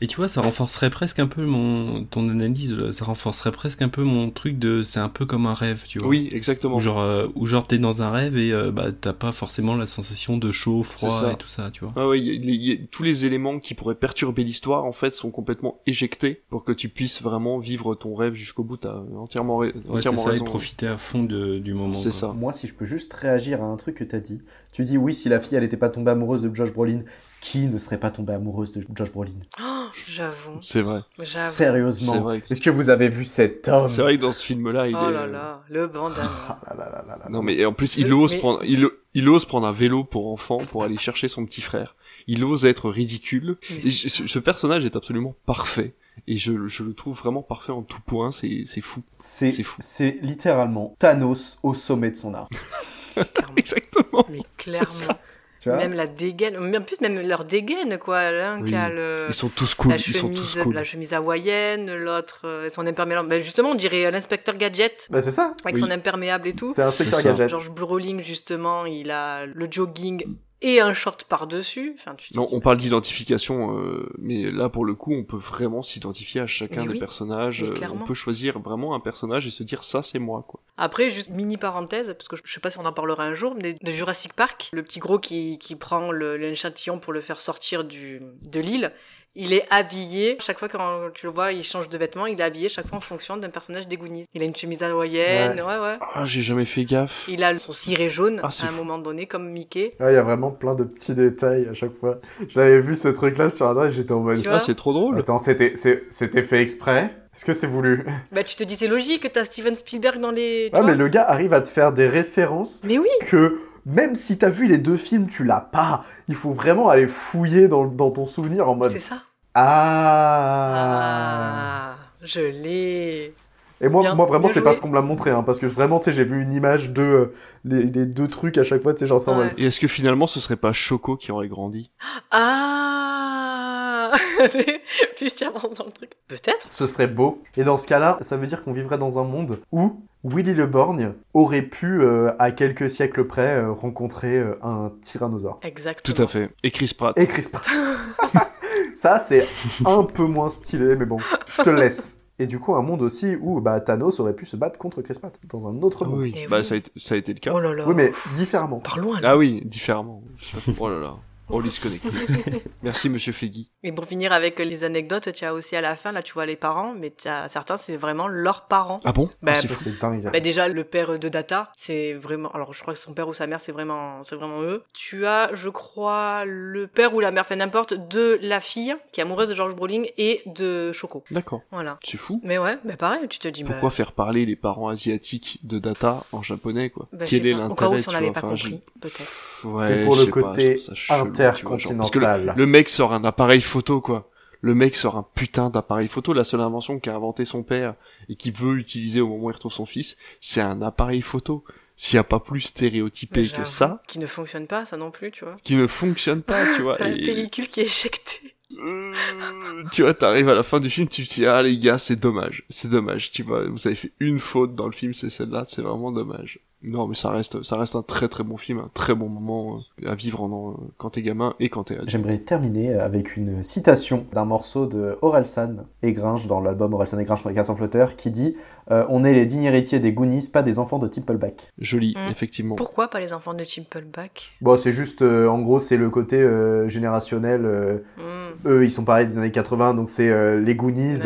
Et tu vois, ça renforcerait presque un peu mon ton analyse. Ça renforcerait presque un peu mon truc de c'est un peu comme un rêve, tu vois. Oui, exactement. Ou genre, euh, ou genre t'es dans un rêve et euh, bah t'as pas forcément la sensation de chaud, froid et tout ça, tu vois. Ah ouais, il y a- il y a- tous les éléments qui pourraient perturber l'histoire en fait sont complètement éjectés pour que tu puisses vraiment vivre ton rêve jusqu'au bout. T'as entièrement, ra- Ouais, c'est entièrement ça, et raison. profiter à fond de- du moment. C'est quoi. ça. Moi, si je peux juste réagir à un truc que t'as dit. Tu dis oui, si la fille elle était pas tombée amoureuse de Josh Brolin, Qui ne serait pas tombé amoureuse de Josh Brolin? Oh, j'avoue. C'est vrai. J'avoue. Sérieusement. C'est vrai. Est-ce que vous avez vu cet homme? C'est vrai que dans ce film-là, il Oh est. là là, le bandana. Ah là là là là là. Non mais en plus il ose mais- prendre il, il ose prendre un vélo pour enfant pour aller chercher son petit frère. Il ose être ridicule. Et je- ce, personnage est absolument parfait et je, je le trouve vraiment parfait en tout point. C'est c'est fou. C'est C'est fou. c'est littéralement Thanos au sommet de son art. Clairement. Exactement. Mais clairement. Tu vois Même la dégaine, en plus même leur dégaine quoi, l'un Oui. qui a le Ils sont tous cool. la Ils sont tous chemise, cool. la chemise hawaïenne, l'autre euh, son imperméable. Ben justement, on dirait l'inspecteur Gadget Bah c'est ça. avec Oui. son imperméable et tout. C'est Inspecteur. Gadget. George Brolin justement, il a le jogging et un short par dessus. Enfin, tu te Non, on parle d'identification, euh, mais là pour le coup, on peut vraiment s'identifier à chacun Mais des oui, personnages. euh, on peut choisir vraiment un personnage et se dire ça c'est moi quoi. Après, juste mini parenthèse, parce que je sais pas si on en parlera un jour, mais de Jurassic Park, le petit gros qui, qui prend l'échantillon pour le faire sortir du, de l'île, il est habillé, chaque fois quand tu le vois, il change de vêtements, il est habillé chaque fois en fonction d'un personnage des Goonies. Il a une chemise hawaïenne, ouais, ouais. Ah j'ai jamais fait gaffe. Il a son ciré jaune Ah, à un fou. moment donné, comme Mickey. Ouais, il y a vraiment plein de petits détails à chaque fois. J'avais vu ce truc-là sur Internet, j'étais en mode. Ah c'est trop drôle. Attends, c'était c'est- c'était fait exprès? Est-ce que c'est voulu? Bah, tu te dis, c'est logique, t'as Steven Spielberg dans les. tu Ah, vois mais le gars arrive à te faire des références Mais oui que même si t'as vu les deux films, tu l'as pas. Il faut vraiment aller fouiller dans, dans ton souvenir en mode. C'est ça. Ah. Ah, je l'ai. Et moi, Bien- moi vraiment, c'est parce qu'on me l'a montré, hein, parce que vraiment, tu sais, j'ai vu une image de euh, les, les deux trucs à chaque fois, tu sais, genre Ouais. mode, Et est-ce que finalement ce serait pas Choco qui aurait grandi? Ah Plus tu avances dans le truc. Peut-être ce serait beau. Et dans ce cas-là, ça veut dire qu'on vivrait dans un monde où Willy le Borgne aurait pu, euh, à quelques siècles près, euh, rencontrer euh, un tyrannosaure. Exactement. Tout à fait. Et Chris Pratt. Et Chris Pratt. ça, c'est un peu moins stylé, mais bon, je te le laisse. Et du coup, un monde aussi où bah, Thanos aurait pu se battre contre Chris Pratt, dans un autre Ah monde. oui. Bah oui. ça a, été, ça a été le cas. Oh là là. Oui, mais différemment. Par loin. là. Ah oui, différemment. Oh là là. On lit se connecter. Merci Monsieur Feggy. Et pour finir avec les anecdotes, tu as aussi à la fin, là, tu vois les parents, mais tu as certains, c'est vraiment leurs parents. Ah bon? Bah, Ah, fou. dingue. Bah déjà le père de Data, c'est vraiment alors je crois que son père ou sa mère c'est vraiment c'est vraiment eux. Tu as je crois le père ou la mère fait n'importe de la fille qui est amoureuse de George Brolin et de Choco. D'accord. Voilà. C'est fou. Mais ouais, bah pareil, tu te dis Pourquoi bah, faire parler les parents asiatiques de Data en japonais quoi? Bah, Quel est l'intérêt Au cas où si on n'avait pas Enfin, compris, peut-être. Ouais, C'est pour le côté que le, intercontinental. le mec sort un appareil photo quoi. Le mec sort un putain d'appareil photo. La seule invention qu'a inventé son père et qu'il veut utiliser au moment où il retrouve son fils, c'est un appareil photo. S'il n'y a pas plus stéréotypé que ça, Qui ne fonctionne pas, ça non plus, tu vois. qui ne fonctionne pas, tu vois. T'as la et- pellicule qui est éjectée. Euh, tu vois, t'arrives à la fin du film, tu te dis, ah les gars, c'est dommage, c'est dommage, tu vois, vous avez fait une faute dans le film, c'est celle-là, c'est vraiment dommage. Non, mais ça reste, ça reste un très très bon film, un très bon moment euh, à vivre en, quand t'es gamin et quand t'es adulte. J'aimerais terminer avec une citation d'un morceau de Orelsan et Gringe dans l'album Orelsan et Gringe sur les cassants flotteurs qui dit euh, On est les dignes héritiers des Goonies, pas des enfants de Timpleback. Joli, Mm. effectivement. Pourquoi pas les enfants de Chimpleback Bon, c'est juste, euh, en gros, c'est le côté euh, générationnel. euh, Hmm, eux, ils sont pareils des années 80, donc c'est euh, les Goonies.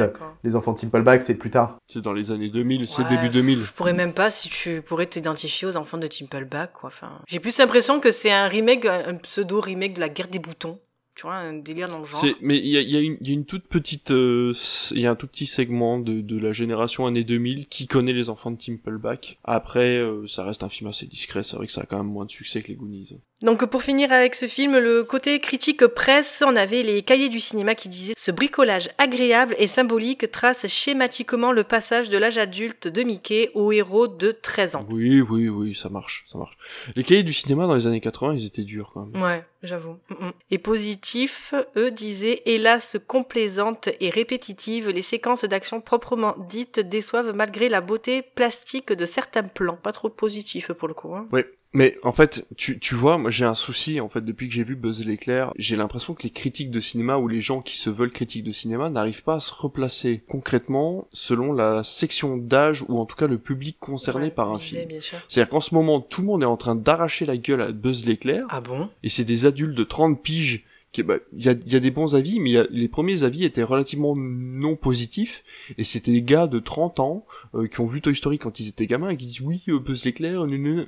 Les enfants de Timpleback, c'est plus tard. C'est dans les années 2000, c'est début 2000. Je pourrais même pas si tu pourrais t'identifier aux enfants de Timpleback, quoi. Enfin, j'ai plus l'impression que c'est un remake, un pseudo remake de la guerre des boutons. Tu vois, un délire dans le genre. Mais il y a, une- toute petite, euh, il y a un tout petit segment de, de la génération années 2000 qui connaît les enfants de Timpleback. Après, euh, ça reste un film assez discret. C'est vrai que ça a quand même moins de succès que les Goonies. Donc pour finir avec ce film, le côté critique presse, on avait les cahiers du cinéma qui disaient ce bricolage agréable et symbolique trace schématiquement le passage de l'âge adulte de Mickey au héros de 13 ans. Oui, oui, oui, ça marche, ça marche. Les cahiers du cinéma dans les années 80, ils étaient durs quand même. Ouais, j'avoue. Mm, mm. Et positif, eux disaient hélas complaisantes et répétitives, les séquences d'action proprement dites déçoivent malgré la beauté plastique de certains plans. Pas trop positif pour le coup. Hein. Ouais. Mais en fait, tu, tu vois, moi j'ai un souci, en fait, depuis que j'ai vu Buzz l'éclair, j'ai l'impression que les critiques de cinéma ou les gens qui se veulent critiques de cinéma n'arrivent pas à se replacer concrètement selon la section d'âge ou en tout cas le public concerné Ouais, par un film. C'est-à-dire qu'en ce moment, tout le monde est en train d'arracher la gueule à Buzz l'éclair, Ah bon? et c'est des adultes de 30 piges bah, il y, a, des bons avis, mais y a, les premiers avis étaient relativement non positifs, et c'était des gars de 30 ans euh, qui ont vu Toy Story quand ils étaient gamins et qui disent oui, euh, Buzz l'éclair,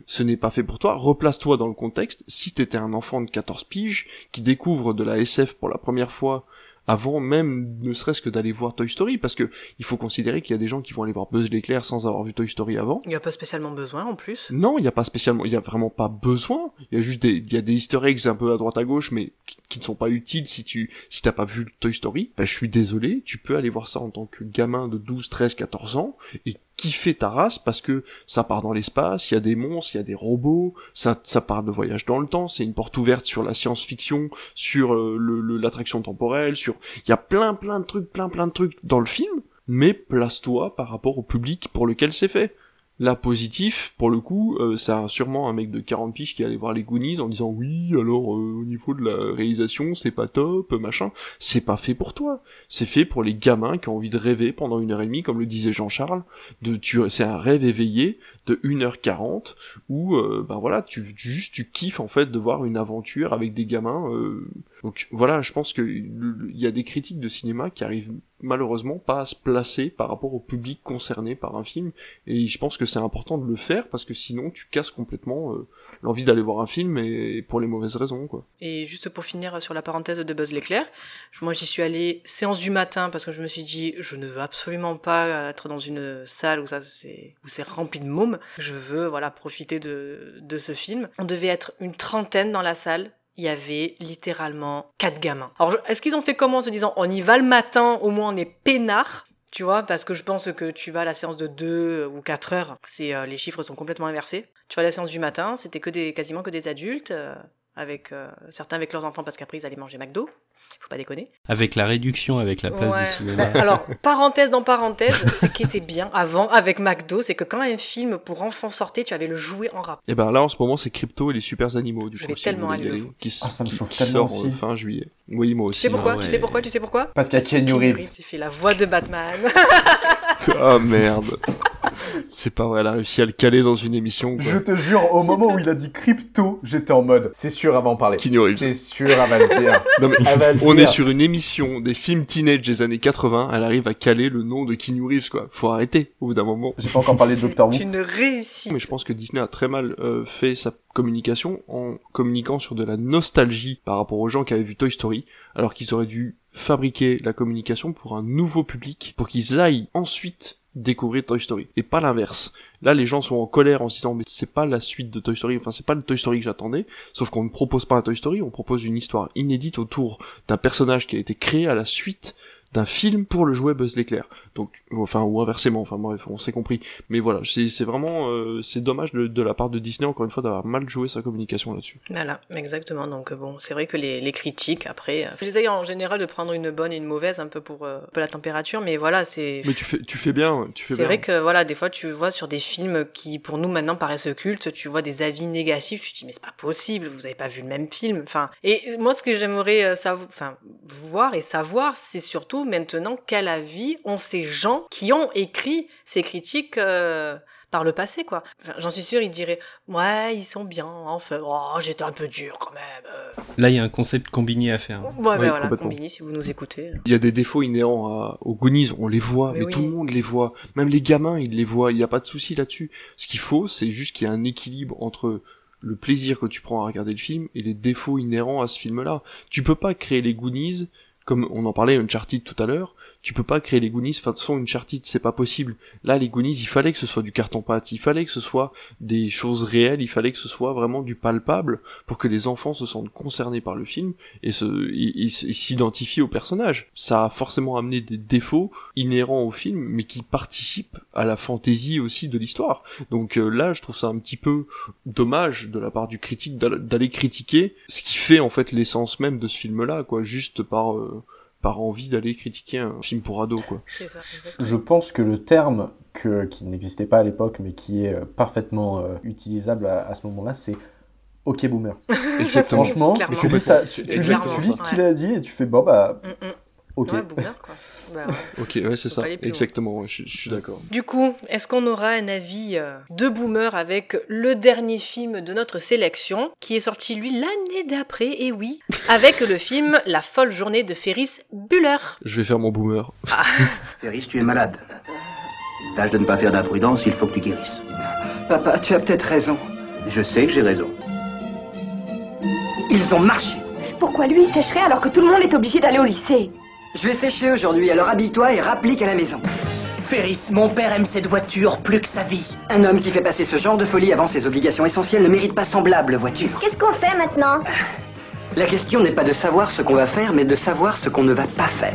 ce n'est pas fait pour toi, replace-toi dans le contexte, si t'étais un enfant de 14 piges qui découvre de la SF pour la première fois avant même ne serait-ce que d'aller voir Toy Story parce que il faut considérer qu'il y a des gens qui vont aller voir Buzz l'éclair sans avoir vu Toy Story avant. Il n'y a pas spécialement besoin en plus. Non, il n'y a pas spécialement, il y a vraiment pas besoin. Il y a juste des, il y a des Easter eggs un peu à droite à gauche, mais qui, ne sont pas utiles si tu, si t'as pas vu Toy Story. Ben, je suis désolé, tu peux aller voir ça en tant que gamin de 12, 13, 14 ans et kiffer ta race parce que ça part dans l'espace, il y a des monstres, il y a des robots, ça, ça part de voyage dans le temps, c'est une porte ouverte sur la science-fiction, sur euh, l'attraction temporelle, sur... Il y a plein plein de trucs, plein plein de trucs dans le film, mais place-toi par rapport au public pour lequel c'est fait. Là, positif, pour le coup, euh, c'est sûrement un mec de 40 piges qui allait voir les Goonies en disant oui, alors euh, au niveau de la réalisation, c'est pas top, machin. C'est pas fait pour toi. C'est fait pour les gamins qui ont envie de rêver pendant une heure et demie, comme le disait Jean-Charles. De, tu, c'est un rêve éveillé de 1h40 où, euh, ben voilà, tu, juste tu kiffes en fait de voir une aventure avec des gamins. Euh. Donc voilà, je pense que il y a des critiques de cinéma qui arrivent malheureusement pas à se placer par rapport au public concerné par un film et je pense que c'est important de le faire parce que sinon tu casses complètement euh, l'envie d'aller voir un film et pour les mauvaises raisons quoi. Et juste pour finir sur la parenthèse de Buzz l'éclair, moi j'y suis allé séance du matin parce que je me suis dit je ne veux absolument pas être dans une salle où ça c'est où c'est rempli de mômes. Je veux voilà profiter de de ce film. On devait être une trentaine dans la salle il y avait littéralement quatre gamins. Alors, est-ce qu'ils ont fait comment en se disant on y va le matin, au moins on est peinard tu vois, parce que je pense que tu vas à la séance de 2 ou 4 heures, c'est euh, les chiffres sont complètement inversés. Tu à la séance du matin, c'était que des quasiment que des adultes, euh, avec euh, certains avec leurs enfants parce qu'après ils allaient manger McDo. Faut pas déconner. Avec la réduction, avec la place du cinéma. Alors, parenthèse dans parenthèse, ce qui était bien avant avec McDo, c'est que quand un film pour enfants sortait, tu avais le jouet en rap. Et ben là, en ce moment, c'est Crypto et les super animaux. Du je vais tellement aller le qui, ah, ça me qui tellement sort fin juillet. Oui, moi aussi. Tu sais pourquoi Tu sais pourquoi Tu sais pourquoi Parce qu'il y a Keanu Reeves. Il fait la voix de Batman. ah merde. C'est pas vrai, elle a réussi à le caler dans une émission. Quoi. Je te jure, au moment où il a dit crypto, j'étais en mode, c'est sûr, avant en parler. C'est sûr, elle va le dire. Non, mais on est sur une émission des films teenage des années 80, elle arrive à caler le nom de Keanu Reeves, quoi. Faut arrêter, au bout d'un moment. J'ai pas encore parlé de Doctor Who. une réussite. Mais je pense que Disney a très mal euh, fait sa communication en communiquant sur de la nostalgie par rapport aux gens qui avaient vu Toy Story, alors qu'ils auraient dû fabriquer la communication pour un nouveau public, pour qu'ils aillent ensuite découvrir Toy Story et pas l'inverse. Là, les gens sont en colère en se disant mais c'est pas la suite de Toy Story, enfin c'est pas le Toy Story que j'attendais. Sauf qu'on ne propose pas un Toy Story, on propose une histoire inédite autour d'un personnage qui a été créé à la suite d'un film pour le jouet Buzz l'éclair. Donc, enfin, ou inversement, enfin bref, on s'est compris. Mais voilà, c'est vraiment, euh, c'est dommage de, de, la part de Disney, encore une fois, d'avoir mal joué sa communication là-dessus. Voilà, exactement. Donc bon, c'est vrai que les, les critiques, après, euh, j'essaye en général de prendre une bonne et une mauvaise, un peu pour euh, la température, mais voilà, c'est... Mais tu fais, tu fais bien, tu fais C'est vrai que, voilà, des fois, tu vois sur des films qui, pour nous, maintenant, paraissent cultes, tu vois des avis négatifs, tu te dis, mais c'est pas possible, vous avez pas vu le même film. Enfin, et moi, ce que j'aimerais savoir, enfin, voir et savoir, c'est surtout maintenant quel avis ont ces gens qui ont écrit ces critiques euh, par le passé, quoi. J'en suis sûr, ils diraient ouais, ils sont bien. Enfin, oh, j'étais un peu dur quand même. Euh. Là, il y a un concept combiné à faire. Ouais, ben voilà, combiné si vous nous écoutez. Il y a des défauts inhérents aux Goonies, on les voit, mais, tout le monde les voit. Même les gamins, ils les voient. Il n'y a pas de souci là-dessus. Ce qu'il faut, c'est juste qu'il y ait un équilibre entre le plaisir que tu prends à regarder le film et les défauts inhérents à ce film-là. Tu peux pas créer les Goonies comme on en parlait Uncharted tout à l'heure, tu peux pas créer les Goonies, façon Uncharted c'est pas possible. Là les Goonies il fallait que ce soit du carton pâte, il fallait que ce soit des choses réelles, il fallait que ce soit vraiment du palpable pour que les enfants se sentent concernés par le film et s'identifient au personnage. Ça a forcément amené des défauts inhérents au film mais qui participent à la fantaisie aussi de l'histoire. Donc euh, là je trouve ça un petit peu dommage de la part du critique d'aller critiquer ce qui fait en fait l'essence même de ce film là quoi, juste par... Euh, par envie d'aller critiquer un film pour ados, quoi. Ça, je pense que le terme que, qui n'existait pas à l'époque, mais qui est euh, parfaitement euh, utilisable à, ce moment-là, c'est OK Boomer. Exactement. Franchement, tu lis, ça, tu, lis, ce qu'il a dit et tu fais bon bah. Mm, mm. Ok. Ouais, boomer, quoi. Bah, ouais. Ok, ouais, c'est ça. Exactement, ouais, je, je suis d'accord. Du coup, est-ce qu'on aura un avis euh, de boomer avec le dernier film de notre sélection, qui est sorti lui l'année d'après, et oui, avec le film La folle journée de Ferris Bueller. Je vais faire mon boomer. Ferris, tu es malade. Tâche de ne pas faire d'imprudence, il faut que tu guérisses. Papa, tu as peut-être raison. Je sais que j'ai raison. Ils ont marché. Pourquoi lui il sécherait alors que tout le monde est obligé d'aller au lycée? Je vais sécher aujourd'hui, alors habille-toi et rapplique à la maison. Ferris, mon père aime cette voiture plus que sa vie. Un homme qui fait passer ce genre de folie avant ses obligations essentielles ne mérite pas semblable voiture. Qu'est-ce qu'on fait maintenant? La question n'est pas de savoir ce qu'on va faire, mais de savoir ce qu'on ne va pas faire.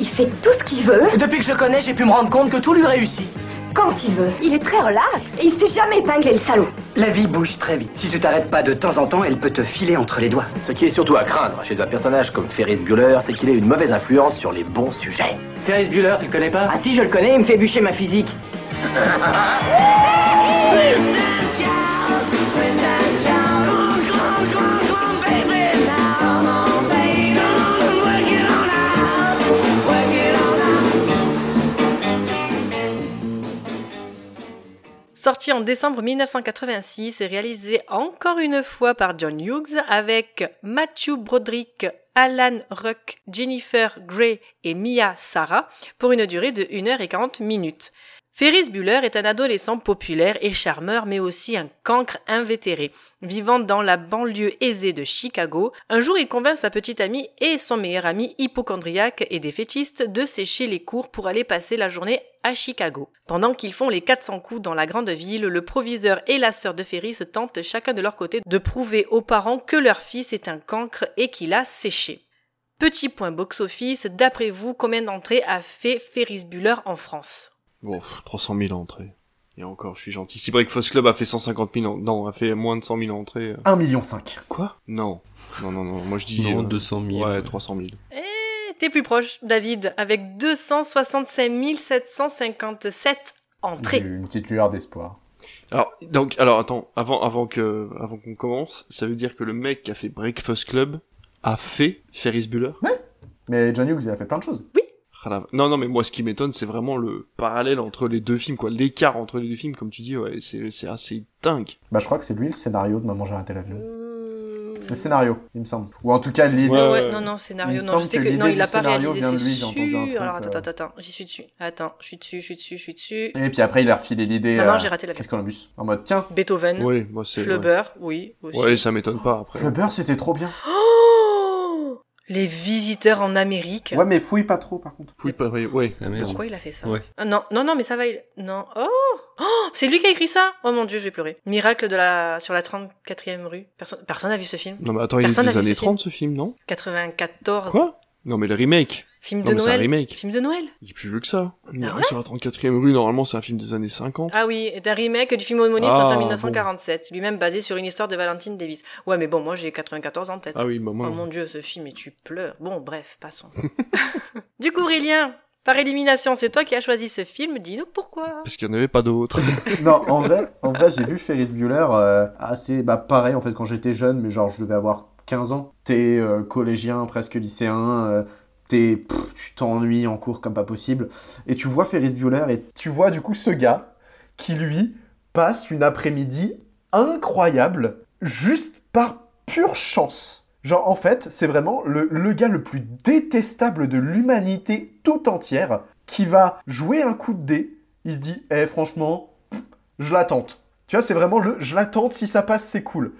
Il fait tout ce qu'il veut, Depuis que je le connais, j'ai pu me rendre compte que tout lui réussit. Quand il veut. Il est très relax et il se fait jamais épingler le salaud. La vie bouge très vite. Si tu t'arrêtes pas de temps en temps, elle peut te filer entre les doigts. Ce qui est surtout à craindre chez un personnage comme Ferris Bueller, c'est qu'il ait une mauvaise influence sur les bons sujets. Ferris Bueller, tu le connais pas? Ah si, je le connais, il me fait bûcher ma physique. Sorti en décembre 1986 et réalisé encore une fois par John Hughes avec Matthew Broderick, Alan Ruck, Jennifer Grey et Mia Sara pour une durée de 1h40 minutes. Ferris Bueller est un adolescent populaire et charmeur, mais aussi un cancre invétéré. Vivant dans la banlieue aisée de Chicago, un jour il convainc sa petite amie et son meilleur ami hypochondriaque et défaitiste de sécher les cours pour aller passer la journée à Chicago. Pendant qu'ils font les 400 coups dans la grande ville, le proviseur et la sœur de Ferris tentent chacun de leur côté de prouver aux parents que leur fils est un cancre et qu'il a séché. Petit point box-office, d'après vous, combien d'entrées a fait Ferris Bueller en France? Bon, pff, 300 000 entrées. Et encore, je suis gentil. Si Breakfast Club a fait 150 000 en... Non, a fait moins de 100 000 entrées. euh. 1,5 million. Quoi? Non. Non, non, non. Moi, je dis... Non, euh, 200 000. Ouais, 300 000. Eh, t'es plus proche, David, avec 265 757 J'ai entrées. une petite lueur d'espoir. Alors, donc, alors, attends. Avant, avant que, avant qu'on commence, ça veut dire que le mec qui a fait Breakfast Club a fait Ferris Bueller? Mais John Hughes, il a fait plein de choses. La- Non, non, mais moi, ce qui m'étonne, c'est vraiment le parallèle entre les deux films, quoi. L'écart entre les deux films, comme tu dis, ouais, c'est, c'est assez dingue. Bah, je crois que c'est lui le scénario de Maman, j'ai raté l'avion. Le scénario, il me semble. Ou en tout cas, l'idée. Ouais, ouais, non, non, scénario, non, je sais que que, non, il a pas réalisé, c'est sûr. Alors, attends, euh. attends, attends, j'y suis dessus. Attends, je suis dessus, je suis dessus, je suis dessus. Et puis après, il a refilé l'idée. Non, non, à j'ai raté l'avion. Chris Columbus. En mode, tiens, Beethoven, Oui, moi, c'est. Flubber, oui, aussi. Ouais, ça m'étonne pas, après. Flubber, c'était trop bien. Oh Les visiteurs en Amérique. Ouais, mais fouille pas trop, par contre. Oui, pas vrai, ouais. Pourquoi il a fait ça Ouais. Ah, Non, non, non, mais ça va. Il... Non. Oh, oh C'est lui qui a écrit ça? Oh mon dieu, je vais pleurer. Miracle de la sur la 34e rue. Personne, personne n'a vu ce film. Non, mais attends, Personne il est des vu années ce film. 30, ce film, non? 94. Quoi? Non, mais le remake. Film Non, de mais c'est un Noël. remake. Film de Noël. Il est plus vieux que ça. Miracle ouais sur la 34e rue, normalement, c'est un film des années 50. Ah oui, est un remake du film homonyme Ah, sorti en bon. 1947, lui-même basé sur une histoire de Valentine Davis. Ouais, mais bon, moi j'ai 94 en tête. Ah oui, bah moi. Oh mon dieu, ce film et tu pleures. Bon, bref, passons. du coup, Aurélien, par élimination, c'est toi qui as choisi ce film. Dis-nous pourquoi. Parce qu'il n'y en avait pas d'autres. non, en vrai, en vrai j'ai vu Ferris Bueller euh, assez bah, pareil en fait quand j'étais jeune, mais genre je devais avoir 15 ans. T'es euh, collégien, presque lycéen, euh, tu t'ennuies en cours comme pas possible. Et tu vois Ferris Bueller et tu vois du coup ce gars qui lui passe une après-midi incroyable juste par pure chance. Genre en fait, c'est vraiment le, le gars le plus détestable de l'humanité tout entière qui va jouer un coup de dé. Il se dit, eh franchement, je la tente. Tu vois, c'est vraiment le je la tente, si ça passe, c'est cool.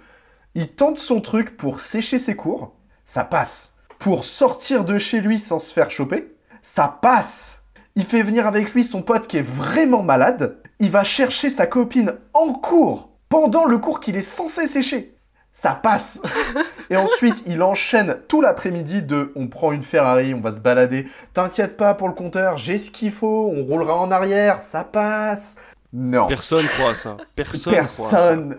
Il tente son truc pour sécher ses cours, ça passe. Pour sortir de chez lui sans se faire choper, ça passe. Il fait venir avec lui son pote qui est vraiment malade. Il va chercher sa copine en cours, pendant le cours qu'il est censé sécher. Ça passe. Et ensuite, il enchaîne tout l'après-midi de on prend une Ferrari, on va se balader. T'inquiète pas pour le compteur, j'ai ce qu'il faut, on roulera en arrière, ça passe. Non. Personne croit à ça. Personne. croit à ça. Personne.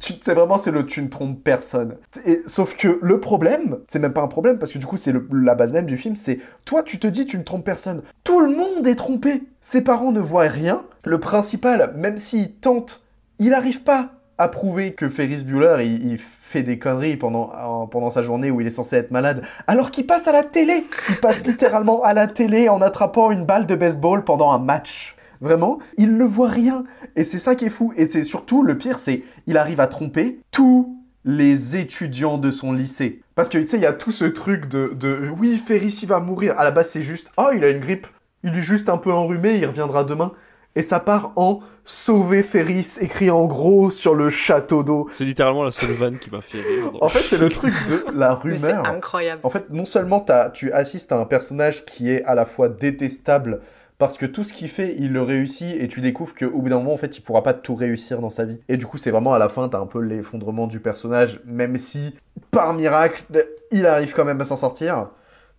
Tu- C'est vraiment c'est le tu ne trompes personne. Et, sauf que le problème, c'est même pas un problème parce que du coup c'est la base même du film, c'est toi tu te dis tu ne trompes personne. Tout le monde est trompé. Ses parents ne voient rien. Le principal, même s'il tente, il arrive pas. approuver que Ferris Bueller, il, il fait des conneries pendant, en- pendant sa journée où il est censé être malade, alors qu'il passe à la télé Il passe littéralement à la télé en attrapant une balle de baseball pendant un match. Vraiment, il ne voit rien. Et c'est ça qui est fou. Et c'est surtout, le pire, c'est il arrive à tromper tous les étudiants de son lycée. Parce que, tu sais, il y a tout ce truc de, de oui, Ferris, il va mourir. À la base, c'est juste, oh, il a une grippe. Il est juste un peu enrhumé, il reviendra demain. Et ça part en sauver Ferris, écrit en gros sur le château d'eau. C'est littéralement la seule vanne qui m'a fait rire. En fait, c'est le truc de la Mais c'est rumeur. incroyable. En fait, non seulement tu assistes à un personnage qui est à la fois détestable parce que tout ce qu'il fait, il le réussit et tu découvres qu'au bout d'un moment, en fait, il pourra pas tout réussir dans sa vie. Et du coup, c'est vraiment à la fin, t'as un peu l'effondrement du personnage, même si, par miracle, il arrive quand même à s'en sortir.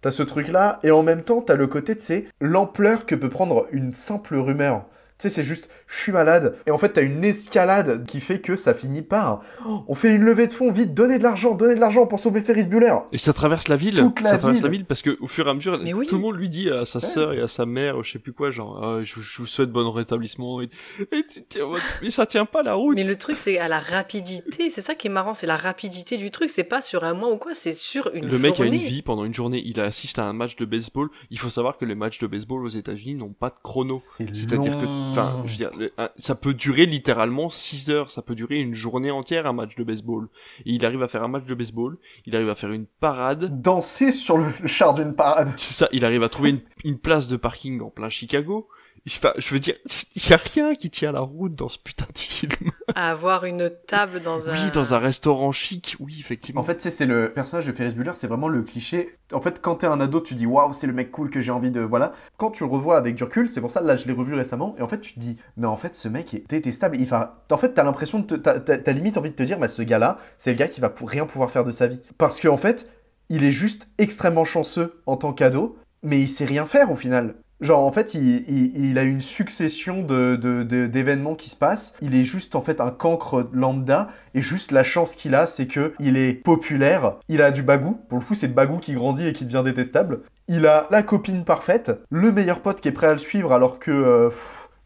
T'as ce truc-là, et en même temps, t'as le côté, tu sais, l'ampleur que peut prendre une simple rumeur. Tu sais, c'est juste, je suis malade. Et en fait, t'as une escalade qui fait que ça finit par, Oh, on fait une levée de fonds, vite, donnez de l'argent, donnez de l'argent pour sauver Ferris Bueller. Et ça traverse la ville. Toute la ça traverse ville. la ville parce que au fur et à mesure, oui. tout le monde lui dit à sa sœur et à sa mère, ou je sais plus quoi, genre, Ah, je, je vous souhaite bon rétablissement. Et, et mais ça tient pas la route. Mais le truc, c'est à la rapidité. C'est ça qui est marrant, c'est la rapidité du truc. C'est pas sur un mois ou quoi, c'est sur une Le mec a journée. une vie pendant une journée. Il assiste à un match de baseball. Il faut savoir que les matchs de baseball aux États-Unis n'ont pas de chrono. C'est-à-dire que, enfin, je veux dire, le- ça peut durer littéralement 6 heures. Ça peut durer une journée entière un match de baseball. Et il arrive à faire un match de baseball. Il arrive à faire une parade. Danser sur le char d'une parade. C'est ça. Il arrive à trouver une, une place de parking en plein Chicago. Enfin, je veux dire, il y a rien qui tient la route dans ce putain de film. À avoir une table dans un. Oui, dans un restaurant chic. Oui, effectivement. En fait, c'est le personnage de Ferris Bueller, c'est vraiment le cliché. En fait, quand t'es un ado, tu dis waouh, c'est le mec cool que j'ai envie de. Voilà. Quand tu le revois avec du recul, c'est pour ça, là, je l'ai revu récemment, et en fait, tu te dis, mais en fait, ce mec est détestable. Il va... En fait, t'as l'impression de. T'as limite envie de te dire, bah, ce gars-là, c'est le gars qui va pour rien pouvoir faire de sa vie. Parce qu'en fait, il est juste extrêmement chanceux en tant qu'ado, mais il sait rien faire au final. Genre, en fait, il, il- a une succession de- d'événements qui se passent. Il est juste, en fait, un cancre lambda. Et juste, la chance qu'il a, c'est que il est populaire. Il a du bagou. Pour le coup, c'est le bagou qui grandit et qui devient détestable. Il a la copine parfaite. Le meilleur pote qui est prêt à le suivre alors que... euh,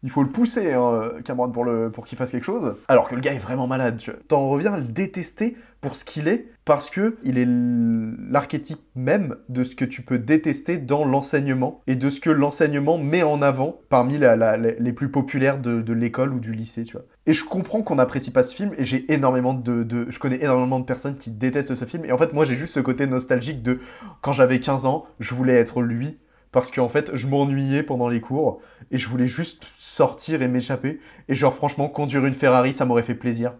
il faut le pousser, hein, Cameron, pour, le, pour qu'il fasse quelque chose. Alors que le gars est vraiment malade. tu vois. T'en reviens à le détester pour ce qu'il est, parce que il est l'archétype même de ce que tu peux détester dans l'enseignement, et de ce que l'enseignement met en avant parmi les plus populaires de, l'école ou du lycée, tu vois. Et je comprends qu'on n'apprécie pas ce film, et j'ai énormément de, de- Je connais énormément de personnes qui détestent ce film, et en fait, moi, j'ai juste ce côté nostalgique de... Quand j'avais 15 ans, je voulais être lui, parce qu'en fait, je m'ennuyais pendant les cours, et je voulais juste sortir et m'échapper. Et genre, franchement, conduire une Ferrari, ça m'aurait fait plaisir.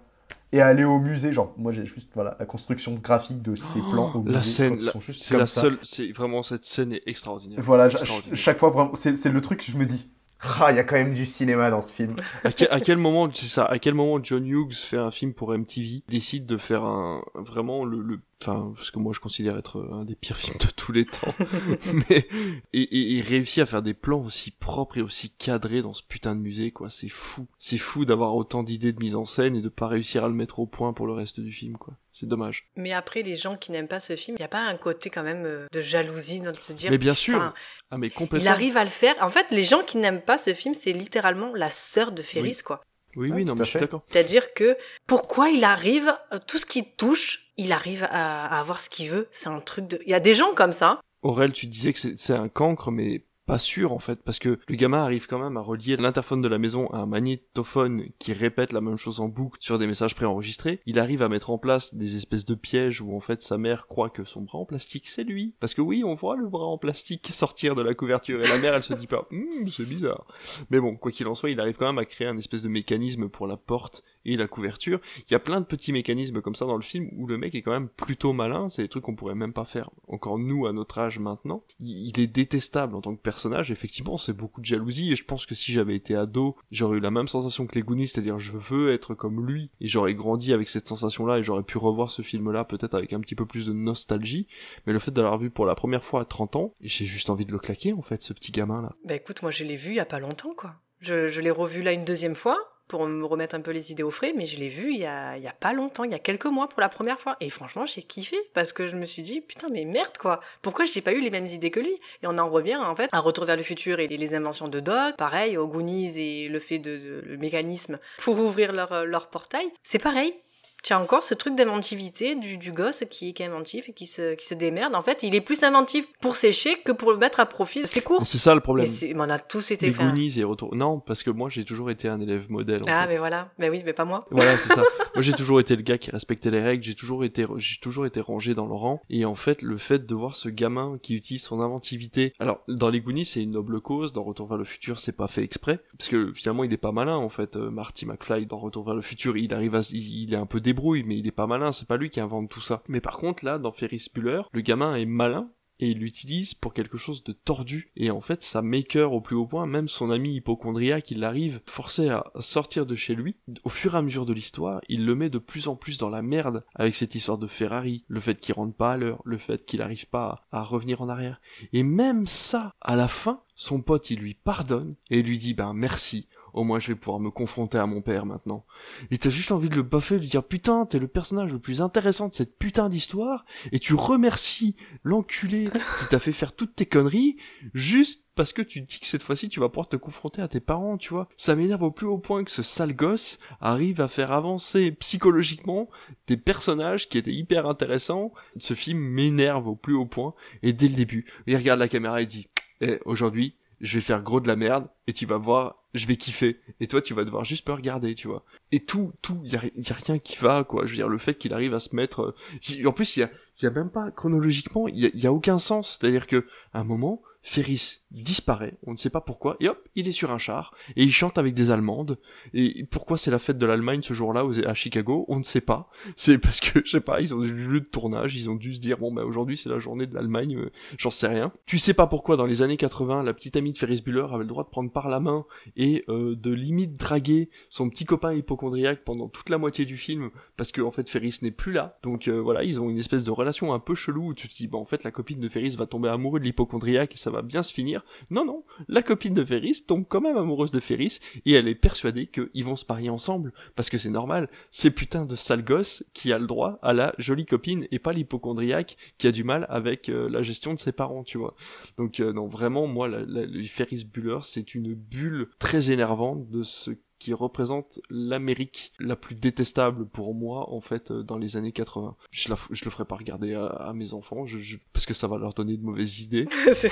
Et aller au musée, genre, moi j'ai juste, voilà, la construction graphique de ces plans au musée, Oh, La quand scène, ils la- sont juste c'est comme la ça. seule, c'est vraiment cette scène est extraordinaire. Voilà, Extraordinaire. chaque fois, vraiment, c'est c'est le truc que je me dis. Ah, il y a quand même du cinéma dans ce film. à, quel, à quel moment, c'est ça, à quel moment John Hughes fait un film pour MTV, décide de faire un, vraiment le, le enfin, ce que moi je considère être un des pires films de tous les temps, mais, et, et, et réussit à faire des plans aussi propres et aussi cadrés dans ce putain de musée, quoi, c'est fou. C'est fou d'avoir autant d'idées de mise en scène et de pas réussir à le mettre au point pour le reste du film, quoi. C'est dommage. Mais après, les gens qui n'aiment pas ce film, il n'y a pas un côté quand même euh, de jalousie dans de se dire. Mais bien sûr. Ah, mais complètement. Il arrive à le faire. En fait, les gens qui n'aiment pas ce film, c'est littéralement la sœur de Ferris, Oui. quoi. Oui, oui, non, mais je suis d'accord. C'est-à-dire que pourquoi il arrive, tout ce qu'il touche, il arrive à, à avoir ce qu'il veut. C'est un truc de. Il y a des gens comme ça. Aurel, tu disais que c'est un cancre, mais pas sûr en fait, parce que le gamin arrive quand même à relier l'interphone de la maison à un magnétophone qui répète la même chose en boucle sur des messages préenregistrés. Il arrive à mettre en place des espèces de pièges où en fait sa mère croit que son bras en plastique c'est lui. Parce que oui, on voit le bras en plastique sortir de la couverture et la mère elle se dit pas, Hum, c'est bizarre. Mais bon, quoi qu'il en soit, il arrive quand même à créer un espèce de mécanisme pour la porte et la couverture. Il y a plein de petits mécanismes comme ça dans le film où le mec est quand même plutôt malin. C'est des trucs qu'on pourrait même pas faire encore nous à notre âge maintenant. Il, est détestable en tant que personnage. Effectivement, c'est beaucoup de jalousie et je pense que si j'avais été ado, j'aurais eu la même sensation que les Goonies, c'est-à-dire je veux être comme lui et j'aurais grandi avec cette sensation-là et j'aurais pu revoir ce film-là peut-être avec un petit peu plus de nostalgie. Mais le fait de l'avoir vu pour la première fois à 30 ans, j'ai juste envie de le claquer en fait, ce petit gamin là. Bah écoute, moi je l'ai vu il y a pas longtemps, quoi. Je l'ai revu là une deuxième fois. Pour me remettre un peu les idées au frais, mais je l'ai vu il y a, il y a pas longtemps, il y a quelques mois pour la première fois. Et franchement, j'ai kiffé parce que je me suis dit, putain, mais merde quoi. Pourquoi j'ai pas eu les mêmes idées que lui? Et on en revient en fait à Retour vers le futur et les inventions de Doc, pareil, aux Goonies et le fait de, de- le mécanisme pour ouvrir leur, leur portail. C'est pareil. Tu as encore ce truc d'inventivité du, du gosse qui, qui est inventif et qui se, qui se démerde. En fait, il est plus inventif pour sécher que pour le mettre à profit de ses cours. C'est ça le problème. Mais, c'est- mais on a tous été Les Goonies et Retour. Non, parce que moi j'ai toujours été un élève modèle. en Ah, fait. mais voilà. Mais oui, mais pas moi. Voilà, c'est ça. Moi, j'ai toujours été le gars qui respectait les règles. J'ai toujours été, j'ai toujours été rangé dans le rang. Et en fait, le fait de voir ce gamin qui utilise son inventivité. Alors, dans les Goonies, c'est une noble cause. Dans Retour vers le futur, c'est pas fait exprès. Parce que finalement, il est pas malin, en fait. Euh, Marty McFly, dans Retour vers le futur, il arrive à, il est un peu mais il est pas malin. C'est pas lui qui invente tout ça. Mais par contre, là, dans Ferris Bueller, le gamin est malin et il l'utilise pour quelque chose de tordu. Et en fait, ça maker au plus haut point, même son ami hypochondriaque, il arrive forcé à sortir de chez lui. Au fur et à mesure de l'histoire, il le met de plus en plus dans la merde avec cette histoire de Ferrari, le fait qu'il rentre pas à l'heure, le fait qu'il arrive pas à, à revenir en arrière. Et même ça, à la fin, son pote, il lui pardonne et lui dit, ben merci. Au moins, je vais pouvoir me confronter à mon père maintenant. Et t'as juste envie de le baffer, de dire putain, t'es le personnage le plus intéressant de cette putain d'histoire, et tu remercies l'enculé qui t'a fait faire toutes tes conneries, juste parce que tu dis que cette fois-ci tu vas pouvoir te confronter à tes parents, tu vois. Ça m'énerve au plus haut point que ce sale gosse arrive à faire avancer psychologiquement des personnages qui étaient hyper intéressants. Ce film m'énerve au plus haut point, et dès le début, il regarde la caméra et dit, eh, aujourd'hui, je vais faire gros de la merde, et tu vas voir, je vais kiffer. Et toi, tu vas devoir juste me regarder, tu vois. Et tout, tout, y a, y a rien qui va, quoi. Je veux dire, le fait qu'il arrive à se mettre, euh, en plus, il y a, y a même pas, chronologiquement, il y a, y a aucun sens. C'est-à-dire que, à un moment, Ferris disparaît, on ne sait pas pourquoi, et hop, il est sur un char, et il chante avec des Allemandes. Et pourquoi c'est la fête de l'Allemagne ce jour-là à Chicago, on ne sait pas. C'est parce que, je sais pas, ils ont du lieu de tournage, ils ont dû se dire, bon, bah aujourd'hui c'est la journée de l'Allemagne, euh, j'en sais rien. Tu sais pas pourquoi dans les années 80, la petite amie de Ferris Bueller avait le droit de prendre par la main et euh, de limite draguer son petit copain hypochondriaque pendant toute la moitié du film, parce que en fait Ferris n'est plus là. Donc euh, voilà, ils ont une espèce de relation un peu chelou où tu te dis, bah en fait la copine de Ferris va tomber amoureuse de l'hypochondriaque et ça va bien se finir. Non, non, la copine de Ferris tombe quand même amoureuse de Ferris et elle est persuadée qu'ils vont se marier ensemble, parce que c'est normal, c'est putain de sale gosse qui a le droit à la jolie copine et pas l'hypochondriaque qui a du mal avec euh, la gestion de ses parents, tu vois. Donc euh, non, vraiment, moi, la, le Ferris Bueller, c'est une bulle très énervante de ce qui représente l'Amérique la plus détestable pour moi en fait euh, dans les années 80. Je, la, f- je le ferai pas regarder à, à mes enfants je, je- parce que ça va leur donner de mauvaises idées. Ce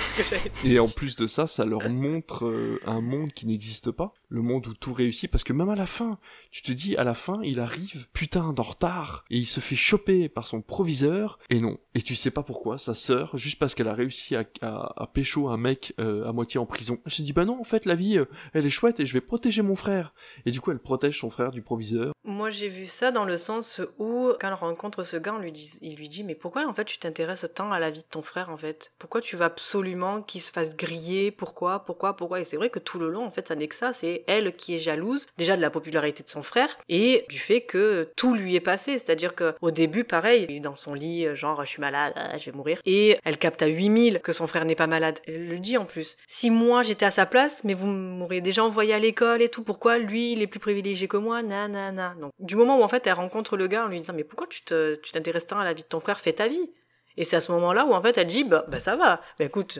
que. Et en plus de ça, ça leur montre euh, un monde qui n'existe pas, le monde où tout réussit, parce que même à la fin, tu te dis, à la fin, il arrive putain d'en retard, et il se fait choper par son proviseur, et non. Et tu sais pas pourquoi, sa sœur, juste parce qu'elle a réussi à, à, pécho un mec euh, à moitié en prison, elle se dit, bah non, en fait, la vie, euh, elle est chouette, et je vais protéger mon frère. Et du coup, elle protège son frère du proviseur. Moi, j'ai vu ça dans le sens où, quand elle rencontre ce gars, il lui dit, mais pourquoi en fait tu t'intéresses tant à la vie de ton frère en fait? Pourquoi tu veux absolument qu'il se fasse griller? Pourquoi? Pourquoi? Pourquoi? Et c'est vrai que tout le long, en fait, ça n'est que ça. C'est elle qui est jalouse déjà de la popularité de son frère et du fait que tout lui est passé. C'est-à-dire que au début, pareil, il est dans son lit, genre je suis malade, ah, je vais mourir, et elle capte à 8000 que son frère n'est pas malade. Elle le dit en plus. Si moi j'étais à sa place, mais vous m'auriez déjà envoyé à l'école et tout, pourquoi lui il est plus privilégié que moi, nanana. Donc du moment où en fait elle rencontre le gars en lui disant mais pourquoi tu te, tu t'intéresses tant à la vie de ton frère, fais ta vie. Et c'est à ce moment-là où en fait elle dit bah, bah ça va, bah écoute,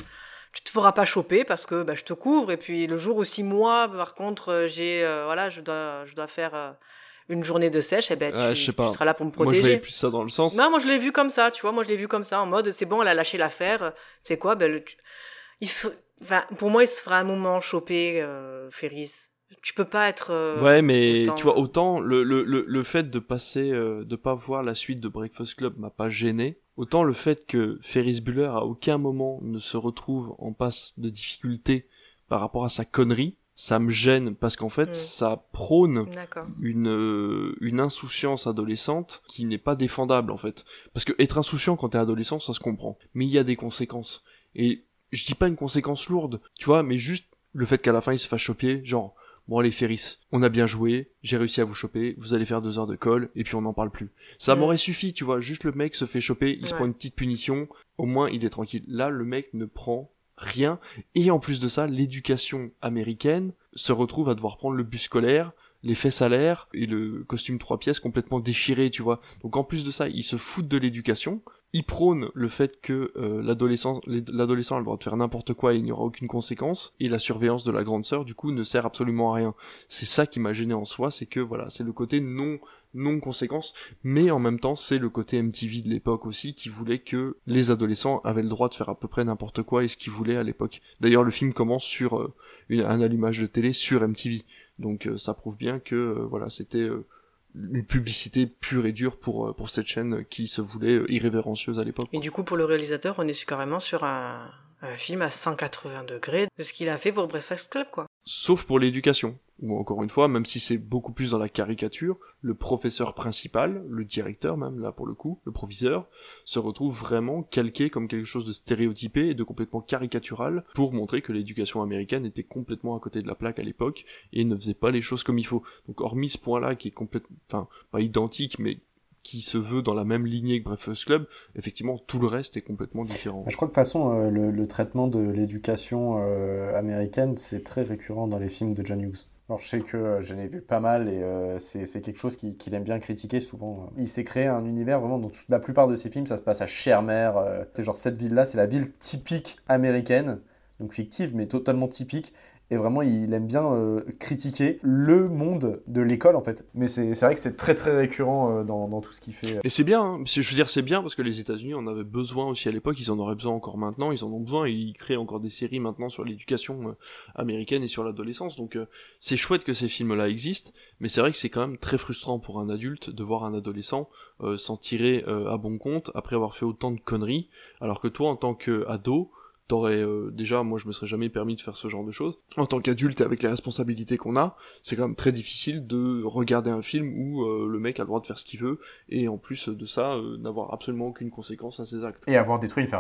tu te feras pas choper parce que bah, je te couvre et puis le jour où six mois par contre euh, j'ai euh, voilà je dois je dois faire euh, une journée de sèche et ben Ah, tu, je sais tu pas. seras là pour me Moi, je protéger. plus ça dans le sens. Non, moi je l'ai vu comme ça, tu vois, moi je l'ai vu comme ça en mode c'est bon, elle a lâché l'affaire, c'est quoi? Ben le, tu- il se- enfin pour moi il se fera un moment choper euh, Ferris. Tu peux pas être euh, Ouais, mais autant- tu vois, autant le, le, le, le fait de passer, euh, de pas voir la suite de Breakfast Club m'a pas gêné, autant le fait que Ferris Bueller à aucun moment ne se retrouve en passe de difficulté par rapport à sa connerie, ça me gêne parce qu'en fait, Mm. ça prône une, euh, une insouciance adolescente qui n'est pas défendable en fait. Parce que être insouciant quand t'es adolescent, ça se comprend. Mais il y a des conséquences. Et je dis pas une conséquence lourde, tu vois, mais juste le fait qu'à la fin il se fasse choper, genre, bon allez Ferris, on a bien joué, j'ai réussi à vous choper, vous allez faire deux heures de colle, et puis on n'en parle plus. Ça m'aurait suffi, tu vois, juste le mec se fait choper, il se prend une petite punition, au moins il est tranquille. Là, le mec ne prend rien, et en plus de ça, l'éducation américaine se retrouve à devoir prendre le bus scolaire les fesses à l'air et le costume trois pièces complètement déchiré, tu vois. Donc en plus de ça, ils se foutent de l'éducation. Ils prônent le fait que euh, l'adolescent a le droit de faire n'importe quoi et il n'y aura aucune conséquence. Et la surveillance de la grande sœur, du coup, ne sert absolument à rien. C'est ça qui m'a gêné en soi, c'est que voilà, c'est le côté non non conséquence, mais en même temps c'est le côté MTV de l'époque aussi qui voulait que les adolescents avaient le droit de faire à peu près n'importe quoi et ce qu'ils voulaient à l'époque. D'ailleurs le film commence sur euh, un allumage de télé sur MTV, donc euh, ça prouve bien que voilà c'était une publicité pure et dure pour pour cette chaîne qui se voulait irrévérencieuse à l'époque. Et du coup pour le réalisateur on est carrément sur un, un film à 180 degrés de ce qu'il a fait pour Breakfast Club quoi. Sauf pour l'éducation ou encore une fois, même si c'est beaucoup plus dans la caricature, le professeur principal, le directeur même, là pour le coup, le proviseur, se retrouve vraiment calqué comme quelque chose de stéréotypé et de complètement caricatural pour montrer que l'éducation américaine était complètement à côté de la plaque à l'époque et ne faisait pas les choses comme il faut. Donc hormis ce point-là qui est complètement, enfin, pas identique, mais qui se veut dans la même lignée que Breakfast Club, effectivement, tout le reste est complètement différent. Je crois que de toute façon, euh, le, traitement de l'éducation euh, américaine, c'est très récurrent dans les films de John Hughes. Je sais que euh, j'en ai vu pas mal et euh, c'est quelque chose qu'il aime bien critiquer souvent. Il s'est créé un univers vraiment dans la plupart de ses films, ça se passe à Chermer. Euh, c'est genre cette ville-là, c'est la ville typique américaine, donc fictive mais totalement typique. Et vraiment, il aime bien euh, critiquer le monde de l'école, en fait. Mais c'est vrai que c'est très très récurrent euh, dans, dans, tout ce qu'il fait. Et c'est bien, hein. je veux dire, c'est bien parce que les États-Unis en avaient besoin aussi à l'époque, ils en auraient besoin encore maintenant, ils en ont besoin, et ils créent encore des séries maintenant sur l'éducation euh, américaine et sur l'adolescence. Donc c'est chouette que ces films-là existent, mais c'est vrai que c'est quand même très frustrant pour un adulte de voir un adolescent s'en tirer à bon compte après avoir fait autant de conneries, alors que toi, en tant qu'ado, t'aurais euh, déjà moi je me serais jamais permis de faire ce genre de choses. En tant qu'adulte et avec les responsabilités qu'on a c'est quand même très difficile de regarder un film où euh, le mec a le droit de faire ce qu'il veut et en plus de ça euh, n'avoir absolument aucune conséquence à ses actes. Et avoir détruit une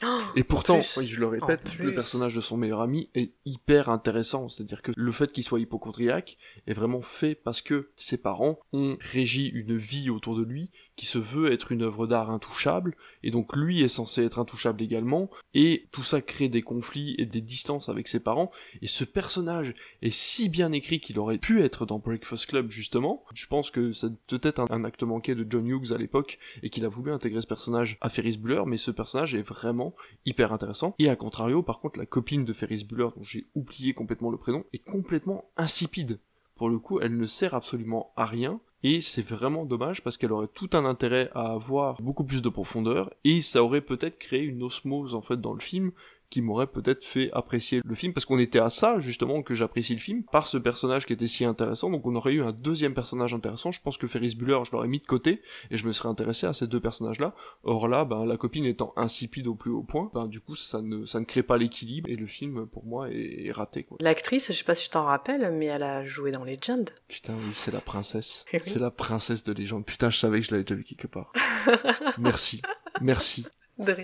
Ferrari et pourtant, oui, je le répète, le personnage de son meilleur ami est hyper intéressant. C'est-à-dire que le fait qu'il soit hypochondriaque est vraiment fait parce que ses parents ont régi une vie autour de lui qui se veut être une œuvre d'art intouchable, et donc lui est censé être intouchable également, et tout ça crée des conflits et des distances avec ses parents, et ce personnage est si bien écrit qu'il aurait pu être dans Breakfast Club justement. Je pense que c'est peut-être un, acte manqué de John Hughes à l'époque, et qu'il a voulu intégrer ce personnage à Ferris Bueller, mais ce personnage est vraiment hyper intéressant. Et à contrario, par contre, la copine de Ferris Bueller, dont j'ai oublié complètement le prénom, est complètement insipide. Pour le coup, elle ne sert absolument à rien, et c'est vraiment dommage parce qu'elle aurait tout un intérêt à avoir beaucoup plus de profondeur et ça aurait peut-être créé une osmose en fait dans le film qui m'aurait peut-être fait apprécier le film parce qu'on était à ça justement que j'apprécie le film par ce personnage qui était si intéressant. Donc on aurait eu un deuxième personnage intéressant. Je pense que Ferris Bueller je l'aurais mis de côté et je me serais intéressé à ces deux personnages là or là ben la copine étant insipide au plus haut point ben du coup ça ne ça ne crée pas l'équilibre et le film pour moi est, raté quoi. L'actrice je sais pas si tu t'en rappelles mais elle a joué dans Legend. Putain oui c'est la princesse. Eh c'est la princesse de Legend. Putain je savais que je l'avais déjà vu quelque part. Merci. Merci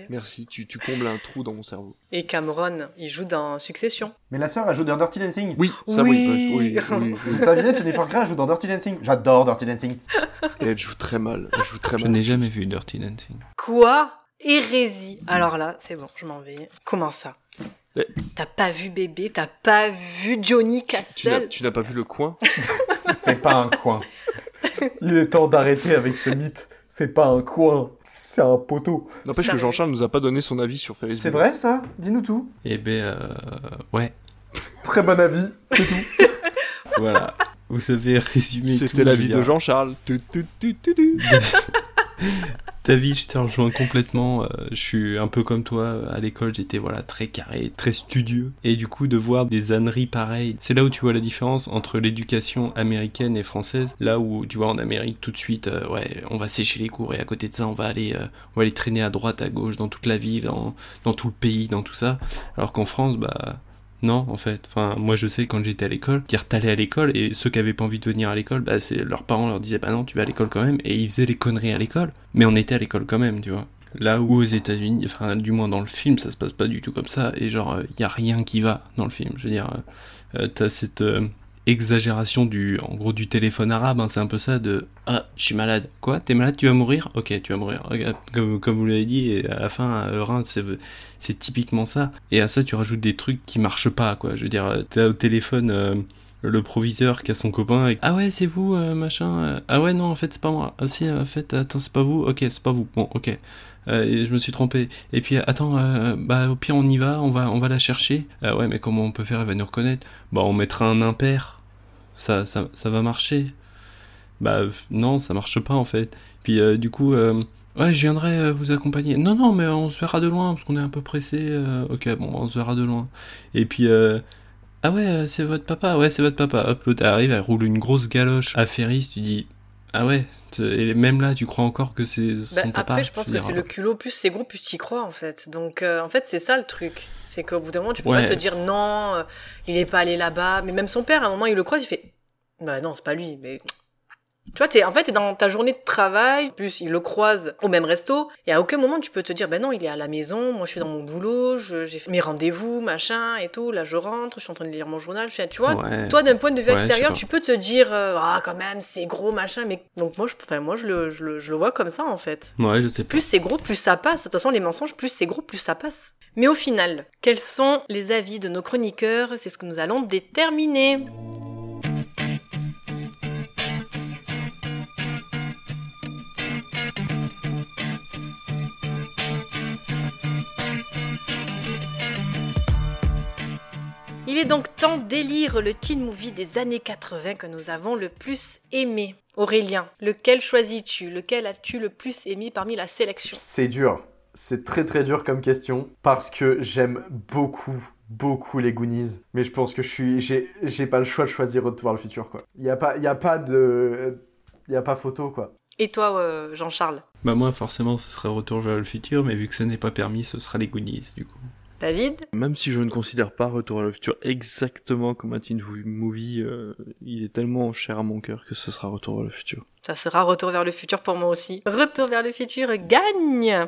Merci, tu, tu, combles un trou dans mon cerveau. Et Cameron, il joue dans Succession. Mais la sœur, elle joue dans Dirty Dancing. Oui, ça oui. oui, oui, oui, Jennifer Grey, joue dans Dirty Dancing. J'adore Dirty Dancing. Et elle joue très mal. Elle joue très je mal. n'ai jamais vu Dirty Dancing. Quoi? Hérésie. Alors là, c'est bon, je m'en vais. Comment ça? T'as pas vu bébé, t'as pas vu Johnny Castle. Tu n'as pas vu le coin? C'est pas un coin. Il est temps d'arrêter avec ce mythe. C'est pas un coin c'est un poteau. N'empêche que Jean-Charles nous a pas donné son avis sur Facebook. C'est vrai ça Dis-nous tout. Eh ben, euh, ouais. Très bon avis, c'est tout. voilà. Vous avez résumé C'était l'avis de Jean-Charles. David, je te rejoins complètement. Euh, je suis un peu comme toi. À l'école, j'étais voilà très carré, très studieux. Et du coup, de voir des âneries pareilles, c'est là où tu vois la différence entre l'éducation américaine et française. Là où tu vois en Amérique tout de suite, euh, ouais, on va sécher les cours et à côté de ça, on va aller, euh, on va aller traîner à droite, à gauche, dans toute la ville, dans, dans tout le pays, dans tout ça. Alors qu'en France, bah non, en fait. Moi je sais quand j'étais à l'école, dire t'allais à l'école et ceux qui avaient pas envie de venir à l'école, bah c'est leurs parents leur disaient bah non, tu vas à l'école quand même et ils faisaient les conneries à l'école, mais on était à l'école quand même, tu vois. Là où aux États-Unis, enfin du moins dans le film, ça se passe pas du tout comme ça et genre il y a rien qui va dans le film. Je veux dire, euh, euh, t'as cette euh, exagération du, en gros, du téléphone arabe. Hein, c'est un peu ça de ah, je suis malade. Quoi? T'es malade Tu vas mourir? Ok, tu vas mourir. Comme, comme vous l'avez dit, à la fin, le rein, c'est typiquement ça. Et à ça, tu rajoutes des trucs qui marchent pas, quoi. Je veux dire, t'es au téléphone. Euh, le proviseur qui a son copain. Et, ah ouais, c'est vous, euh, machin. euh, ah ouais, non, en fait, c'est pas moi. Ah si, en fait, attends, c'est pas vous. Ok, c'est pas vous. Bon, ok. Euh, je me suis trompé. Et puis, attends, euh, bah au pire, on y va, on va, on va la chercher. Ah ouais, mais comment on peut faire? Elle va nous reconnaître. Bah, on mettra un impair. Ça, ça, va marcher. Bah euh, non, ça marche pas en fait. Puis euh, du coup, euh, ouais, je viendrai euh, vous accompagner. Non, non, mais on se verra de loin parce qu'on est un peu pressé. euh, ok, bon, on se verra de loin. Et puis, euh, ah ouais, euh, c'est votre papa. Ouais, c'est votre papa. Hop, l'autre arrive, elle roule une grosse galoche à Ferris. Tu dis, ah ouais. Et même là, tu crois encore que c'est son Bah, papa. après, je pense que c'est le culot, plus c'est gros, plus tu y crois en fait. Donc euh, en fait, c'est ça le truc. C'est qu'au bout d'un moment, tu peux Ouais. pas te dire non, euh, il est pas allé là-bas. Mais même son père, à un moment, il le croise, il fait bah non, c'est pas lui. Mais tu vois, t'es, en fait, t'es dans ta journée de travail, plus il le croise au même resto, et à aucun moment tu peux te dire, ben non, il est à la maison, moi je suis dans mon boulot, je- j'ai fait mes rendez-vous, machin, et tout, là je rentre, je suis en train de lire mon journal, tu vois, Ouais. toi d'un point de vue Ouais, extérieur, tu peux te dire, euh, ah quand même, c'est gros, machin, mais donc moi je, enfin, moi, je, le, je, le, je le vois comme ça en fait. Ouais, je sais pas. Plus c'est gros, plus ça passe. De toute façon, les mensonges, plus c'est gros, plus ça passe. Mais au final, quels sont les avis de nos chroniqueurs? C'est ce que nous allons déterminer. Il est donc temps d'élire le teen movie des années 80 que nous avons le plus aimé. Aurélien, lequel choisis-tu? Lequel as-tu le plus aimé parmi la sélection? C'est dur. C'est très très dur comme question parce que j'aime beaucoup beaucoup les Goonies, mais je pense que je suis j'ai j'ai pas le choix de choisir Retour vers le futur quoi. Il y a pas il y a pas de il y a pas photo quoi. Et toi, euh, Jean-Charles? Bah moi, forcément, ce serait Retour vers le futur, mais vu que ce n'est pas permis, ce sera les Goonies, du coup. David Même si je ne considère pas Retour à le futur exactement comme un teen movie, euh, il est tellement cher à mon cœur que ce sera Retour vers le futur. Ça sera Retour vers le futur pour moi aussi. Retour vers le futur gagne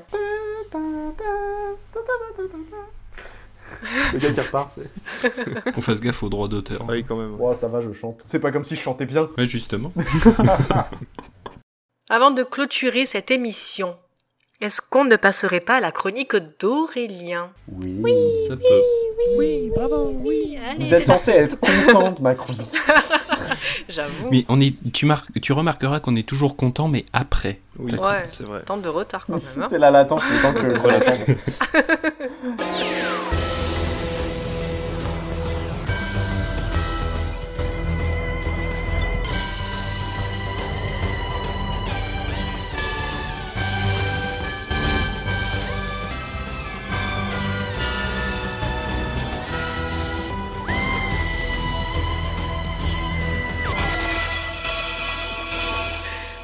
Le gars qui repart. c'est- On fasse gaffe aux droits d'auteur. Oui, quand même. Ouais, ça va, je chante. C'est pas comme si je chantais bien. Ouais, justement. Avant de clôturer cette émission, est-ce qu'on ne passerait pas à la chronique d'Aurélien Oui. Ça peut. Oui, bravo, oui, allez. Vous êtes censé être content de ma chronique. J'avoue. Mais on est, tu, marques, tu remarqueras qu'on est toujours content, mais après. Oui, Ouais, c'est vrai. temps de retard quand même. hein. C'est la latence, le temps que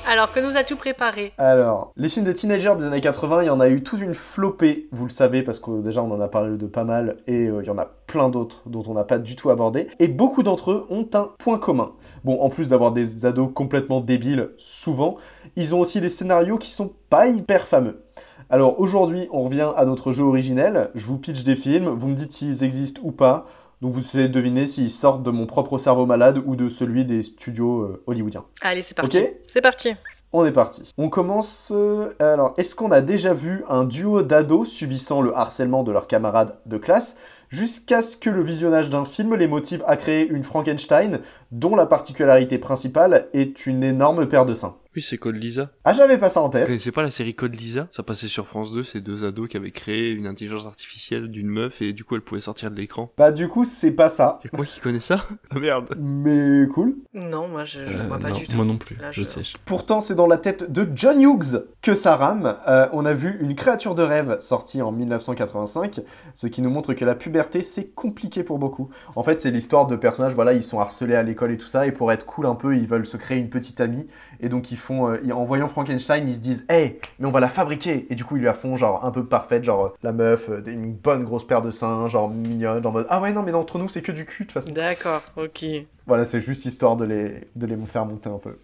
Alors, que nous as-tu préparé? Alors, les films de teenagers des années 80, il y en a eu toute une flopée, vous le savez, parce que déjà on en a parlé de pas mal, et euh, il y en a plein d'autres dont on n'a pas du tout abordé, et beaucoup d'entre eux ont un point commun. Bon, en plus d'avoir des ados complètement débiles, souvent, ils ont aussi des scénarios qui sont pas hyper fameux. Alors aujourd'hui, on revient à notre jeu originel, je vous pitch des films, vous me dites s'ils existent ou pas, donc vous de deviner s'ils sortent de mon propre cerveau malade ou de celui des studios euh, hollywoodiens. Allez, c'est parti. Ok. C'est parti. On est parti. On commence. euh, alors, est-ce qu'on a déjà vu un duo d'ados subissant le harcèlement de leurs camarades de classe? Jusqu'à ce que le visionnage d'un film les motive à créer une Frankenstein dont la particularité principale est une énorme paire de seins Oui, c'est Code Lisa. Ah, j'avais pas ça en Vous tête. connaissez pas la série Code Lisa? Ça passait sur France 2, c'est deux ados qui avaient créé une intelligence artificielle d'une meuf et du coup elle pouvait sortir de l'écran. Bah, du coup, c'est pas ça. Y'a que moi qui connais ça? Ah merde Mais cool. Non, moi je, je Euh, vois pas non, du tout. moi non plus, Là, je sais. Pourtant, c'est dans la tête de John Hughes que ça rame. Euh, on a vu Une créature de rêve sortie en 1985, ce qui nous montre que la puberté, c'est compliqué pour beaucoup. En fait, c'est l'histoire de personnages, voilà, ils sont harcelés à l'école et tout ça, et pour être cool un peu, ils veulent se créer une petite amie, et donc ils font, euh, en voyant Frankenstein, ils se disent, hey, mais on va la fabriquer, et du coup, ils la font genre un peu parfaite, genre euh, la meuf, euh, une bonne grosse paire de seins, genre mignonne, en mode, ah ouais, non, mais entre nous, c'est que du cul, de toute façon. D'accord, ok. Voilà, c'est juste histoire de les, de les faire monter un peu.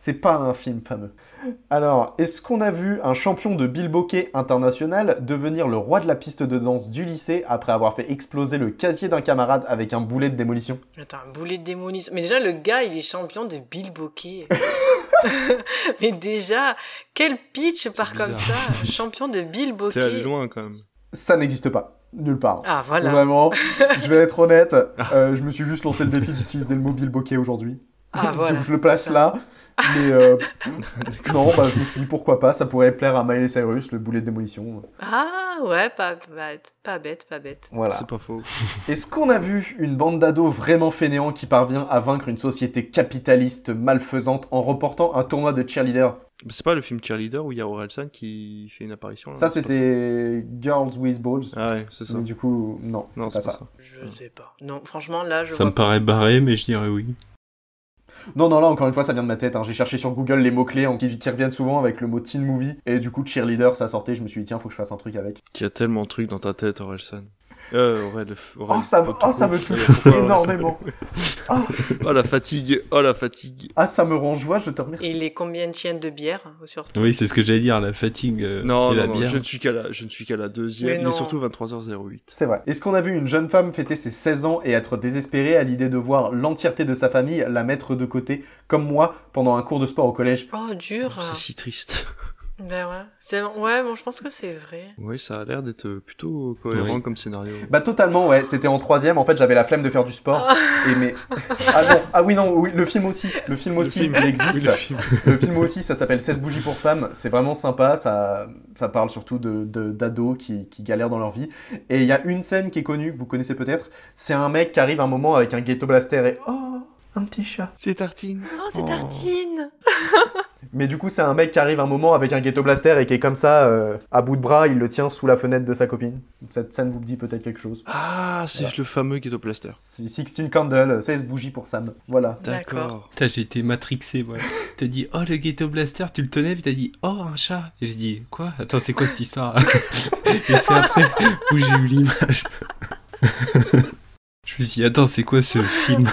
C'est pas un film fameux. Alors, est-ce qu'on a vu un champion de bilboquet international devenir le roi de la piste de danse du lycée après avoir fait exploser le casier d'un camarade avec un boulet de démolition? Attends, un boulet de démolition. Mais déjà, le gars, il est champion de Bill Bokeh. Mais déjà, quel pitch part comme ça Champion de Bill C'est loin quand même. Ça n'existe pas. Nulle part. Ah, voilà. Vraiment, je vais être honnête, euh, je me suis juste lancé le défi d'utiliser le mobile bokeh aujourd'hui. Ah, voilà. Donc je le place là. Mais euh, non, bah, je me suis dit pourquoi pas, ça pourrait plaire à Miley Cyrus, le boulet de démolition. Ah, ouais, pas bête, pas bête, pas bête. Voilà. C'est pas faux. Est-ce qu'on a vu une bande d'ados vraiment fainéants qui parvient à vaincre une société capitaliste malfaisante en reportant un tournoi de cheerleader? C'est pas le film Cheerleader où il y a Orelsan qui fait une apparition là, Ça c'était Girls with Balls. Ah ouais, c'est ça. Mais du coup, non, Non, c'est pas, ça. Je sais pas. Non, franchement, là, je Ça vois me paraît barré, mais je dirais oui. Non, non, là, encore une fois, ça vient de ma tête. hein. J'ai cherché sur Google les mots-clés qui, reviennent souvent avec le mot teen movie. Et du coup, cheerleader, ça sortait. Je me suis dit, tiens, faut que je fasse un truc avec. Qu'il y a tellement de trucs dans ta tête, Orelsan. Euh, Aurel, Aurel, Oh, ça me- oh, ça me Orelsan énormément. oh la fatigue, oh la fatigue. Ah, ça me rend joie, je te remercie. Et les combien de chiennes de bière, surtout? Oui, c'est ce que j'allais dire, la fatigue euh, Non, et non, la non, bière. je ne suis qu'à la, je ne suis qu'à la deuxième. Mais est surtout 23h08. C'est vrai. Est-ce qu'on a vu une jeune femme fêter ses 16 ans et être désespérée à l'idée de voir l'entièreté de sa famille la mettre de côté, comme moi, pendant un cours de sport au collège? Oh, dur. C'est si triste. Ben ouais. C'est... Ouais, bon, je pense que c'est vrai. Oui, ça a l'air d'être plutôt cohérent Oui. comme scénario. Bah totalement ouais, c'était en troisième, en fait j'avais la flemme de faire du sport. et mais... Ah non, ah oui non, oui, le film aussi, le film aussi, film. il existe. Oui, le film. Le film aussi, ça s'appelle 16 bougies pour Sam, c'est vraiment sympa, ça, ça parle surtout de, de- d'ados qui, qui galèrent dans leur vie. Et il y a une scène qui est connue, que vous connaissez peut-être, c'est un mec qui arrive un moment avec un ghetto blaster et oh, un petit chat. C'est Tartine. Oh, c'est Tartine Mais du coup, c'est un mec qui arrive un moment avec un ghetto blaster et qui est comme ça, euh, à bout de bras, il le tient sous la fenêtre de sa copine. Cette scène vous dit peut-être quelque chose. Ah, c'est le fameux Ghetto Blaster. C'est 16 Candle, 16 bougies pour Sam. Voilà. D'accord. Putain, j'ai été matrixé, moi. T'as dit, oh, le ghetto blaster, tu le tenais, puis t'as dit, oh, un chat. Et j'ai dit, quoi? Attends, c'est quoi cette histoire? Et c'est après où j'ai eu l'image. Je me suis dit, attends, c'est quoi ce film?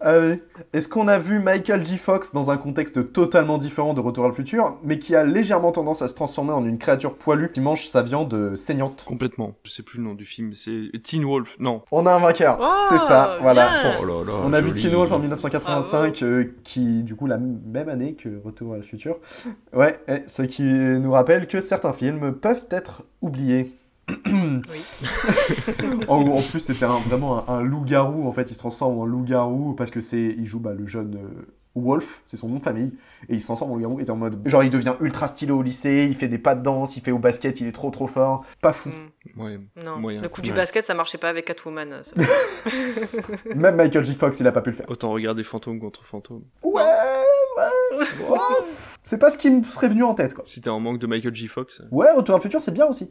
Allez. Est-ce qu'on a vu Michael J. Fox dans un contexte totalement différent de Retour à le futur, mais qui a légèrement tendance à se transformer en une créature poilue qui mange sa viande euh, saignante Complètement. Je sais plus le nom du film, c'est Teen Wolf. Non. On a un vainqueur, Oh, c'est ça, voilà. Oh là là, On a vu. Teen Wolf en 1985, euh, qui, du coup, la même année que Retour à le futur. Ouais, ce qui nous rappelle que certains films peuvent être oubliés. En, en plus, c'était vraiment un, un loup-garou. En fait, il se transforme en loup-garou parce que c'est, il joue bah, le jeune euh, Wolf, c'est son nom de famille, et il se transforme en loup-garou. Et t'es en mode, genre, il devient ultra stylé au lycée, il fait des pas de danse, il fait au basket, il est trop trop fort, pas fou. Mm. Ouais. Non, Moyen. le coup du Ouais. basket, ça marchait pas avec Catwoman. ça. Même Michael J. Fox, il a pas pu le faire. Autant regarder fantôme contre fantôme. Ouais, ouais, ouais. C'est pas ce qui me serait venu en tête, quoi. Si t'es en manque de Michael J. Fox. Ouais, Retour à le futur, c'est bien aussi.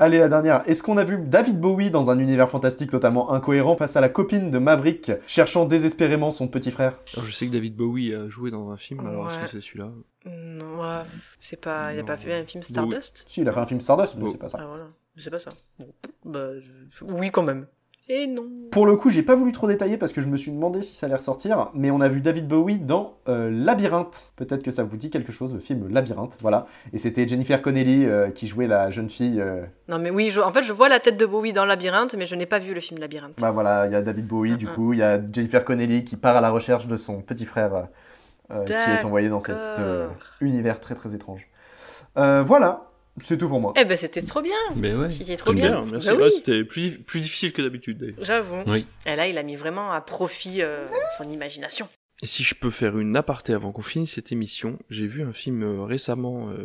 Allez, la dernière. Est-ce qu'on a vu David Bowie dans un univers fantastique totalement incohérent face à la copine de Maverick, cherchant désespérément son petit frère? Alors, je sais que David Bowie a joué dans un film, alors est-ce que c'est celui-là Non, ouais, c'est pas. Il a pas fait un film Bon, Stardust Si, il a fait un film Stardust, mais Bon. c'est pas ça. Ah voilà, c'est pas ça. Bon, bah, je- oui quand même. Et non. Pour le coup, j'ai pas voulu trop détailler parce que je me suis demandé si ça allait ressortir, mais on a vu David Bowie dans euh, Labyrinthe. Peut-être que ça vous dit quelque chose, le film Labyrinthe, voilà. Et c'était Jennifer Connelly euh, qui jouait la jeune fille. euh, Non mais oui, je- en fait je vois la tête de Bowie dans Labyrinthe, mais je n'ai pas vu le film Labyrinthe. Bah voilà, il y a David Bowie, du Mhm. coup, il y a Jennifer Connelly qui part à la recherche de son petit frère qui est envoyé dans cet euh, univers très très étrange. Euh, voilà, c'est tout pour moi. Eh ben c'était trop bien. Ben ouais. C'était trop bien. bien, merci. Bah Ouais, oui, C'était plus, plus difficile que d'habitude d'ailleurs. J'avoue. Oui. Et là il a mis vraiment à profit euh, son imagination. Et si je peux faire une aparté avant qu'on finisse cette émission, j'ai vu un film euh, récemment euh,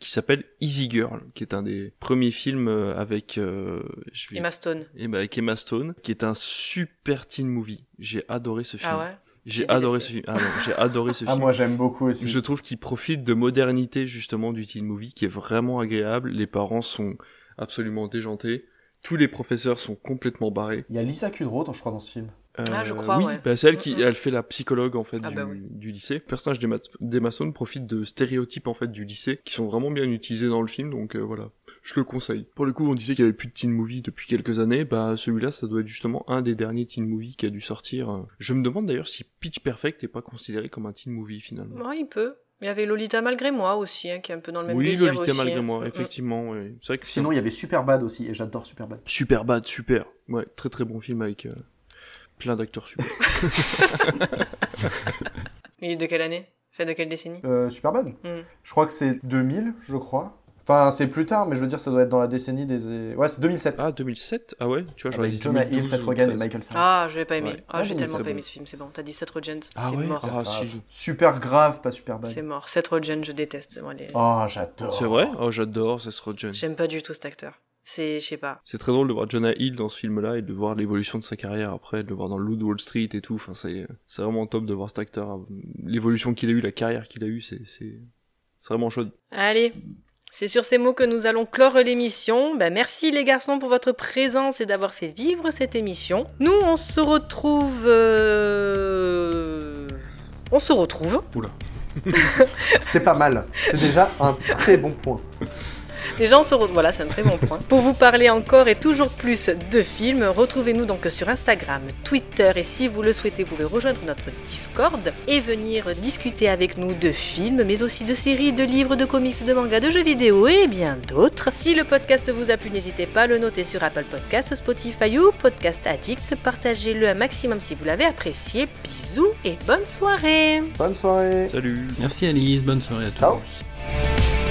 qui s'appelle Easy Girl, qui est un des premiers films avec euh, je vais- Emma Stone. Eh ben, avec Emma Stone, qui est un super teen movie. J'ai adoré ce film. Ah ouais? J'ai adoré ce film. Ah non, j'ai adoré ce Ah, film. moi j'aime beaucoup aussi. Je trouve qu'il profite de modernité justement du teen movie, qui est vraiment agréable. Les parents sont absolument déjantés. Tous les professeurs sont complètement barrés. Il y a Lisa Kudrow, je crois, dans ce film. Ah, je crois, oui, ouais. bah, c'est elle qui, Mm, mm. elle fait la psychologue en fait Ah du, bah oui. du lycée. Le personnage d'Emma d'Emma Stone profite de stéréotypes en fait du lycée qui sont vraiment bien utilisés dans le film, donc euh, voilà, je le conseille. Pour le coup, on disait qu'il y avait plus de teen movie depuis quelques années, bah celui-là, ça doit être justement un des derniers teen movie qui a dû sortir. Je me demande d'ailleurs si Pitch Perfect n'est pas considéré comme un teen movie finalement. Ouais, il peut. Il y avait Lolita malgré moi aussi, hein, qui est un peu dans le même oui, délire Lolita aussi, malgré hein. moi, Mm, mm. effectivement. ouais. C'est vrai que Sinon, il y avait Superbad aussi, et j'adore Superbad. Super bad, super. Ouais, très très bon film avec euh, plein d'acteurs super. Il est de quelle année? Fait de quelle décennie? Euh, Superbad? Mm. Je crois que c'est 2000, je crois. Enfin, c'est plus tard, mais je veux dire, ça doit être dans la décennie des. Ouais, c'est 2007. Ah, 2007 Ah ouais Tu vois, j'aurais Avec dit Jonah 2012 Hill, Seth Rogen et 13. Michael Cera. Ah, je vais pas aimé. Ouais. Ah, j'ai Ah, tellement pas aimé bon. ce film, c'est bon. T'as dit Seth Rogen, Ah c'est ouais mort. Ah, si. Super grave, pas super bad. C'est mort. Seth Rogen, je déteste. Moi, les... Oh, j'adore. C'est vrai? Oh, j'adore Seth Rogen. J'aime pas du tout cet acteur. C'est, je sais pas. C'est très drôle de voir Jonah Hill dans ce film-là et de voir l'évolution de sa carrière après, de le voir dans de Wall Street et tout. Enfin, c'est, c'est vraiment top de voir cet acteur. L'évolution qu'il a eu, la carrière qu'il a eu, c'est, c'est, c'est vraiment chouette. Allez, c'est sur ces mots que nous allons clore l'émission. Ben, merci les garçons pour votre présence et d'avoir fait vivre cette émission. Nous, on se retrouve... euh, On se retrouve. Oula. C'est pas mal. C'est déjà un très bon point. Déjà, on se retrouve. Voilà, c'est un très bon point. Pour vous parler encore et toujours plus de films, retrouvez-nous donc sur Instagram, Twitter et si vous le souhaitez, vous pouvez rejoindre notre Discord et venir discuter avec nous de films, mais aussi de séries, de livres, de comics, de mangas, de jeux vidéo et bien d'autres. Si le podcast vous a plu, n'hésitez pas à le noter sur Apple Podcasts, Spotify ou Podcast Addict. Partagez-le un maximum si vous l'avez apprécié. Bisous et bonne soirée Bonne soirée. Salut Merci Alice, bonne soirée à tous. Ciao.